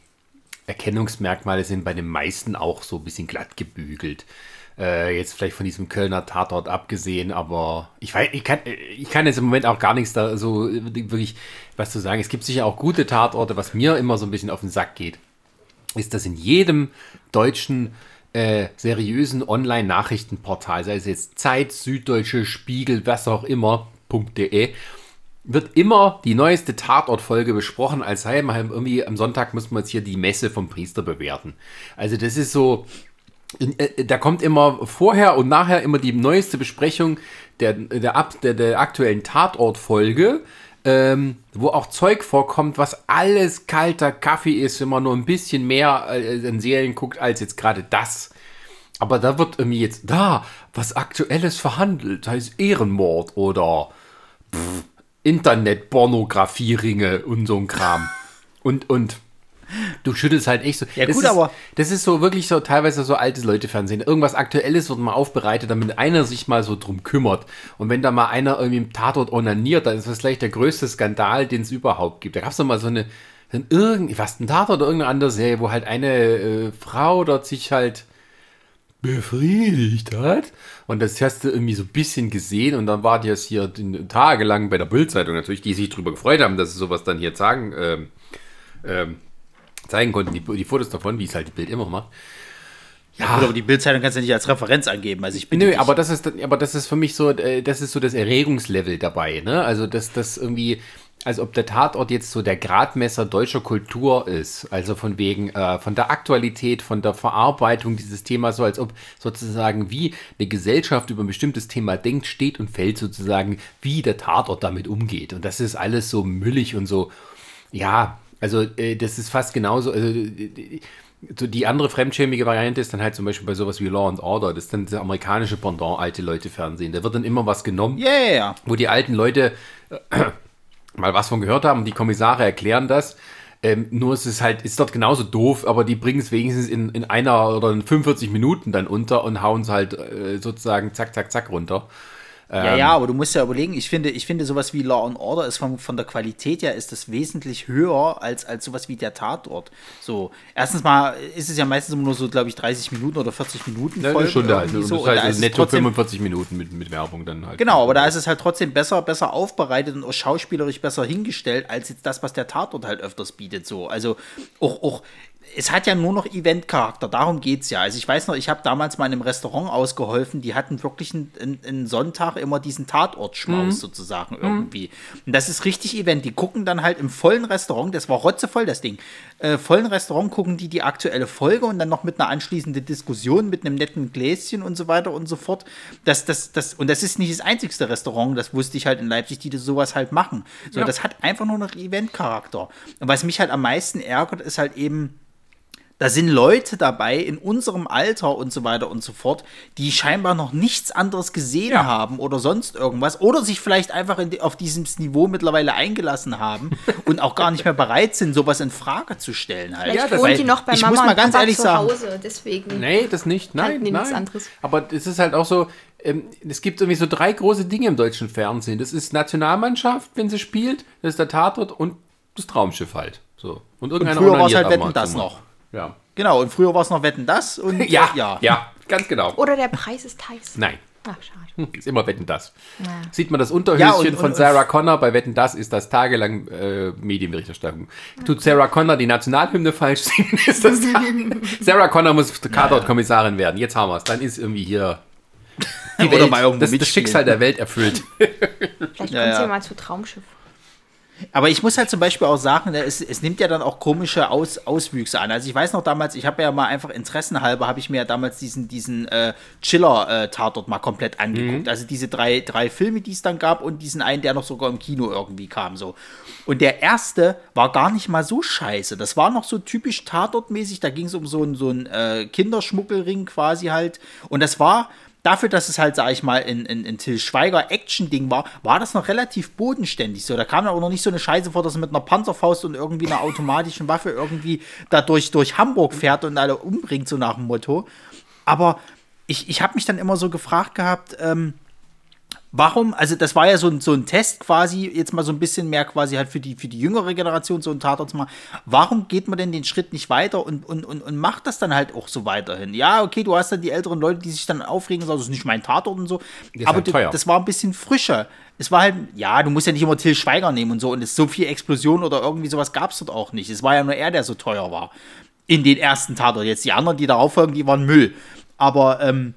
Erkennungsmerkmale sind bei den meisten auch so ein bisschen glatt gebügelt. Äh, jetzt vielleicht von diesem Kölner Tatort abgesehen, aber ich weiß, ich kann, ich kann jetzt im Moment auch gar nichts da so wirklich was zu sagen. Es gibt sicher auch gute Tatorte, was mir immer so ein bisschen auf den Sack geht, ist, dass in jedem deutschen äh, seriösen Online-Nachrichtenportal, sei es jetzt Zeit, Süddeutsche, Spiegel, was auch immer, .de, wird immer die neueste Tatortfolge besprochen, als sei mal irgendwie am Sonntag müssen wir jetzt hier die Messe vom Priester bewerten. Also das ist so, äh, da kommt immer vorher und nachher immer die neueste Besprechung der, der, der, der aktuellen Tatortfolge, ähm, wo auch Zeug vorkommt, was alles kalter Kaffee ist, wenn man nur ein bisschen mehr äh, in Serien guckt als jetzt gerade das. Aber da wird irgendwie jetzt da was Aktuelles verhandelt, heißt Ehrenmord oder Internet-Pornografie-Ringe und so ein Kram. Und, und Du schüttelst halt echt so. Ja, das gut, ist, aber- Das ist so wirklich so teilweise so altes Leute-Fernsehen. Irgendwas Aktuelles wird mal aufbereitet, damit einer sich mal so drum kümmert. Und wenn da mal einer irgendwie im Tatort onaniert, dann ist das gleich der größte Skandal, den es überhaupt gibt. Da gab es doch mal so eine, dann irgend, was ein Tatort oder irgendeine andere Serie, wo halt eine äh, Frau dort sich halt befriedigt hat. Und das hast du irgendwie so ein bisschen gesehen und dann war die jetzt hier tagelang bei der Bildzeitung natürlich, die sich drüber gefreut haben, dass sie sowas dann hier sagen, ähm, ähm, zeigen konnten, die, die Fotos davon, wie es halt die Bild immer macht. Ja, gut, aber die Bildzeitung kannst du nicht als Referenz angeben. Also ich bin Nö, aber das ist, aber das ist für mich so, äh, das ist so das Erregungslevel dabei, ne? Also, dass das irgendwie, als ob der Tatort jetzt so der Gradmesser deutscher Kultur ist. Also von wegen, äh, von der Aktualität, von der Verarbeitung dieses Themas, so als ob sozusagen wie eine Gesellschaft über ein bestimmtes Thema denkt, steht und fällt sozusagen, wie der Tatort damit umgeht. Und das ist alles so müllig und so, ja, also äh, das ist fast genauso, also, äh, so die andere fremdschämige Variante ist dann halt zum Beispiel bei sowas wie Law and Order, das ist dann das amerikanische Pendant, alte Leute Fernsehen. Da wird dann immer was genommen, ja. wo die alten Leute äh, mal was von gehört haben und die Kommissare erklären das. Ähm, nur es ist halt, ist dort genauso doof, aber die bringen es wenigstens in, in einer oder in 45 Minuten dann unter und hauen es halt äh, sozusagen zack, zack, zack runter. Ja, ja, aber du musst ja überlegen, ich finde, ich finde sowas wie Law and Order ist von, von der Qualität her ist das wesentlich höher als, als sowas wie der Tatort. So, erstens mal ist es ja meistens immer nur so, glaube ich, 30 Minuten oder 40 Minuten Ja, Stunde halt. irgendwie Und so. das Und da heißt ist netto trotzdem- 45 Minuten mit, mit Werbung dann halt. Genau, aber da ist es halt trotzdem besser, besser aufbereitet und auch schauspielerisch besser hingestellt, als jetzt das, was der Tatort halt öfters bietet. So. Also auch, auch es hat ja nur noch Eventcharakter, darum geht's ja. Also ich weiß noch, ich habe damals mal in einem Restaurant ausgeholfen, die hatten wirklich einen, einen, einen Sonntag immer diesen Tatortschmaus sozusagen irgendwie. Und das ist richtig Event. Die gucken dann halt im vollen Restaurant, das war rotzevoll das Ding, äh, vollen Restaurant gucken die die aktuelle Folge und dann noch mit einer anschließenden Diskussion, mit einem netten Gläschen und so weiter und so fort. Das, das, das, und das ist nicht das einzigste Restaurant, das wusste ich halt in Leipzig, die das sowas halt machen. So, Ja. das hat einfach nur noch Eventcharakter. Und was mich halt am meisten ärgert, ist halt eben, da sind Leute dabei in unserem Alter und so weiter und so fort, die scheinbar noch nichts anderes gesehen Ja. haben oder sonst irgendwas oder sich vielleicht einfach in die, auf dieses Niveau mittlerweile eingelassen haben und auch gar nicht mehr bereit sind, sowas in Frage zu stellen halt. Vielleicht das- wohnt die noch bei ich Mama muss mal und ganz Papa ehrlich zu sagen, Hause, deswegen. Nee, das nicht. Nein, nein. nichts anderes. Aber es ist halt auch so, ähm, es gibt irgendwie so drei große Dinge im deutschen Fernsehen. Das ist Nationalmannschaft, wenn sie spielt, das ist der Tatort und das Traumschiff halt. So. Und irgendeiner früher war's onaniert halt Wetten, und das mal. noch. Ja. Genau, und früher war es noch Wetten das und Ja, ja. ja, ganz genau. Oder der Preis ist heiß. Nein, Ach, schade. hm, ist immer Wetten das. Ja. Sieht man das Unterhöschen Ja, und- von und- Sarah Connor bei Wetten das, ist das tagelang äh, Medienberichterstattung. Tut Sarah Connor die Nationalhymne falsch singen, ist das Sarah Connor muss Tatort-Kommissarin werden. Jetzt haben wir es. Dann ist irgendwie hier die Oder Welt, das, das. Schicksal der Welt erfüllt. Vielleicht Ja, kommt ja. sie mal zu Traumschiff. Aber ich muss halt zum Beispiel auch sagen, ne, es, es nimmt ja dann auch komische Aus, Auswüchse an. Also ich weiß noch damals, ich habe ja mal einfach interessenhalber, habe ich mir ja damals diesen, diesen äh, Chiller-Tatort mal komplett angeguckt. Also diese drei, drei Filme, die es dann gab und diesen einen, der noch sogar im Kino irgendwie kam. so. Und der erste war gar nicht mal so scheiße. Das war noch so typisch Tatortmäßig. Da ging es um so einen so einen, äh, Kinderschmuggelring quasi halt. Und das war dafür, dass es halt, sag ich mal, in, in, in Till Schweiger Action-Ding war, war das noch relativ bodenständig. So, da kam auch noch nicht so eine Scheiße vor, dass er mit einer Panzerfaust und irgendwie einer automatischen Waffe irgendwie da durch, durch Hamburg fährt und alle umbringt, so nach dem Motto. Aber ich, ich habe mich dann immer so gefragt gehabt, ähm, Warum, also das war ja so ein, so ein Test quasi, jetzt mal so ein bisschen mehr quasi halt für die, für die jüngere Generation so ein Tatort zu machen. Warum geht man denn den Schritt nicht weiter und, und, und, und macht das dann halt auch so weiterhin? Ja, okay, du hast dann die älteren Leute, die sich dann aufregen, sagen, das ist nicht mein Tatort und so. ist Aber halt du- das war ein bisschen frischer. Es war halt, ja, du musst ja nicht immer Till Schweiger nehmen und so. Und es so viel Explosion oder irgendwie sowas gab es dort auch nicht. Es war ja nur er, der so teuer war. In den ersten Tatort. Jetzt die anderen, die darauf folgen, die waren Müll. Aber, ähm,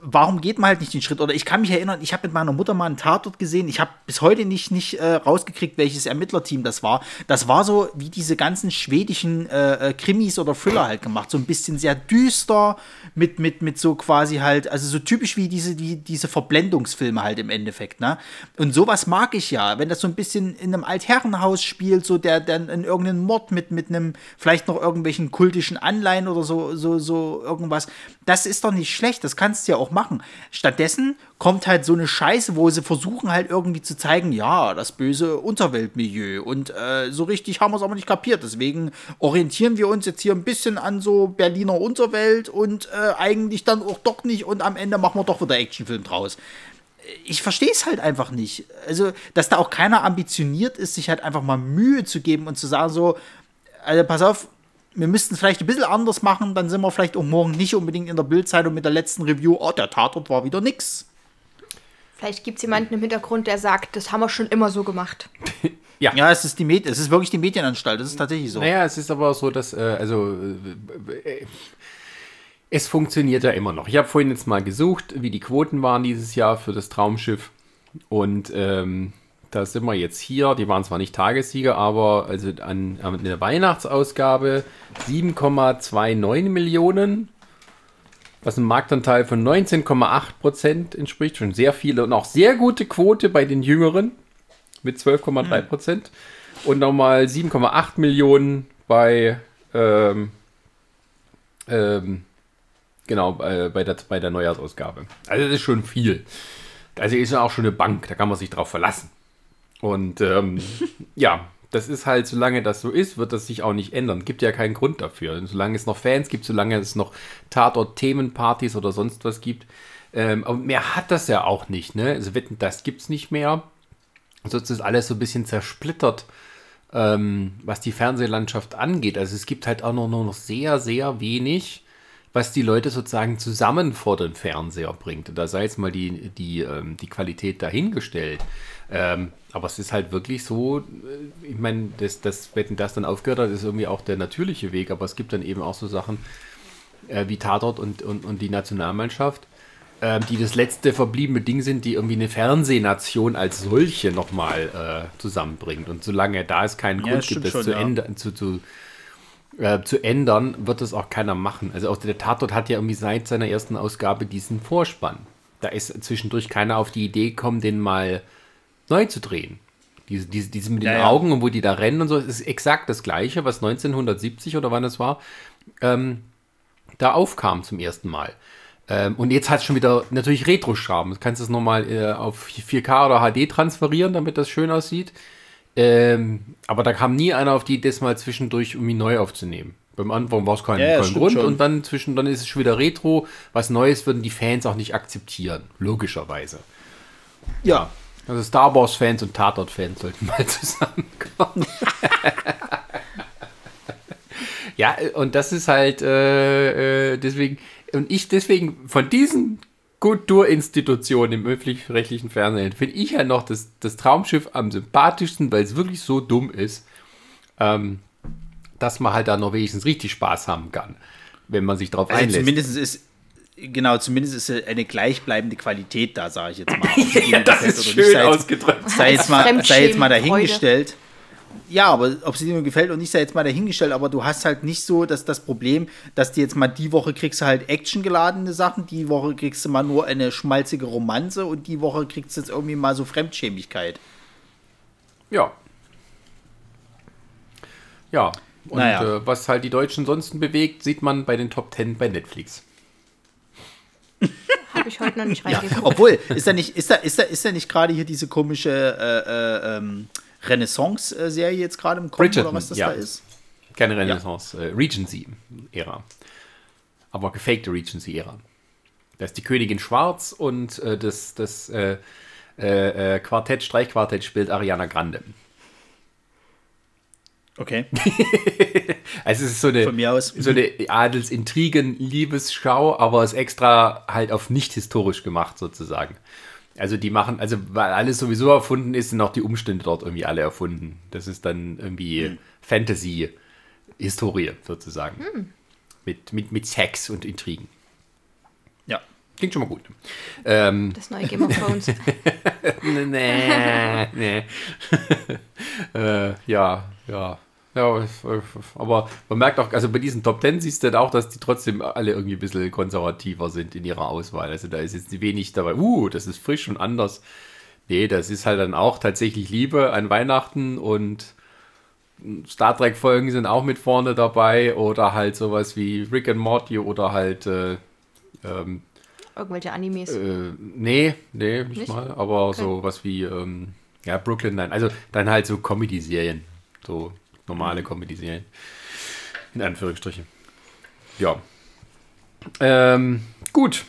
warum geht man halt nicht den Schritt? Oder ich kann mich erinnern, ich habe mit meiner Mutter mal einen Tatort gesehen. Ich habe bis heute nicht, nicht äh, rausgekriegt, welches Ermittlerteam das war. Das war so wie diese ganzen schwedischen äh, äh, Krimis oder Thriller halt gemacht. So ein bisschen sehr düster, mit, mit, mit so quasi halt, also so typisch wie diese, die, diese Verblendungsfilme halt im Endeffekt. Ne? Und sowas mag ich ja, wenn das so ein bisschen in einem Altherrenhaus spielt, so der dann in irgendeinem Mord mit, mit einem, vielleicht noch irgendwelchen kultischen Anleihen oder so, so, so irgendwas. Das ist doch nicht schlecht, das kannst du ja auch machen. Stattdessen kommt halt so eine Scheiße, wo sie versuchen halt irgendwie zu zeigen, ja, das böse Unterweltmilieu. Und äh, so richtig haben wir es aber nicht kapiert. Deswegen orientieren wir uns jetzt hier ein bisschen an so Berliner Unterwelt und äh, eigentlich dann auch doch nicht. Und am Ende machen wir doch wieder Actionfilm draus ich verstehe es halt einfach nicht. Also, dass da auch keiner ambitioniert ist, sich halt einfach mal Mühe zu geben und zu sagen, so, also pass auf, wir müssten es vielleicht ein bisschen anders machen, dann sind wir vielleicht auch morgen nicht unbedingt in der Bildzeitung mit der letzten Review, oh, der Tatort war wieder nix. Vielleicht gibt es jemanden im Hintergrund, der sagt, das haben wir schon immer so gemacht. ja. ja, es ist die Med es ist wirklich die Medienanstalt, das ist tatsächlich so. Naja, es ist aber so, dass, äh, also äh, es funktioniert ja immer noch. Ich habe vorhin jetzt mal gesucht, wie die Quoten waren dieses Jahr für das Traumschiff. Und ähm, da sind wir jetzt hier. Die waren zwar nicht Tagessieger, aber also an, an der Weihnachtsausgabe 7,29 Millionen, was ein Marktanteil von 19,8 Prozent entspricht. Schon sehr viele und auch sehr gute Quote bei den Jüngeren mit 12,3 Prozent. Mhm. Und nochmal 7,8 Millionen bei, ähm, ähm, genau, äh, bei, der, bei der Neujahrsausgabe. Also das ist schon viel. Also ist ja auch schon eine Bank, da kann man sich drauf verlassen. Und ähm, ja, das ist halt, solange das so ist, wird das sich auch nicht ändern. Gibt ja keinen Grund dafür. Und solange es noch Fans gibt, solange es noch Tatort-Themenpartys oder sonst was gibt. Ähm, aber mehr hat das ja auch nicht, ne? Also wetten, das gibt es nicht mehr. Sonst ist alles so ein bisschen zersplittert, ähm, was die Fernsehlandschaft angeht. Also es gibt halt auch noch, nur noch sehr, sehr wenig, was die Leute sozusagen zusammen vor den Fernseher bringt. Und da sei jetzt mal die, die, ähm, die Qualität dahingestellt. Ähm, aber es ist halt wirklich so, äh, ich meine, das, das, wenn das dann aufgehört hat, ist irgendwie auch der natürliche Weg, aber es gibt dann eben auch so Sachen äh, wie Tatort und, und, und die Nationalmannschaft, äh, die das letzte verbliebene Ding sind, die irgendwie eine Fernsehnation als solche nochmal äh, zusammenbringt. Und solange da es keinen ja, Grund gibt, das schon, zu, ja. ändern, zu, zu, äh, zu ändern, wird das auch keiner machen. Also auch der Tatort hat ja irgendwie seit seiner ersten Ausgabe diesen Vorspann. Da ist zwischendurch keiner auf die Idee gekommen, den mal neu zu drehen. Diese, diese, diese mit den ja, Augen und wo die da rennen und so, ist exakt das gleiche, was 1970 oder wann es war, ähm, da aufkam zum ersten Mal. Ähm, und jetzt hat es schon wieder natürlich Retro-Charme. Du kannst es nochmal äh, auf 4K oder HD transferieren, damit das schön aussieht. Ähm, aber da kam nie einer auf die Idee, das mal zwischendurch irgendwie neu aufzunehmen. Beim Anfang war es kein, ja, kein Grund schon. und dann zwischen, dann ist es schon wieder Retro. Was Neues würden die Fans auch nicht akzeptieren, logischerweise. Ja, also Star Wars-Fans und Tatort-Fans sollten mal zusammenkommen. ja, und das ist halt äh, äh, deswegen, und ich deswegen von diesen Kulturinstitutionen im öffentlich-rechtlichen Fernsehen finde ich ja noch das, das Traumschiff am sympathischsten, weil es wirklich so dumm ist, ähm, dass man halt da noch wenigstens richtig Spaß haben kann, wenn man sich darauf also einlässt. Zumindest ist, Genau, zumindest ist eine gleichbleibende Qualität da, sage ich jetzt mal. ja, das ist schön sei ausgedrückt. Sei jetzt, mal, sei jetzt mal dahingestellt. Ja, aber ob sie dir gefällt und nicht, sei jetzt mal dahingestellt, aber du hast halt nicht so dass das Problem, dass du jetzt mal die Woche kriegst du halt actiongeladene Sachen, die Woche kriegst du mal nur eine schmalzige Romanze und die Woche kriegst du jetzt irgendwie mal so Fremdschämigkeit. Ja. Ja. Und naja. äh, was halt die Deutschen sonst bewegt, sieht man bei den Top Ten bei Netflix. Habe ich heute noch nicht reingeguckt. Ja, obwohl, ist da nicht, ist da, ist da, ist da nicht gerade hier diese komische äh, äh, ähm, Renaissance-Serie jetzt gerade im Kommen oder was das ja. da ist? Keine Renaissance, ja. äh, Regency-Ära. Aber gefakte Regency-Ära. Da ist die Königin Schwarz und äh, das, das äh, äh, Quartett, Streichquartett spielt Ariana Grande. Okay. also es ist so eine, Von mir aus. so eine Adelsintrigen-Liebesschau, aber es extra halt auf nicht historisch gemacht sozusagen. Also die machen, also weil alles sowieso erfunden ist, sind auch die Umstände dort irgendwie alle erfunden. Das ist dann irgendwie hm. Fantasy-Historie sozusagen. Hm. Mit, mit, mit Sex und Intrigen. Ja. Klingt schon mal gut. Ähm, das neue Game of Thrones. nee, nee. äh, ja, ja. Ja, aber man merkt auch, also bei diesen Top Ten siehst du dann auch, dass die trotzdem alle irgendwie ein bisschen konservativer sind in ihrer Auswahl. Also da ist jetzt wenig dabei, uh, das ist frisch und anders. Nee, das ist halt dann auch tatsächlich Liebe an Weihnachten und Star Trek-Folgen sind auch mit vorne dabei oder halt sowas wie Rick and Morty oder halt äh, ähm, Irgendwelche Animes. Äh, nee, nee, nicht, Nicht? mal. Aber Okay. so was wie, ähm, ja, Brooklyn, nein. Also dann halt so Comedy-Serien. So normale Comedy-Serien. In Anführungsstrichen. Ja. Ähm, gut.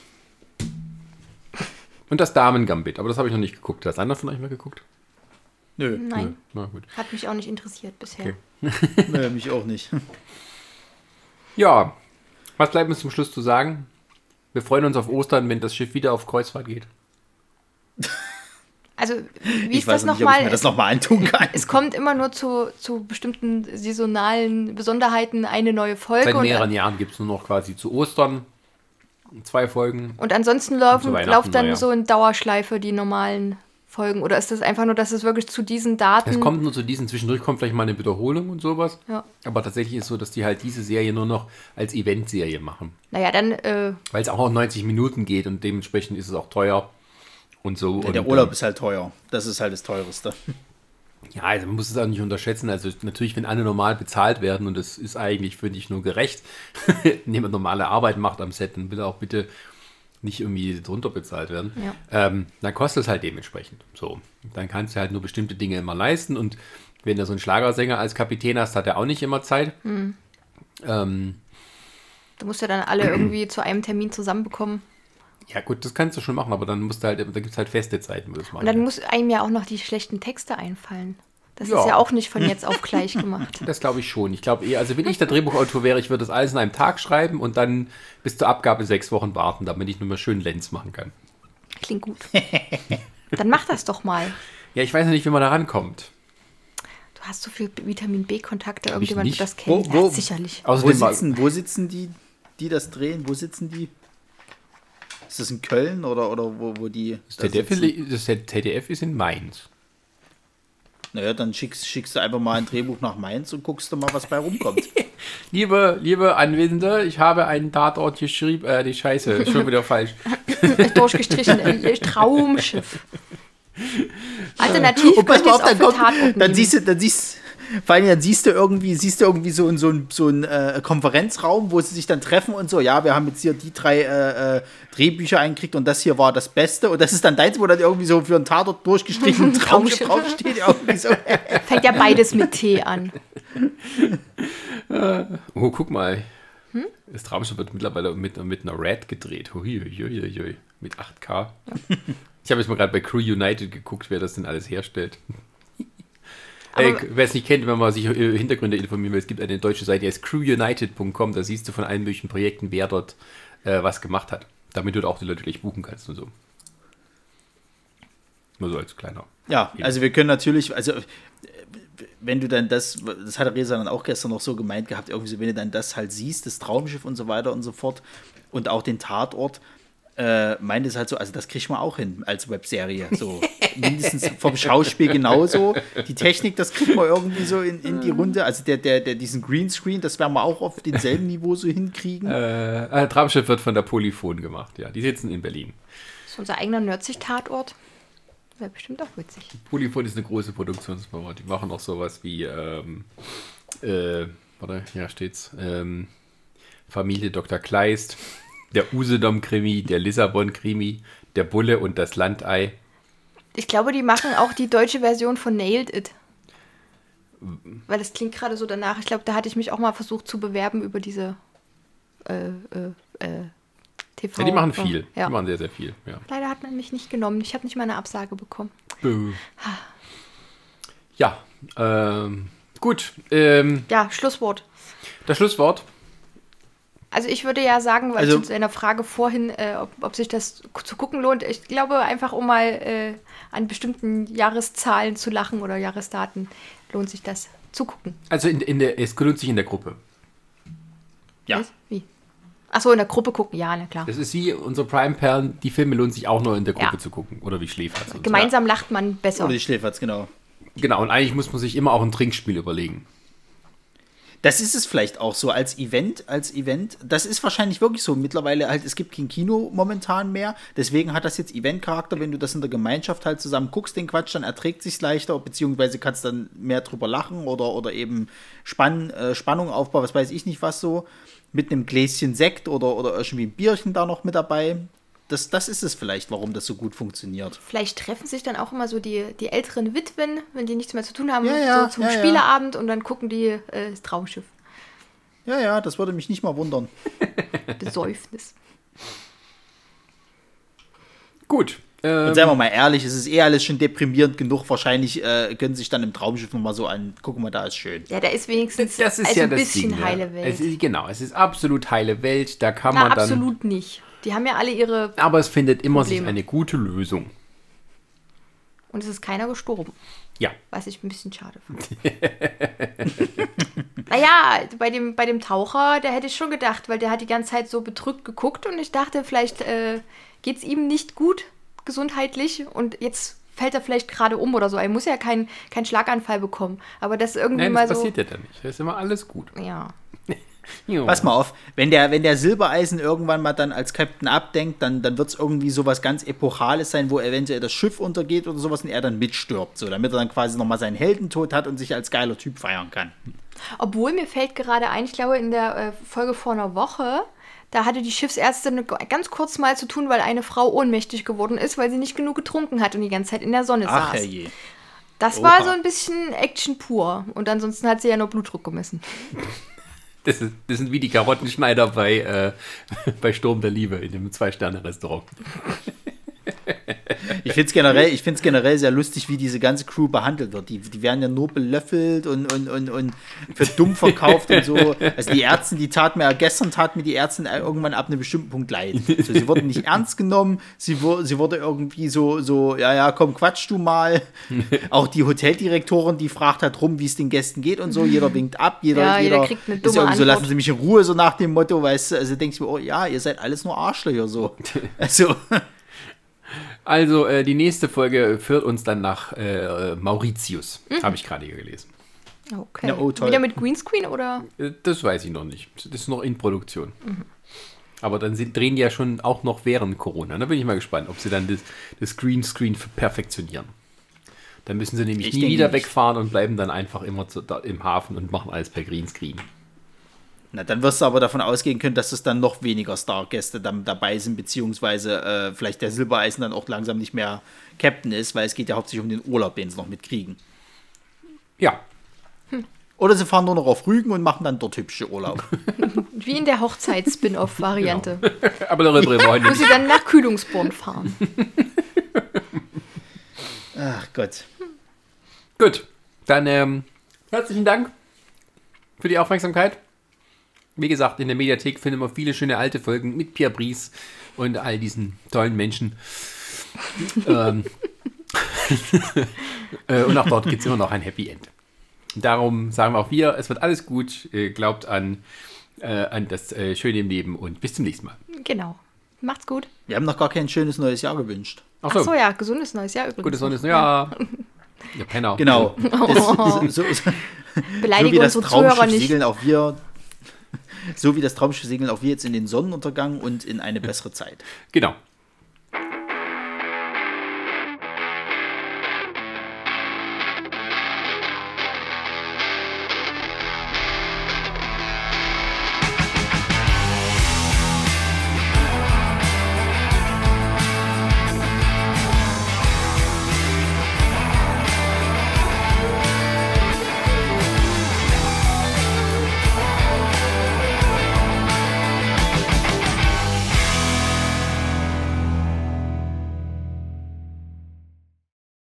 Und das Damen-Gambit. Aber das habe ich noch nicht geguckt. Hat das einer von euch mal geguckt? Nö, Nein, Na gut. hat mich auch nicht interessiert bisher. Okay. nö, mich auch nicht. Ja. Was bleibt uns zum Schluss zu sagen? Wir freuen uns auf Ostern, wenn das Schiff wieder auf Kreuzfahrt geht. Also, wie ich ist weiß das noch nochmal? das nochmal antun kann. Es kommt immer nur zu, zu bestimmten saisonalen Besonderheiten eine neue Folge. Seit Und, mehreren Jahren gibt es nur noch quasi zu Ostern zwei Folgen. und ansonsten laufen, laufen dann so in Dauerschleife die normalen Folgen. Oder ist das einfach nur, dass es wirklich zu diesen Daten. Es kommt nur zu diesen, zwischendurch kommt vielleicht mal eine Wiederholung und sowas. Ja. Aber tatsächlich ist es so, dass die halt diese Serie nur noch als Eventserie machen. Naja, dann, äh, Weil es auch auf 90 Minuten geht und dementsprechend ist es auch teuer und so. Ja, und, der Urlaub ähm, ist halt teuer. Das ist halt das Teureste. Ja, also man muss es auch nicht unterschätzen. Also natürlich, wenn alle normal bezahlt werden und das ist eigentlich, finde ich, nur gerecht, wenn jemand normale Arbeit macht am Set, dann will er auch bitte nicht irgendwie drunter bezahlt werden. Ja. Ähm, dann kostet es halt dementsprechend. So, dann kannst du halt nur bestimmte Dinge immer leisten und wenn du so einen Schlagersänger als Kapitän hast, hat er auch nicht immer Zeit. Hm. Ähm, du musst ja dann alle irgendwie zu einem Termin zusammenbekommen. Ja gut, das kannst du schon machen, aber dann musst du halt, da gibt es halt feste Zeiten, wo du das Und machen dann muss einem ja auch noch die schlechten Texte einfallen. Das Ja. ist ja auch nicht von jetzt auf gleich gemacht. Das glaube ich schon. Ich glaube eher, also wenn ich der Drehbuchautor wäre, ich würde das alles in einem Tag schreiben und dann bis zur Abgabe sechs Wochen warten, damit ich nur mal schön Lenz machen kann. Klingt gut. Dann mach das doch mal. Ja, ich weiß noch nicht, wie man da rankommt. Du hast so viel Vitamin B-Kontakte, irgendjemand nicht. wird das kennen. Wo- wo- ja, sicherlich. Wo Außerdem sitzen, wo sitzen die, die das drehen? Wo sitzen die? Ist das in Köln oder, oder wo, wo die das da ZDF, sitzen? das ZDF ist in Mainz. Naja, dann schickst, schickst du einfach mal ein Drehbuch nach Mainz und guckst du mal, was bei rumkommt. Liebe, liebe Anwesende, ich habe einen Tatort geschrieben, äh, die Scheiße, ist schon wieder falsch. Durchgestrichen, äh, Traumschiff. Alternativ pass ihr mal es auf, auch dann, kommt, Tatort dann siehst du, dann siehst vor allem dann siehst du irgendwie, siehst du irgendwie so, in so ein, so ein äh, Konferenzraum, wo sie sich dann treffen und so, ja, wir haben jetzt hier die drei äh, äh, Drehbücher eingekriegt und das hier war das Beste und das ist dann deins, wo dann irgendwie so für einen Tatort durchgestrichen Traumschiff. draufsteht, irgendwie so. Fängt ja beides mit T an. Oh, guck mal. Das Traumschiff wird mittlerweile mit, mit einer Red gedreht. Hui, hui, hui, hui. Mit 8K. Ich habe jetzt mal gerade bei Crew United geguckt, wer das denn alles herstellt. Aber- wer es nicht kennt, wenn man sich äh, Hintergründe informieren will, es gibt eine deutsche Seite, die heißt crewunited.com, da siehst du von allen möglichen Projekten, wer dort äh, was gemacht hat. Damit du auch die Leute gleich buchen kannst und so. Nur so als kleiner. Ja, also wir können natürlich, also äh, wenn du dann das, das hat Resa dann auch gestern noch so gemeint gehabt, irgendwie so, wenn du dann das halt siehst, das Traumschiff und so weiter und so fort und auch den Tatort, äh, meint es halt so, also das kriegt man auch hin als Webserie, so mindestens vom Schauspiel genauso. Die Technik, das kriegt man irgendwie so in, in die Runde, also der, der, der diesen Greenscreen, das werden wir auch auf demselben Niveau so hinkriegen. Äh, äh, Traumschiff wird von der Polyphon gemacht, ja. Die sitzen in Berlin. Das ist unser eigener Nerdzig-Tatort. Wäre bestimmt auch witzig. Polyphon ist eine große Produktionsfirma. Die machen auch sowas wie, ähm, äh, warte, ja steht's, ähm, Familie Dr. Kleist, der Usedom-Krimi, der Lissabon-Krimi, der Bulle und das Landei. Ich glaube, die machen auch die deutsche Version von Nailed It. Weil das klingt gerade so danach. Ich glaube, da hatte ich mich auch mal versucht zu bewerben über diese äh, äh, äh, TV. Ja, die machen viel. Ja. Die machen sehr, sehr viel, ja. Leider hat man mich nicht genommen. Ich habe nicht mal eine Absage bekommen. Bö. Ja, ähm, gut. Ähm, Ja, Schlusswort. das Schlusswort. Also ich würde ja sagen, weil Also- zu deiner Frage vorhin, äh, ob, ob sich das zu gucken lohnt, ich glaube einfach, um mal äh, an bestimmten Jahreszahlen zu lachen oder Jahresdaten, lohnt sich das zu gucken. Also in, in der, es lohnt sich in der Gruppe. Ja. Was? Wie? Achso, in der Gruppe gucken, ja, na klar. Das ist wie unsere Prime-Perlen. Die Filme lohnt sich auch nur in der Gruppe Ja. zu gucken. Oder wie Schläferz. und so. Gemeinsam lacht man besser. Oder die Schläferz, genau. Genau, und eigentlich muss man sich immer auch ein Trinkspiel überlegen. Das ist es vielleicht auch so als Event, als Event. Das ist wahrscheinlich wirklich so. Mittlerweile halt, es gibt kein Kino momentan mehr. Deswegen hat das jetzt Event-Charakter. Wenn du das in der Gemeinschaft halt zusammen guckst, den Quatsch, dann erträgt sich's leichter, beziehungsweise kannst dann mehr drüber lachen oder, oder eben Spann, äh, Spannung aufbauen, was weiß ich nicht was so. Mit einem Gläschen Sekt oder, oder irgendwie ein Bierchen da noch mit dabei. Das, das ist es vielleicht, warum das so gut funktioniert. Vielleicht treffen sich dann auch immer so die, die älteren Witwen, wenn die nichts mehr zu tun haben, Ja, ja, so zum ja, ja. Spieleabend und dann gucken die äh, das Traumschiff. Ja, ja, das würde mich nicht mal wundern. Besäufnis. Gut. Ähm, Und seien wir mal ehrlich, es ist eh alles schon deprimierend genug. Wahrscheinlich äh, können sich dann im Traumschiff nochmal so an, guck mal, da ist schön. Ja, da ist wenigstens das ist also ja ein das bisschen Ding, heile. Welt. Es ist, genau, es ist absolut heile Welt. Da kann Na, man dann. absolut nicht. Die haben ja alle ihre. Aber es findet immer sich Probleme. eine gute Lösung. Und es ist keiner gestorben. Ja. Was ich ein bisschen schade fand. naja, bei dem, bei dem Taucher, der hätte ich schon gedacht, weil der hat die ganze Zeit so bedrückt geguckt und ich dachte, vielleicht äh, geht es ihm nicht gut gesundheitlich und jetzt fällt er vielleicht gerade um oder so. Er muss ja keinen keinen Schlaganfall bekommen. Aber das irgendwie Nein, mal das so. passiert ja dann nicht. Da ist immer alles gut. Ja. Jo. Pass mal auf, wenn der, wenn der Silbereisen irgendwann mal dann als Captain abdenkt, dann, dann wird es irgendwie sowas ganz Epochales sein, wo eventuell das Schiff untergeht oder sowas und er dann mitstirbt, so, damit er dann quasi nochmal seinen Heldentod hat und sich als geiler Typ feiern kann. Obwohl mir fällt gerade ein, ich glaube in der äh, Folge vor einer Woche, da hatte die Schiffsärztin ganz kurz mal zu tun, weil eine Frau ohnmächtig geworden ist, weil sie nicht genug getrunken hat und die ganze Zeit in der Sonne Ach saß. herrje. Das Oha. war so ein bisschen Action pur. Und ansonsten hat sie ja nur Blutdruck gemessen. Das, ist, das sind wie die Karottenschneider bei, äh, bei Sturm der Liebe in dem Zwei-Sterne-Restaurant. Ich finde es generell, ich find's generell sehr lustig, wie diese ganze Crew behandelt wird. Die, die werden ja nur belöffelt und, und, und, und für dumm verkauft und so. Also die Ärzte, die tat mir, gestern tat mir die Ärztin irgendwann ab einem bestimmten Punkt leid. So, sie wurden nicht ernst genommen, sie, wu- sie wurde irgendwie so, so, ja, ja, komm, quatsch du mal. Auch die Hoteldirektorin, die fragt halt rum, wie es den Gästen geht und so. Jeder winkt ab, jeder, Ja, jeder jeder, kriegt eine ist dumme irgendwie so, lassen Sie mich in Ruhe, so nach dem Motto, weißt du, also denkst du mir, oh ja, ihr seid alles nur Arschlöcher, so. Also, Also, äh, die nächste Folge führt uns dann nach äh, Mauritius. Habe ich gerade hier gelesen. Okay. Ja, oh, toll. Wieder mit Greenscreen oder? Äh, Das weiß ich noch nicht. Das ist noch in Produktion. Aber dann sind, drehen die ja schon auch noch während Corona. Da bin ich mal gespannt, ob sie dann das, das Greenscreen perfektionieren. Dann müssen sie nämlich Ich nie wieder nicht. wegfahren und bleiben dann einfach immer zu, da, im Hafen und machen alles per Greenscreen. Na, dann wirst du aber davon ausgehen können, dass es dann noch weniger Stargäste dann dabei sind, beziehungsweise äh, vielleicht der Silbereisen dann auch langsam nicht mehr Captain ist, weil es geht ja hauptsächlich um den Urlaub, den sie noch mitkriegen. Ja, Oder sie fahren nur noch auf Rügen und machen dann dort hübsche Urlaub. Wie in der Hochzeits-Spin-Off-Variante. aber darüber reden wir heute Wo nicht. sie dann nach Kühlungsborn fahren. Ach Gott. Gut, dann ähm, herzlichen Dank für die Aufmerksamkeit. Wie gesagt, in der Mediathek finden wir viele schöne alte Folgen mit Pierre Brice und all diesen tollen Menschen. ähm, äh, und auch dort gibt es immer noch ein Happy End. Darum sagen wir auch wir, es wird alles gut. Äh, glaubt an, äh, an das äh, Schöne im Leben und bis zum nächsten Mal. Genau. Macht's gut. Wir haben noch gar kein schönes neues Jahr gewünscht. Ach Achso, ja, gesundes neues Jahr übrigens. gutes Sonnes Jahr. Ja, Penner. Genau. Das, so, so, so Beleidige wie das unsere Zuhörer nicht. segeln auch wir. So wie das Traumschiff segeln auch wir jetzt in den Sonnenuntergang und in eine bessere Zeit. Genau.